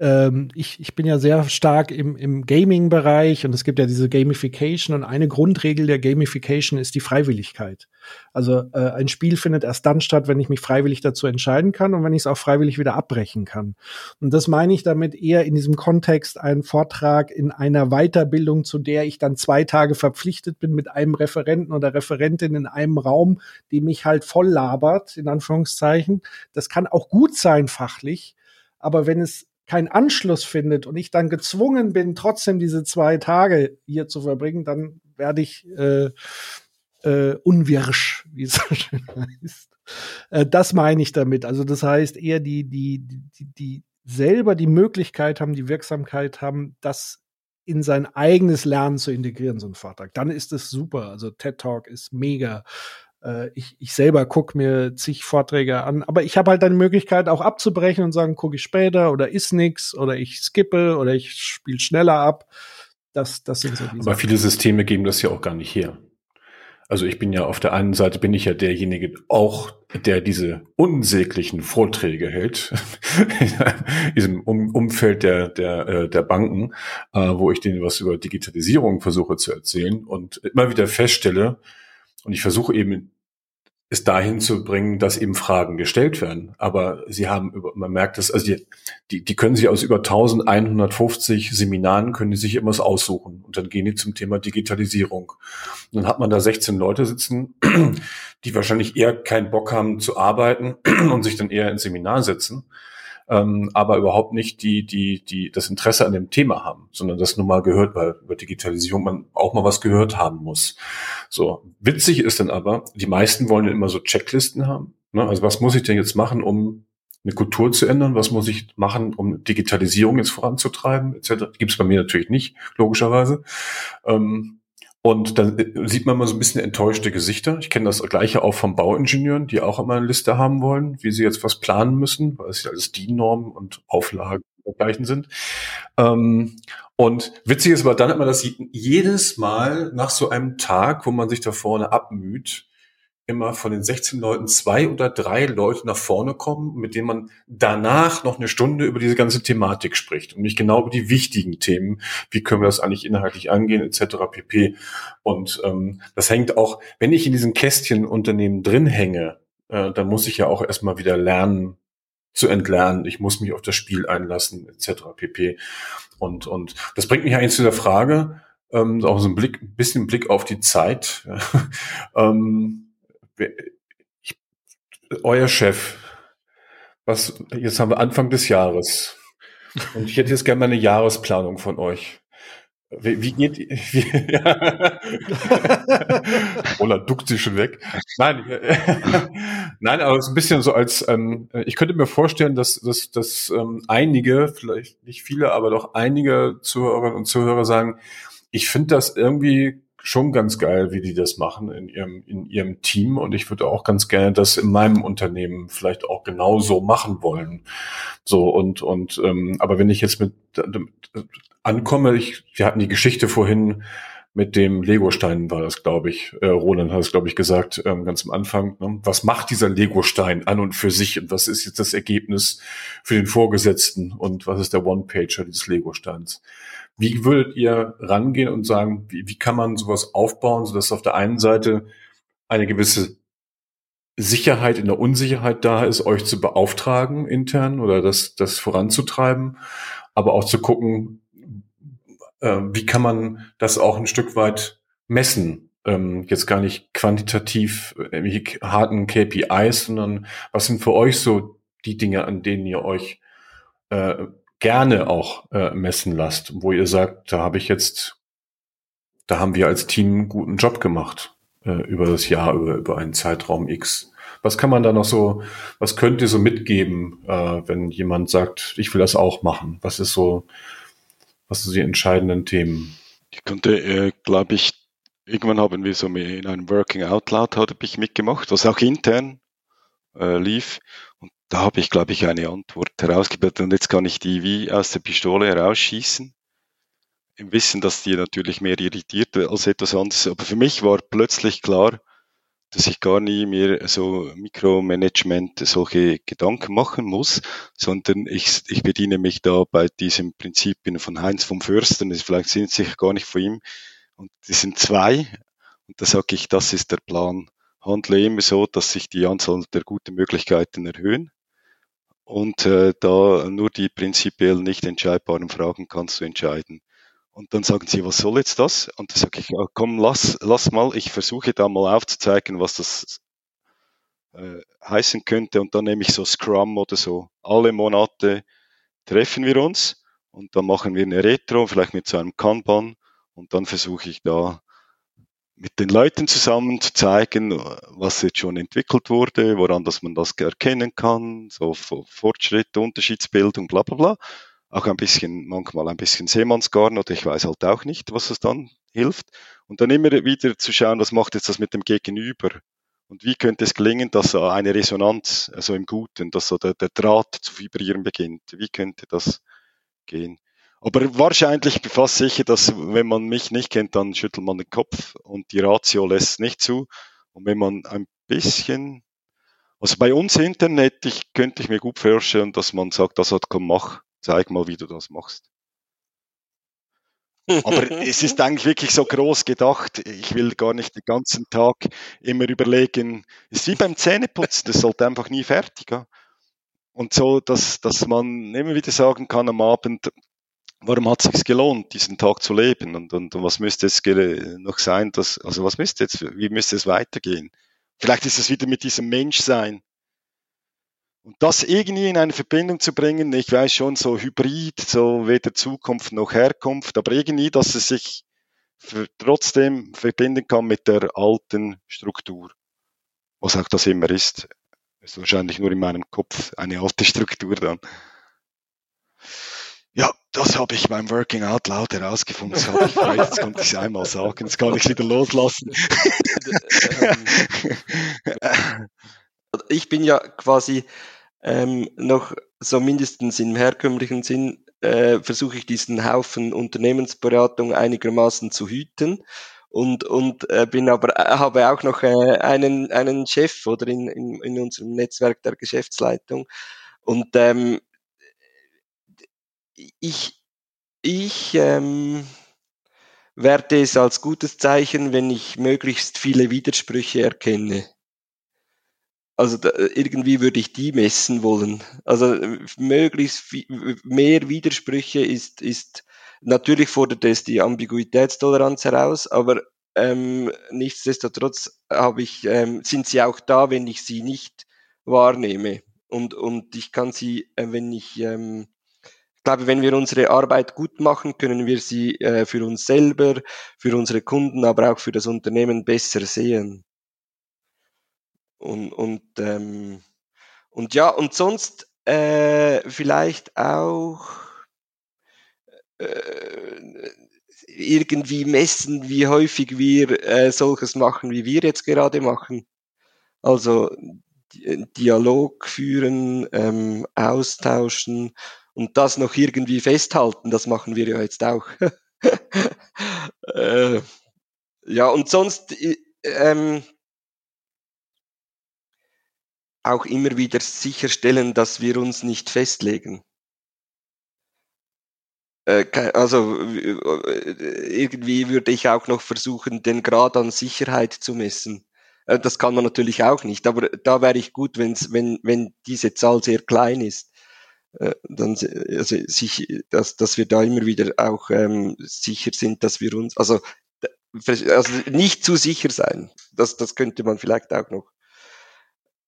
ähm, ich, ich bin ja sehr stark im, im Gaming-Bereich und es gibt ja diese Gamification und eine Grundregel der Gamification ist die Freiwilligkeit. Also äh, ein Spiel findet erst dann statt, wenn ich mich freiwillig dazu entscheiden kann und wenn ich es auch freiwillig wieder abbrechen kann. Und das meine ich damit eher in diesem Kontext einen Vortrag in einer Weiterbildung, zu der ich dann zwei Tage verpflichtet bin mit einem Referenten oder Referentin in einem Raum, die mich halt voll labert, in Anführungszeichen. Das kann auch gut sein fachlich, aber wenn es keinen Anschluss findet und ich dann gezwungen bin, trotzdem diese zwei Tage hier zu verbringen, dann werde ich äh, äh, unwirsch, wie es so schön heißt. Äh, das meine ich damit. Also das heißt eher die, die, die, die selber die Möglichkeit haben, die Wirksamkeit haben, das in sein eigenes Lernen zu integrieren, so ein Vortrag. Dann ist es super. Also TED Talk ist mega. Äh, ich, ich selber gucke mir zig Vorträge an, aber ich habe halt dann die Möglichkeit auch abzubrechen und sagen, gucke ich später oder ist nix oder ich skippe oder ich spiele schneller ab. Das, das sind so diese. Aber viele Systeme geben das ja auch gar nicht her. Also ich bin ja auf der einen Seite bin ich ja derjenige auch, der diese unsäglichen Vorträge hält, in diesem um Umfeld der, der, äh, der Banken, äh, wo ich denen was über Digitalisierung versuche zu erzählen und immer wieder feststelle, und ich versuche eben es dahin zu bringen, dass eben Fragen gestellt werden. Aber sie haben, man merkt es, also die, die, die können sich aus über 1150 Seminaren, können die sich immer was aussuchen. Und dann gehen die zum Thema Digitalisierung. Und dann hat man da 16 Leute sitzen, die wahrscheinlich eher keinen Bock haben zu arbeiten und sich dann eher ins Seminar setzen ähm, aber überhaupt nicht die, die, die das Interesse an dem Thema haben, sondern das nun mal gehört, weil über Digitalisierung man auch mal was gehört haben muss. So, witzig ist dann aber, die meisten wollen ja immer so Checklisten haben. Ne? Also was muss ich denn jetzt machen, um eine Kultur zu ändern? Was muss ich machen, um Digitalisierung jetzt voranzutreiben, etc. Gibt es bei mir natürlich nicht, logischerweise. Ähm, und dann äh, sieht man mal so ein bisschen enttäuschte Gesichter. Ich kenne das gleiche auch von Bauingenieuren, die auch immer eine Liste haben wollen, wie sie jetzt was planen müssen, weil es ja alles DIN-Normen und Auflagen dergleichen sind. Ähm, und witzig ist aber dann immer, dass jedes Mal nach so einem Tag, wo man sich da vorne abmüht, immer von den 16 Leuten zwei oder drei Leute nach vorne kommen, mit denen man danach noch eine Stunde über diese ganze Thematik spricht und nicht genau über die wichtigen Themen, wie können wir das eigentlich inhaltlich angehen, etc. pp. Und ähm, das hängt auch, wenn ich in diesen Kästchenunternehmen drin hänge, äh, dann muss ich ja auch erstmal wieder lernen zu entlernen. Ich muss mich auf das Spiel einlassen, etc. pp. Und, und das bringt mich eigentlich zu der Frage, ähm, auch so ein Blick, bisschen Blick auf die Zeit. ähm, ich, euer Chef, was, jetzt haben wir Anfang des Jahres. Und ich hätte jetzt gerne mal eine Jahresplanung von euch. Wie, wie geht, wie, ja. Ola duckt sich schon weg. Nein, nein, aber es ist ein bisschen so als, ähm, ich könnte mir vorstellen, dass, dass, dass ähm, einige, vielleicht nicht viele, aber doch einige Zuhörerinnen und Zuhörer sagen, ich finde das irgendwie schon ganz geil, wie die das machen in ihrem, in ihrem Team. Und ich würde auch ganz gerne das in meinem Unternehmen vielleicht auch genauso machen wollen. So und, und, ähm, aber wenn ich jetzt mit, äh, ankomme, ich, wir hatten die Geschichte vorhin mit dem Legostein war das, glaube ich. Äh, Roland hat es, glaube ich, gesagt, ähm, ganz am Anfang. Ne? Was macht dieser Legostein an und für sich und was ist jetzt das Ergebnis für den Vorgesetzten und was ist der One-Pager dieses Legosteins? Wie würdet ihr rangehen und sagen, wie, wie kann man sowas aufbauen, sodass auf der einen Seite eine gewisse Sicherheit in der Unsicherheit da ist, euch zu beauftragen intern oder das, das voranzutreiben, aber auch zu gucken, äh, wie kann man das auch ein Stück weit messen? Ähm, jetzt gar nicht quantitativ äh, harten KPIs, sondern was sind für euch so die Dinge, an denen ihr euch äh, gerne auch äh, messen lasst, wo ihr sagt, da habe ich jetzt, da haben wir als Team einen guten Job gemacht äh, über das Jahr, über, über einen Zeitraum X. Was kann man da noch so, was könnt ihr so mitgeben, äh, wenn jemand sagt, ich will das auch machen? Was ist so, was sind die entscheidenden Themen? Ich konnte, äh, glaube ich, irgendwann haben wir so in einem Working Out Loud habe ich mitgemacht, was auch intern äh, lief. Da habe ich, glaube ich, eine Antwort herausgebildet und jetzt kann ich die wie aus der Pistole herausschießen. Im Wissen, dass die natürlich mehr irritiert als etwas anderes. Aber für mich war plötzlich klar, dass ich gar nie mir so Mikromanagement solche Gedanken machen muss, sondern ich, ich bediene mich da bei diesen Prinzipien von Heinz vom Fürsten, vielleicht sind sie gar nicht von ihm, und die sind zwei, und da sage ich, das ist der Plan. Handle immer so, dass sich die Anzahl der guten Möglichkeiten erhöhen und äh, da nur die prinzipiell nicht entscheidbaren Fragen kannst du entscheiden. Und dann sagen sie, was soll jetzt das? Und dann sage ich, ja, komm, lass, lass mal, ich versuche da mal aufzuzeigen, was das äh, heißen könnte. Und dann nehme ich so Scrum oder so. Alle Monate treffen wir uns und dann machen wir eine Retro, vielleicht mit so einem Kanban. Und dann versuche ich da mit den Leuten zusammen zu zeigen, was jetzt schon entwickelt wurde, woran dass man das erkennen kann, so Fortschritte, Unterschiedsbildung, bla bla bla auch ein bisschen, manchmal ein bisschen Seemannsgarn oder ich weiß halt auch nicht, was es dann hilft. Und dann immer wieder zu schauen, was macht jetzt das mit dem Gegenüber? Und wie könnte es gelingen, dass so eine Resonanz, also im Guten, dass so der, der Draht zu vibrieren beginnt? Wie könnte das gehen? Aber wahrscheinlich fast sicher, dass wenn man mich nicht kennt, dann schüttelt man den Kopf und die Ratio lässt nicht zu. Und wenn man ein bisschen, also bei uns Internet, ich könnte ich mir gut vorstellen, dass man sagt, das hat komm, mach zeig mal, wie du das machst. Aber es ist eigentlich wirklich so groß gedacht. Ich will gar nicht den ganzen Tag immer überlegen. Es ist wie beim Zähneputzen, das sollte einfach nie fertig. Ja? Und so, dass, dass man immer wieder sagen kann am Abend, warum hat es sich gelohnt, diesen Tag zu leben? Und, und, und was müsste es noch sein, dass, also was müsste jetzt, wie müsste es weitergehen? Vielleicht ist es wieder mit diesem Menschsein. Und das irgendwie in eine Verbindung zu bringen, ich weiß schon, so hybrid, so weder Zukunft noch Herkunft, aber irgendwie, dass es sich trotzdem verbinden kann mit der alten Struktur. Was auch das immer ist. Ist wahrscheinlich nur in meinem Kopf eine alte Struktur dann. Ja, das habe ich beim Working Out Loud herausgefunden. Das ich jetzt konnte ich es einmal sagen. Jetzt kann ich es wieder loslassen. ich bin ja quasi ähm, noch so mindestens im herkömmlichen Sinn äh, versuche ich diesen Haufen Unternehmensberatung einigermaßen zu hüten und und äh, bin aber äh, habe auch noch äh, einen einen Chef oder in, in in unserem Netzwerk der Geschäftsleitung und ähm, ich ich ähm, werte es als gutes Zeichen, wenn ich möglichst viele Widersprüche erkenne. Also da, irgendwie würde ich die messen wollen. Also möglichst viel, mehr Widersprüche ist, ist natürlich fordert es die Ambiguitätstoleranz heraus, aber ähm, nichtsdestotrotz habe ich, ähm, sind sie auch da, wenn ich sie nicht wahrnehme. Und, und ich kann sie, äh, wenn ich, ähm, glaube, wenn wir unsere Arbeit gut machen, können wir sie äh, für uns selber, für unsere Kunden, aber auch für das Unternehmen besser sehen. Und, und, ähm, und ja, und sonst äh, vielleicht auch äh, irgendwie messen, wie häufig wir äh, solches machen, wie wir jetzt gerade machen. Also Dialog führen, ähm, austauschen und das noch irgendwie festhalten, das machen wir ja jetzt auch. äh, ja, und sonst äh, ähm, auch immer wieder sicherstellen, dass wir uns nicht festlegen. Äh, also äh, irgendwie würde ich auch noch versuchen, den Grad an Sicherheit zu messen. Äh, das kann man natürlich auch nicht, aber da wäre ich gut, wenn's, wenn, wenn diese Zahl sehr klein ist. Dann, also sich, dass, dass wir da immer wieder auch ähm, sicher sind, dass wir uns, also, also nicht zu sicher sein. Das, das könnte man vielleicht auch noch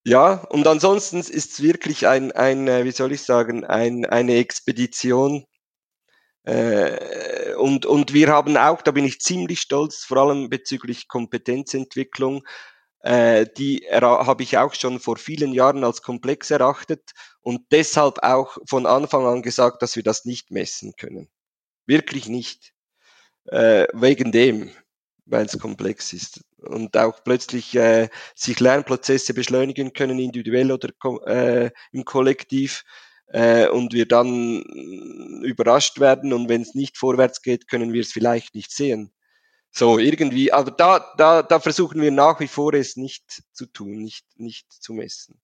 ja, und ansonsten ist es wirklich ein, ein, äh, wie soll ich sagen, ein, eine Expedition. Äh, und, und wir haben auch, da bin ich ziemlich stolz, vor allem bezüglich Kompetenzentwicklung, äh, die habe ich auch schon vor vielen Jahren als komplex erachtet und deshalb auch von Anfang an gesagt, dass wir das nicht messen können. Wirklich nicht. Äh, wegen dem weil es komplex ist und auch plötzlich äh, sich Lernprozesse beschleunigen können, individuell oder äh, im Kollektiv äh, und wir dann überrascht werden und wenn es nicht vorwärts geht, können wir es vielleicht nicht sehen. So, irgendwie, aber da, da, da versuchen wir nach wie vor es nicht zu tun, nicht, nicht zu messen.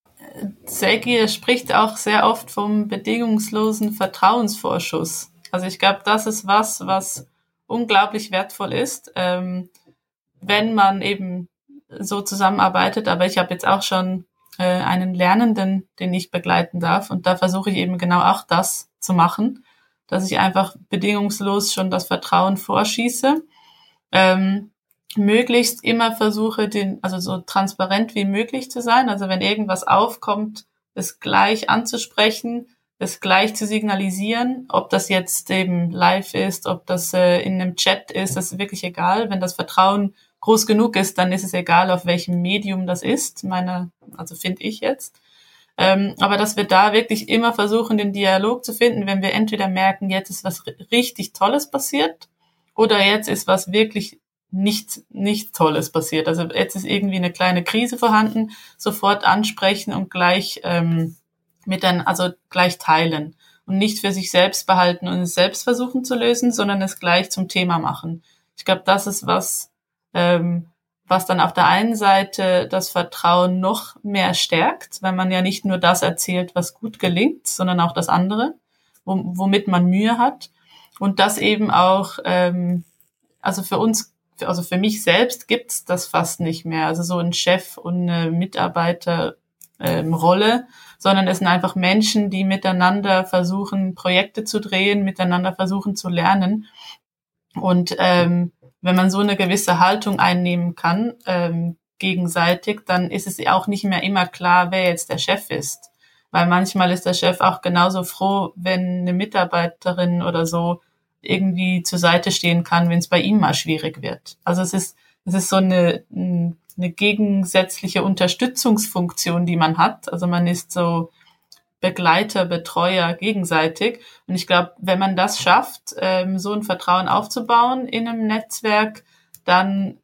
Segi spricht auch sehr oft vom bedingungslosen Vertrauensvorschuss. Also ich glaube, das ist was, was unglaublich wertvoll ist, ähm, wenn man eben so zusammenarbeitet. Aber ich habe jetzt auch schon äh, einen Lernenden, den ich begleiten darf. Und da versuche ich eben genau auch das zu machen, dass ich einfach bedingungslos schon das Vertrauen vorschieße. Ähm, möglichst immer versuche, den, also so transparent wie möglich zu sein. Also wenn irgendwas aufkommt, es gleich anzusprechen, es gleich zu signalisieren, ob das jetzt eben live ist, ob das äh, in einem Chat ist, das ist wirklich egal. Wenn das Vertrauen groß genug ist, dann ist es egal, auf welchem Medium das ist, meine, also finde ich jetzt. Ähm, aber dass wir da wirklich immer versuchen, den Dialog zu finden, wenn wir entweder merken, jetzt ist was richtig Tolles passiert oder jetzt ist was wirklich nicht, nicht Tolles passiert. Also jetzt ist irgendwie eine kleine Krise vorhanden, sofort ansprechen und gleich ähm, mit dann, also gleich teilen und nicht für sich selbst behalten und es selbst versuchen zu lösen, sondern es gleich zum Thema machen. Ich glaube, das ist was, ähm, was dann auf der einen Seite das Vertrauen noch mehr stärkt, wenn man ja nicht nur das erzählt, was gut gelingt, sondern auch das andere, womit man Mühe hat. Und das eben auch, ähm, also für uns, also für mich selbst gibt's das fast nicht mehr. Also so ein Chef und eine Mitarbeiterrolle, ähm, sondern es sind einfach Menschen, die miteinander versuchen, Projekte zu drehen, miteinander versuchen zu lernen. Und ähm, wenn man so eine gewisse Haltung einnehmen kann, ähm, gegenseitig, dann ist es auch nicht mehr immer klar, wer jetzt der Chef ist. Weil manchmal ist der Chef auch genauso froh, wenn eine Mitarbeiterin oder so irgendwie zur Seite stehen kann, wenn es bei ihm mal schwierig wird. Also es ist, es ist so eine, eine gegensätzliche Unterstützungsfunktion, die man hat. Also man ist so Begleiter, Betreuer gegenseitig. Und ich glaube, wenn man das schafft, ähm, so ein Vertrauen aufzubauen in einem Netzwerk, dann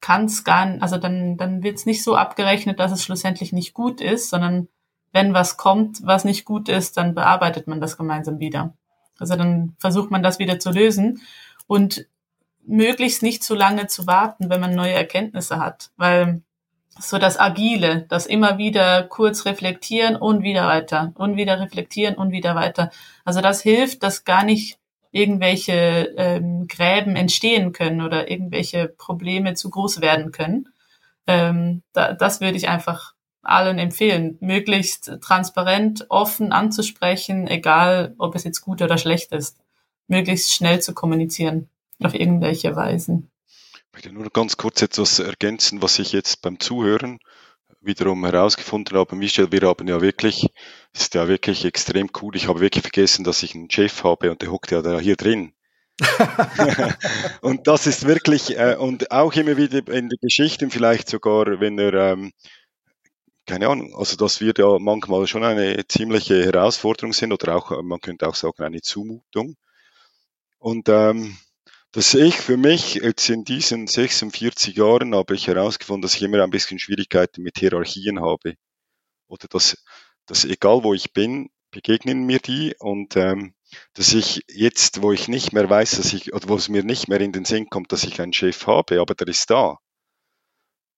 kann es gar nicht, also dann, dann wird es nicht so abgerechnet, dass es schlussendlich nicht gut ist, sondern wenn was kommt, was nicht gut ist, dann bearbeitet man das gemeinsam wieder. Also dann versucht man das wieder zu lösen und möglichst nicht zu lange zu warten, wenn man neue Erkenntnisse hat, weil so das Agile, das immer wieder kurz reflektieren und wieder weiter und wieder reflektieren und wieder weiter. Also das hilft, dass gar nicht irgendwelche ähm, Gräben entstehen können oder irgendwelche Probleme zu groß werden können. Ähm, da, das würde ich einfach allen empfehlen, möglichst transparent, offen anzusprechen, egal ob es jetzt gut oder schlecht ist, möglichst schnell zu kommunizieren auf irgendwelche Weisen. Ich möchte nur ganz kurz etwas ergänzen, was ich jetzt beim Zuhören wiederum herausgefunden habe. Michel, wir haben ja wirklich, ist ja wirklich extrem cool. Ich habe wirklich vergessen, dass ich einen Chef habe und der hockt ja da hier drin. und das ist wirklich, äh, und auch immer wieder in den Geschichten vielleicht sogar, wenn er, ähm, keine Ahnung, also das wird ja manchmal schon eine ziemliche Herausforderung sind oder auch, man könnte auch sagen, eine Zumutung. Und ähm, dass ich für mich jetzt in diesen 46 Jahren habe ich herausgefunden, dass ich immer ein bisschen Schwierigkeiten mit Hierarchien habe. Oder dass, dass egal wo ich bin, begegnen mir die und ähm, dass ich jetzt, wo ich nicht mehr weiß, dass ich, oder wo es mir nicht mehr in den Sinn kommt, dass ich einen Chef habe, aber der ist da.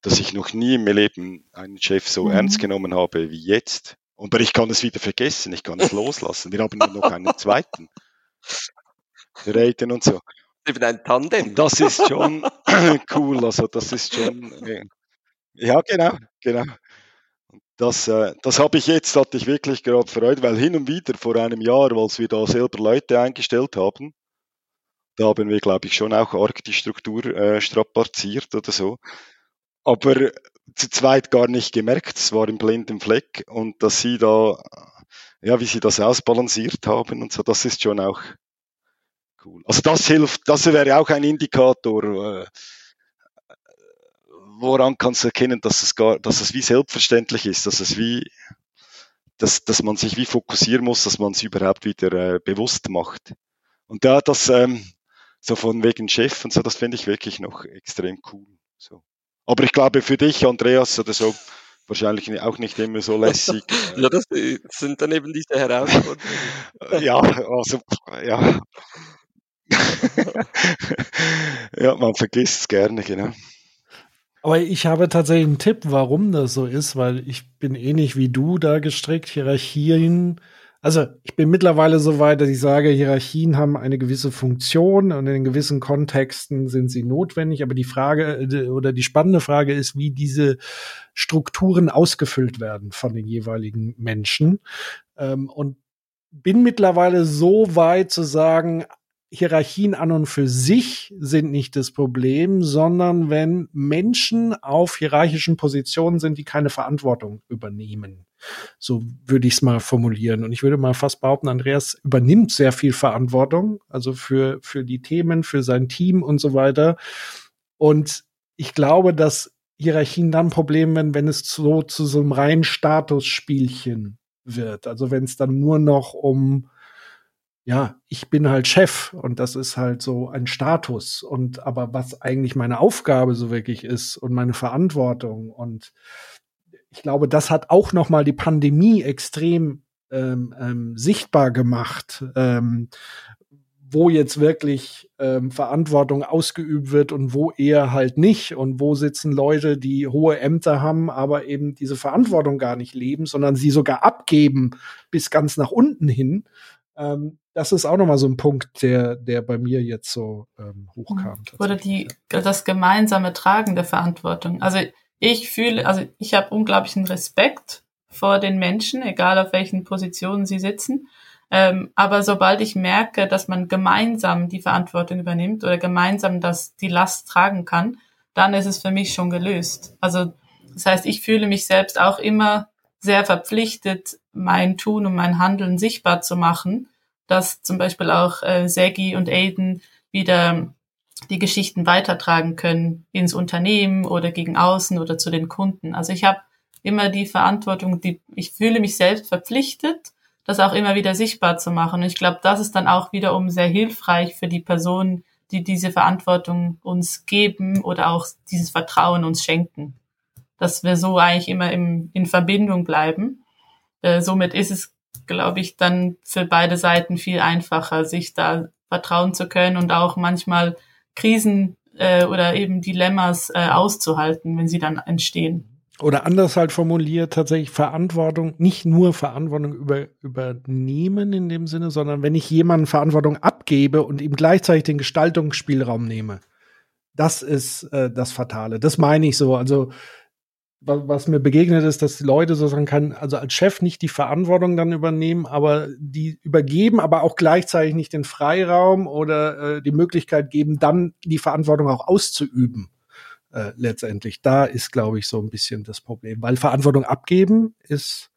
Dass ich noch nie im Leben einen Chef so mhm. ernst genommen habe wie jetzt. Aber ich kann es wieder vergessen, ich kann es loslassen. Wir haben nur noch einen zweiten. Reden und so eben ein Tandem. Das ist schon cool, also das ist schon, ja genau, genau. Das, äh, das habe ich jetzt, hatte ich wirklich gerade Freude, weil hin und wieder vor einem Jahr, als wir da selber Leute eingestellt haben, da haben wir, glaube ich, schon auch arg die Struktur äh, strapaziert oder so. Aber zu zweit gar nicht gemerkt, es war im blinden Fleck und dass sie da, ja, wie sie das ausbalanciert haben und so, das ist schon auch Cool. Also das hilft, das wäre auch ein Indikator, äh, woran kannst du erkennen, dass es gar, dass es wie selbstverständlich ist, dass es wie, dass, dass man sich wie fokussieren muss, dass man es überhaupt wieder äh, bewusst macht. Und da das ähm, so von wegen Chef und so, das finde ich wirklich noch extrem cool. So. Aber ich glaube für dich, Andreas, oder so, wahrscheinlich auch nicht immer so lässig. ja, das sind dann eben diese Herausforderungen. ja, also, ja. ja, man vergisst es gerne, genau. Aber ich habe tatsächlich einen Tipp, warum das so ist, weil ich bin ähnlich wie du da gestrickt. Hierarchien also ich bin mittlerweile so weit, dass ich sage, Hierarchien haben eine gewisse Funktion und in gewissen Kontexten sind sie notwendig. Aber die Frage äh, oder die spannende Frage ist, wie diese Strukturen ausgefüllt werden von den jeweiligen Menschen. Ähm, und bin mittlerweile so weit zu sagen, Hierarchien an und für sich sind nicht das Problem, sondern wenn Menschen auf hierarchischen Positionen sind, die keine Verantwortung übernehmen. So würde ich es mal formulieren. Und ich würde mal fast behaupten, Andreas übernimmt sehr viel Verantwortung, also für, für die Themen, für sein Team und so weiter. Und ich glaube, dass Hierarchien dann ein Problem werden, wenn es so zu so einem reinen Statusspielchen wird. Also wenn es dann nur noch um ja, ich bin halt Chef und das ist halt so ein Status und aber was eigentlich meine Aufgabe so wirklich ist und meine Verantwortung und ich glaube, das hat auch noch mal die Pandemie extrem ähm, ähm, sichtbar gemacht, ähm, wo jetzt wirklich ähm, Verantwortung ausgeübt wird und wo eher halt nicht und wo sitzen Leute, die hohe Ämter haben, aber eben diese Verantwortung gar nicht leben, sondern sie sogar abgeben bis ganz nach unten hin. Ähm, das ist auch noch mal so ein Punkt, der, der bei mir jetzt so ähm, hochkam. Oder die, das gemeinsame Tragen der Verantwortung. Also ich fühle, also ich habe unglaublichen Respekt vor den Menschen, egal auf welchen Positionen sie sitzen. Ähm, aber sobald ich merke, dass man gemeinsam die Verantwortung übernimmt oder gemeinsam das, die Last tragen kann, dann ist es für mich schon gelöst. Also das heißt, ich fühle mich selbst auch immer sehr verpflichtet, mein Tun und mein Handeln sichtbar zu machen, dass zum Beispiel auch äh, Segi und Aiden wieder die Geschichten weitertragen können ins Unternehmen oder gegen außen oder zu den Kunden. Also ich habe immer die Verantwortung, die ich fühle mich selbst verpflichtet, das auch immer wieder sichtbar zu machen. Und ich glaube, das ist dann auch wiederum sehr hilfreich für die Personen, die diese Verantwortung uns geben oder auch dieses Vertrauen uns schenken. Dass wir so eigentlich immer im, in Verbindung bleiben. Äh, somit ist es, glaube ich, dann für beide Seiten viel einfacher, sich da vertrauen zu können und auch manchmal Krisen äh, oder eben Dilemmas äh, auszuhalten, wenn sie dann entstehen. Oder anders halt formuliert, tatsächlich Verantwortung, nicht nur Verantwortung über, übernehmen in dem Sinne, sondern wenn ich jemanden Verantwortung abgebe und ihm gleichzeitig den Gestaltungsspielraum nehme. Das ist äh, das Fatale. Das meine ich so. Also was mir begegnet ist, dass die Leute sozusagen kann, also als Chef nicht die Verantwortung dann übernehmen, aber die übergeben, aber auch gleichzeitig nicht den Freiraum oder äh, die Möglichkeit geben, dann die Verantwortung auch auszuüben. Äh, letztendlich, da ist, glaube ich, so ein bisschen das Problem, weil Verantwortung abgeben ist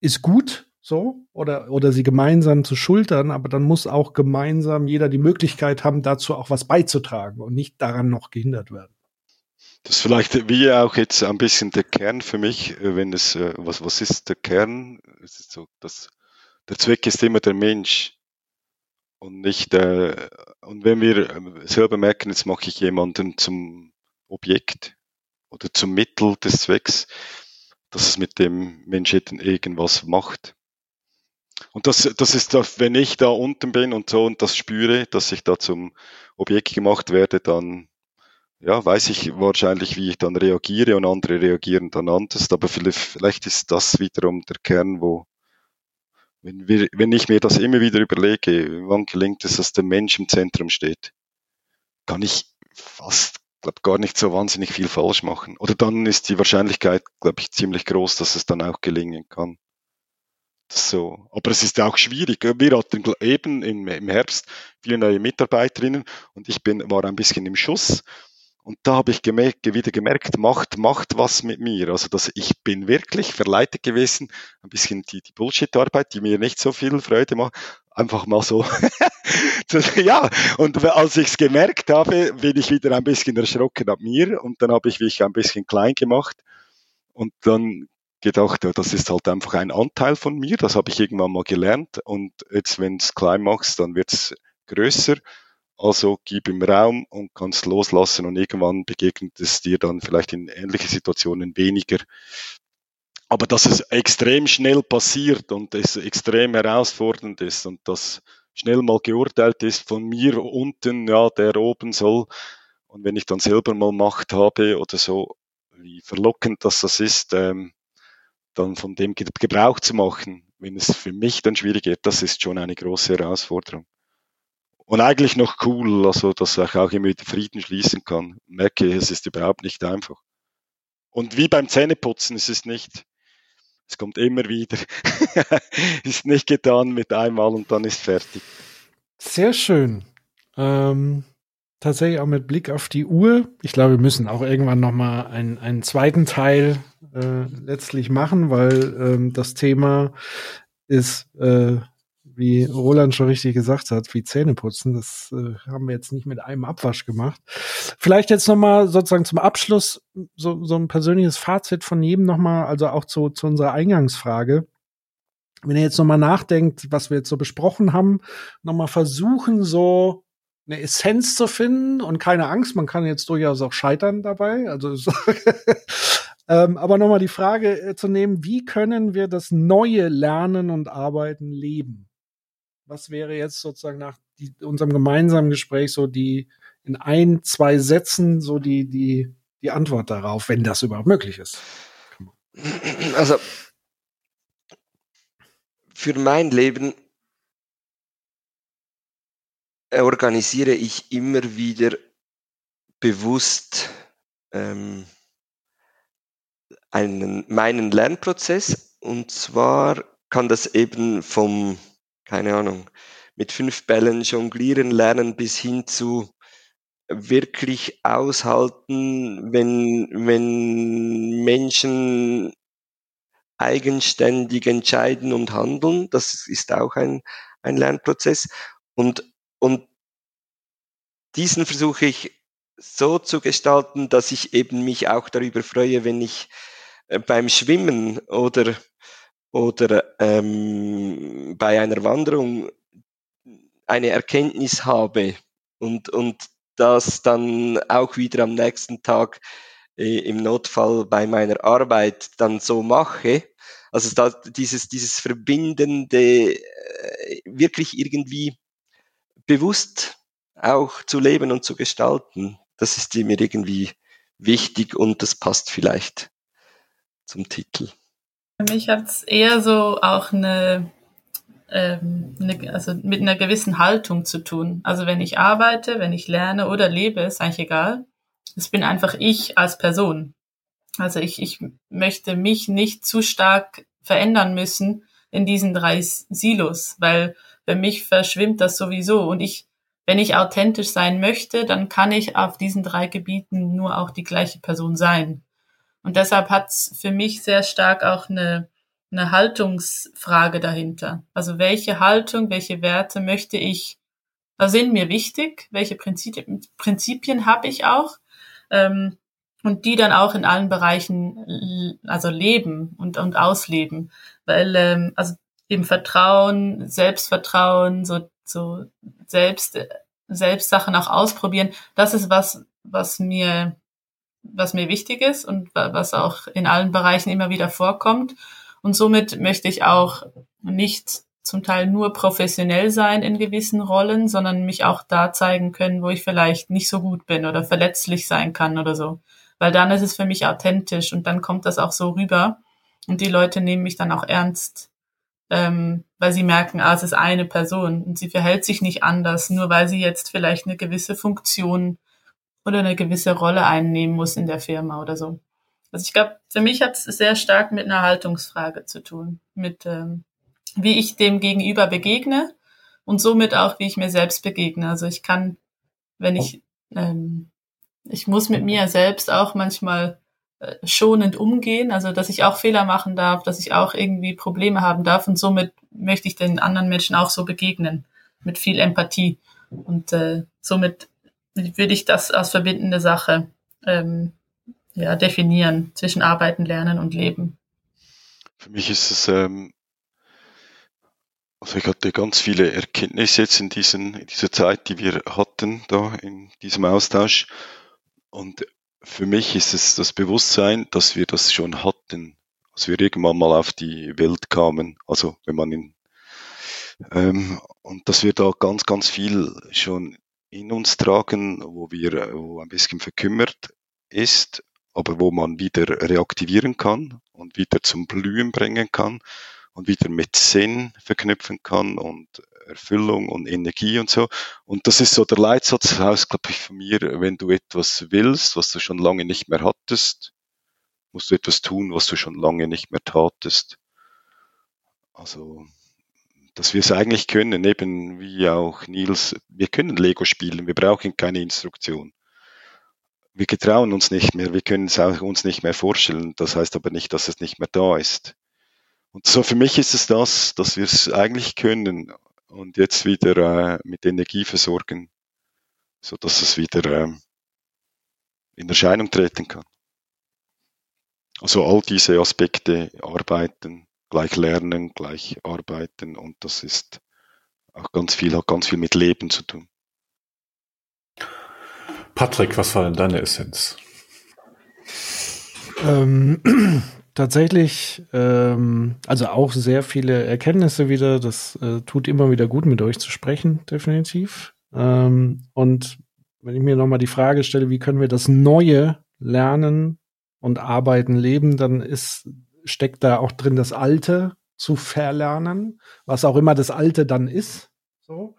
ist gut, so oder oder sie gemeinsam zu schultern, aber dann muss auch gemeinsam jeder die Möglichkeit haben, dazu auch was beizutragen und nicht daran noch gehindert werden. Das ist vielleicht wie auch jetzt ein bisschen der Kern für mich, äh, wenn es, äh, was, was ist der Kern? Es ist so, dass der Zweck ist immer der Mensch und nicht, äh, und wenn wir äh, selber merken, jetzt mache ich jemanden zum Objekt oder zum Mittel des Zwecks, dass es mit dem Menschen irgendwas macht. Und das, das ist, wenn ich da unten bin und so und das spüre, dass ich da zum Objekt gemacht werde, dann ja, weiß ich wahrscheinlich, wie ich dann reagiere und andere reagieren dann anders, aber vielleicht ist das wiederum der Kern, wo, wenn, wir, wenn ich mir das immer wieder überlege, wann gelingt es, dass der Mensch im Zentrum steht, kann ich fast, glaube gar nicht so wahnsinnig viel falsch machen. Oder dann ist die Wahrscheinlichkeit, glaube ich, ziemlich groß, dass es dann auch gelingen kann. So. Aber es ist auch schwierig. Wir hatten eben im, im Herbst viele neue Mitarbeiterinnen und ich bin, war ein bisschen im Schuss und da habe ich gemerkt, wieder gemerkt, Macht macht was mit mir. Also dass ich bin wirklich verleitet gewesen, ein bisschen die, die Bullshit-Arbeit, die mir nicht so viel Freude macht, einfach mal so. ja, und als ich es gemerkt habe, bin ich wieder ein bisschen erschrocken ab mir und dann habe ich mich ein bisschen klein gemacht und dann gedacht, das ist halt einfach ein Anteil von mir, das habe ich irgendwann mal gelernt und jetzt, wenn es klein machst, dann wird es größer also gib ihm Raum und kannst loslassen und irgendwann begegnet es dir dann vielleicht in ähnliche Situationen weniger. Aber dass es extrem schnell passiert und es extrem herausfordernd ist und das schnell mal geurteilt ist von mir unten, ja, der oben soll. Und wenn ich dann selber mal Macht habe oder so, wie verlockend das das ist, ähm, dann von dem Gebrauch zu machen, wenn es für mich dann schwierig wird, das ist schon eine große Herausforderung. Und eigentlich noch cool, also dass ich auch immer wieder Frieden schließen kann. Merke, es ist überhaupt nicht einfach. Und wie beim Zähneputzen ist es nicht, es kommt immer wieder, ist nicht getan mit einmal und dann ist fertig. Sehr schön. Ähm, tatsächlich auch mit Blick auf die Uhr. Ich glaube, wir müssen auch irgendwann noch mal einen, einen zweiten Teil äh, letztlich machen, weil ähm, das Thema ist, äh, wie Roland schon richtig gesagt hat, wie Zähne putzen. Das äh, haben wir jetzt nicht mit einem Abwasch gemacht. Vielleicht jetzt noch mal sozusagen zum Abschluss so, so ein persönliches Fazit von jedem noch mal, also auch zu, zu unserer Eingangsfrage wenn ihr jetzt nochmal nachdenkt, was wir jetzt so besprochen haben, nochmal versuchen, so eine Essenz zu finden und keine Angst, man kann jetzt durchaus auch scheitern dabei. Also ähm, aber nochmal die Frage äh, zu nehmen, wie können wir das neue Lernen und Arbeiten leben? Was wäre jetzt sozusagen nach die, unserem gemeinsamen Gespräch so die in ein, zwei Sätzen so die, die, die Antwort darauf, wenn das überhaupt möglich ist? Also für mein Leben organisiere ich immer wieder bewusst ähm, einen, meinen Lernprozess. Und zwar kann das eben vom, keine Ahnung, mit fünf Bällen jonglieren lernen bis hin zu wirklich aushalten, wenn, wenn Menschen eigenständig entscheiden und handeln. Das ist auch ein, ein Lernprozess. Und und diesen versuche ich so zu gestalten, dass ich eben mich auch darüber freue, wenn ich äh, beim Schwimmen oder, oder ähm, bei einer Wanderung eine Erkenntnis habe und, und das dann auch wieder am nächsten Tag äh, im Notfall bei meiner Arbeit dann so mache. Also da, dieses, dieses verbindende, äh, wirklich irgendwie bewusst auch zu leben und zu gestalten, das ist mir irgendwie wichtig und das passt vielleicht zum Titel. Für mich hat es eher so auch eine, ähm, eine, also mit einer gewissen Haltung zu tun. Also wenn ich arbeite, wenn ich lerne oder lebe, ist eigentlich egal. Es bin einfach ich als Person. Also ich, ich möchte mich nicht zu stark verändern müssen in diesen drei Silos, weil für mich verschwimmt das sowieso. Und ich, wenn ich authentisch sein möchte, dann kann ich auf diesen drei Gebieten nur auch die gleiche Person sein. Und deshalb hat's für mich sehr stark auch eine, eine Haltungsfrage dahinter. Also welche Haltung, welche Werte möchte ich, da sind mir wichtig, welche Prinzipien, Prinzipien habe ich auch ähm, und die dann auch in allen Bereichen also leben und, und ausleben. Weil ähm, also eben Vertrauen, Selbstvertrauen, so, so selbst, selbst Sachen auch ausprobieren. Das ist was, was mir, was mir wichtig ist und was auch in allen Bereichen immer wieder vorkommt. Und somit möchte ich auch nicht zum Teil nur professionell sein in gewissen Rollen, sondern mich auch da zeigen können, wo ich vielleicht nicht so gut bin oder verletzlich sein kann oder so. Weil dann ist es für mich authentisch und dann kommt das auch so rüber und die Leute nehmen mich dann auch ernst ähm, weil sie merken, ah, es ist eine Person und sie verhält sich nicht anders, nur weil sie jetzt vielleicht eine gewisse Funktion oder eine gewisse Rolle einnehmen muss in der Firma oder so. Also ich glaube, für mich hat es sehr stark mit einer Haltungsfrage zu tun, mit ähm, wie ich dem Gegenüber begegne und somit auch, wie ich mir selbst begegne. Also ich kann, wenn ich, ähm, ich muss mit mir selbst auch manchmal äh, schonend umgehen, also dass ich auch Fehler machen darf, dass ich auch irgendwie Probleme haben darf und somit möchte ich den anderen Menschen auch so begegnen mit viel Empathie und äh, somit würde ich das als verbindende Sache ähm, ja, definieren zwischen Arbeiten, Lernen und Leben. Für mich ist es ähm, also ich hatte ganz viele Erkenntnisse jetzt in, diesen, in dieser Zeit, die wir hatten, da in diesem Austausch. Und für mich ist es das Bewusstsein, dass wir das schon hatten, als wir irgendwann mal auf die Welt kamen. Also wenn man in Ähm, und dass wir da ganz, ganz viel schon in uns tragen, wo wir, wo ein bisschen verkümmert ist, aber wo man wieder reaktivieren kann und wieder zum Blühen bringen kann und wieder mit Sinn verknüpfen kann und Erfüllung und Energie und so. Und das ist so der Leitsatz aus, glaube ich, von mir, wenn du etwas willst, was du schon lange nicht mehr hattest, musst du etwas tun, was du schon lange nicht mehr tatest. Also, dass wir es eigentlich können, eben wie auch Nils, wir können Lego spielen, wir brauchen keine Instruktion. Wir getrauen uns nicht mehr, wir können es auch uns nicht mehr vorstellen. Das heißt aber nicht, dass es nicht mehr da ist. Und so für mich ist es das, dass wir es eigentlich können und jetzt wieder äh, mit Energie versorgen, so dass es wieder äh, in Erscheinung treten kann. Also all diese Aspekte arbeiten, gleich lernen, gleich arbeiten und das ist auch ganz viel, hat ganz viel mit Leben zu tun. Patrick, was war denn deine Essenz? Ähm, tatsächlich, ähm, also auch sehr viele Erkenntnisse wieder. Das äh, tut immer wieder gut, mit euch zu sprechen, definitiv. Ähm, und wenn ich mir nochmal die Frage stelle, wie können wir das Neue lernen und arbeiten, leben, dann ist, steckt da auch drin das Alte zu verlernen, was auch immer das Alte dann ist. So.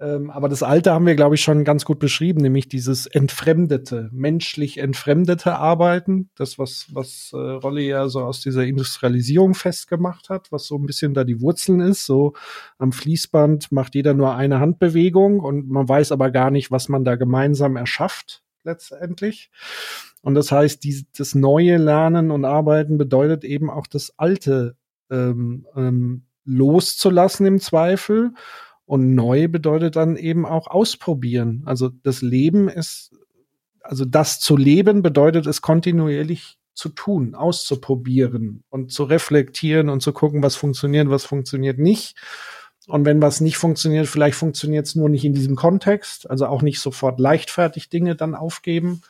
Ähm, aber das Alte haben wir, glaube ich, schon ganz gut beschrieben, nämlich dieses entfremdete, menschlich entfremdete Arbeiten. Das, was, was äh, Rolli ja so aus dieser Industrialisierung festgemacht hat, was so ein bisschen da die Wurzeln ist. So am Fließband macht jeder nur eine Handbewegung und man weiß aber gar nicht, was man da gemeinsam erschafft, letztendlich. Und das heißt, die, das neue Lernen und Arbeiten bedeutet eben auch das Alte ähm, ähm, loszulassen im Zweifel und neu bedeutet dann eben auch ausprobieren. Also das Leben ist, also das zu leben bedeutet es kontinuierlich zu tun, auszuprobieren und zu reflektieren und zu gucken, was funktioniert, was funktioniert nicht. Und wenn was nicht funktioniert, vielleicht funktioniert es nur nicht in diesem Kontext, also auch nicht sofort leichtfertig Dinge dann aufgeben.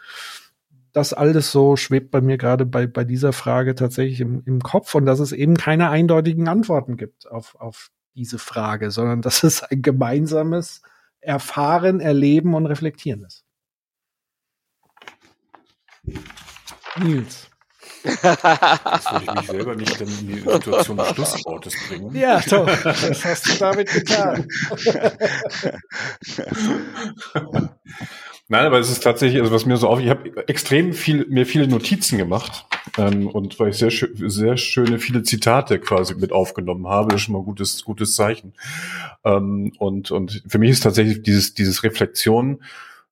Das alles so schwebt bei mir gerade bei, bei dieser Frage tatsächlich im, im Kopf und dass es eben keine eindeutigen Antworten gibt auf, auf diese Frage, sondern dass es ein gemeinsames Erfahren, Erleben und Reflektieren ist. Nils. Jetzt würde ich mich selber nicht in die Situation des Schlusswortes bringen. Ja, doch, das hast du damit getan. Nein, aber es ist tatsächlich, also was mir so auf, ich habe extrem viel, mir viele Notizen gemacht ähm, und weil ich sehr, sehr schöne, viele Zitate quasi mit aufgenommen habe, ist schon mal ein gutes, gutes Zeichen. Ähm, und, und für mich ist tatsächlich dieses, dieses Reflexion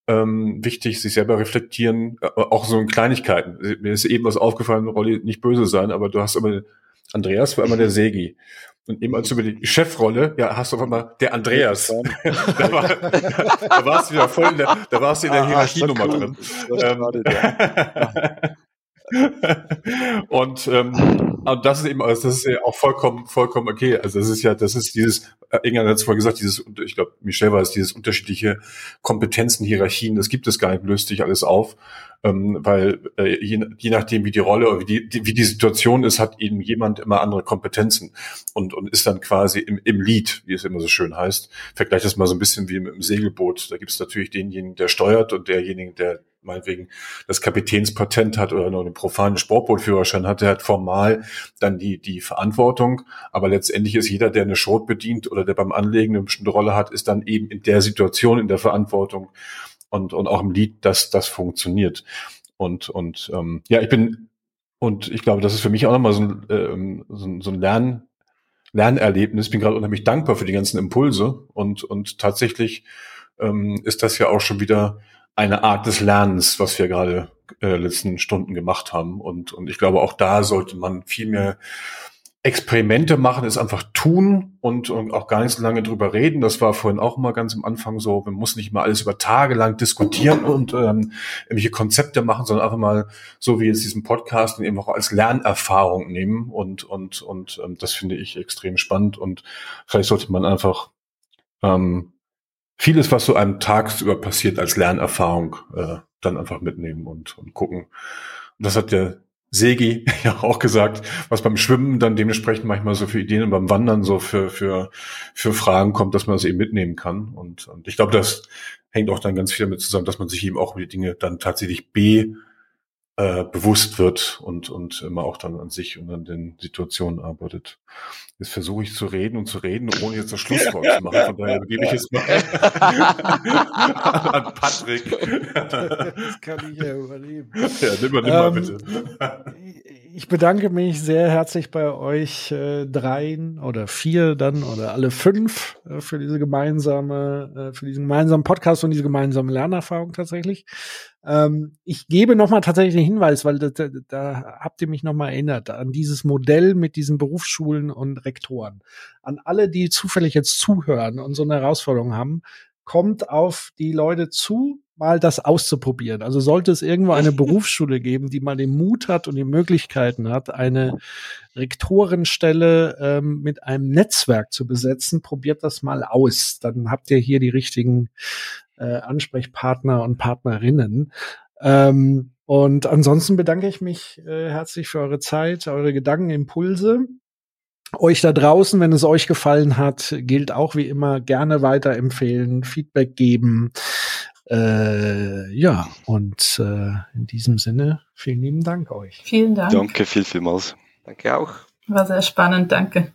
ähm, wichtig, sich selber reflektieren, äh, auch so in Kleinigkeiten. Mir ist eben was aufgefallen, Rolli, nicht böse sein, aber du hast immer, Andreas war immer der Segi. Und eben als über die Chefrolle, ja, hast du auf einmal der Andreas. da, war, da warst du wieder voll in der, da warst du in der ah, Hierarchienummer cool. drin. Ähm, und, ähm, und das ist eben, also das ist ja auch vollkommen, vollkommen okay. Also das ist ja, das ist dieses, äh, Inga hat es vorhin gesagt, dieses, ich glaube, Michelle war es, dieses unterschiedliche Kompetenzen, Hierarchien, das gibt es gar nicht, löst sich alles auf ähm, weil äh, je, je nachdem, wie die Rolle oder wie die, die, wie die Situation ist, hat eben jemand immer andere Kompetenzen und, und ist dann quasi im, im Lead, wie es immer so schön heißt. Vergleich das mal so ein bisschen wie mit dem Segelboot. Da gibt es natürlich denjenigen, der steuert und derjenigen, der meinetwegen das Kapitänspatent hat oder nur einen profanen Sportbootführerschein hat, der hat formal dann die, die Verantwortung. Aber letztendlich ist jeder, der eine Schrot bedient oder der beim Anlegen eine bestimmte Rolle hat, ist dann eben in der Situation in der Verantwortung und, und auch im Lied, dass das funktioniert. Und, und ähm, ja, ich bin, und ich glaube, das ist für mich auch nochmal so ein, ähm, so ein, so ein Lern, Lernerlebnis. Ich bin gerade unheimlich dankbar für die ganzen Impulse und, und tatsächlich ähm, ist das ja auch schon wieder eine Art des Lernens, was wir gerade äh, letzten Stunden gemacht haben. Und, und ich glaube, auch da sollte man viel mehr Experimente machen ist einfach tun und, und, auch gar nicht so lange drüber reden. Das war vorhin auch mal ganz am Anfang so. Man muss nicht mal alles über Tage lang diskutieren und ähm, irgendwelche Konzepte machen, sondern einfach mal so wie jetzt diesen Podcast eben auch als Lernerfahrung nehmen. Und, und, und ähm, das finde ich extrem spannend. Und vielleicht sollte man einfach ähm, vieles, was so einem tagsüber passiert, als Lernerfahrung äh, dann einfach mitnehmen und, und gucken. Und das hat ja Segi ja auch gesagt, was beim Schwimmen dann dementsprechend manchmal so für Ideen und beim Wandern so für, für, für Fragen kommt, dass man das eben mitnehmen kann. Und, und ich glaube, das hängt auch dann ganz viel damit zusammen, dass man sich eben auch um die Dinge dann tatsächlich B äh, bewusst wird und, und immer auch dann an sich und an den Situationen arbeitet. Jetzt versuche ich zu reden und zu reden, ohne jetzt das Schlusswort zu machen. Von daher gebe ich es mal an Patrick. Das kann ich ja überleben. Ja, nimm mal, nimm mal Ähm, bitte. Ich bedanke mich sehr herzlich bei euch äh, dreien oder vier dann oder alle fünf äh, für diese gemeinsame, äh, für diesen gemeinsamen Podcast und diese gemeinsame Lernerfahrung tatsächlich. Ähm, ich gebe nochmal tatsächlich einen Hinweis, weil da, da, da habt ihr mich nochmal erinnert an dieses Modell mit diesen Berufsschulen und Rektoren. An alle, die zufällig jetzt zuhören und so eine Herausforderung haben, kommt auf die Leute zu, mal das auszuprobieren. Also sollte es irgendwo eine Berufsschule geben, die mal den Mut hat und die Möglichkeiten hat, eine Rektorenstelle ähm, mit einem Netzwerk zu besetzen, probiert das mal aus. Dann habt ihr hier die richtigen äh, Ansprechpartner und Partnerinnen. Ähm, und ansonsten bedanke ich mich äh, herzlich für eure Zeit, eure Gedanken, Impulse. Euch da draußen, wenn es euch gefallen hat, gilt auch wie immer gerne weiterempfehlen, Feedback geben. Äh, ja, und äh, in diesem Sinne, vielen lieben Dank euch. Vielen Dank. Danke viel, vielmals. Danke auch. War sehr spannend, danke.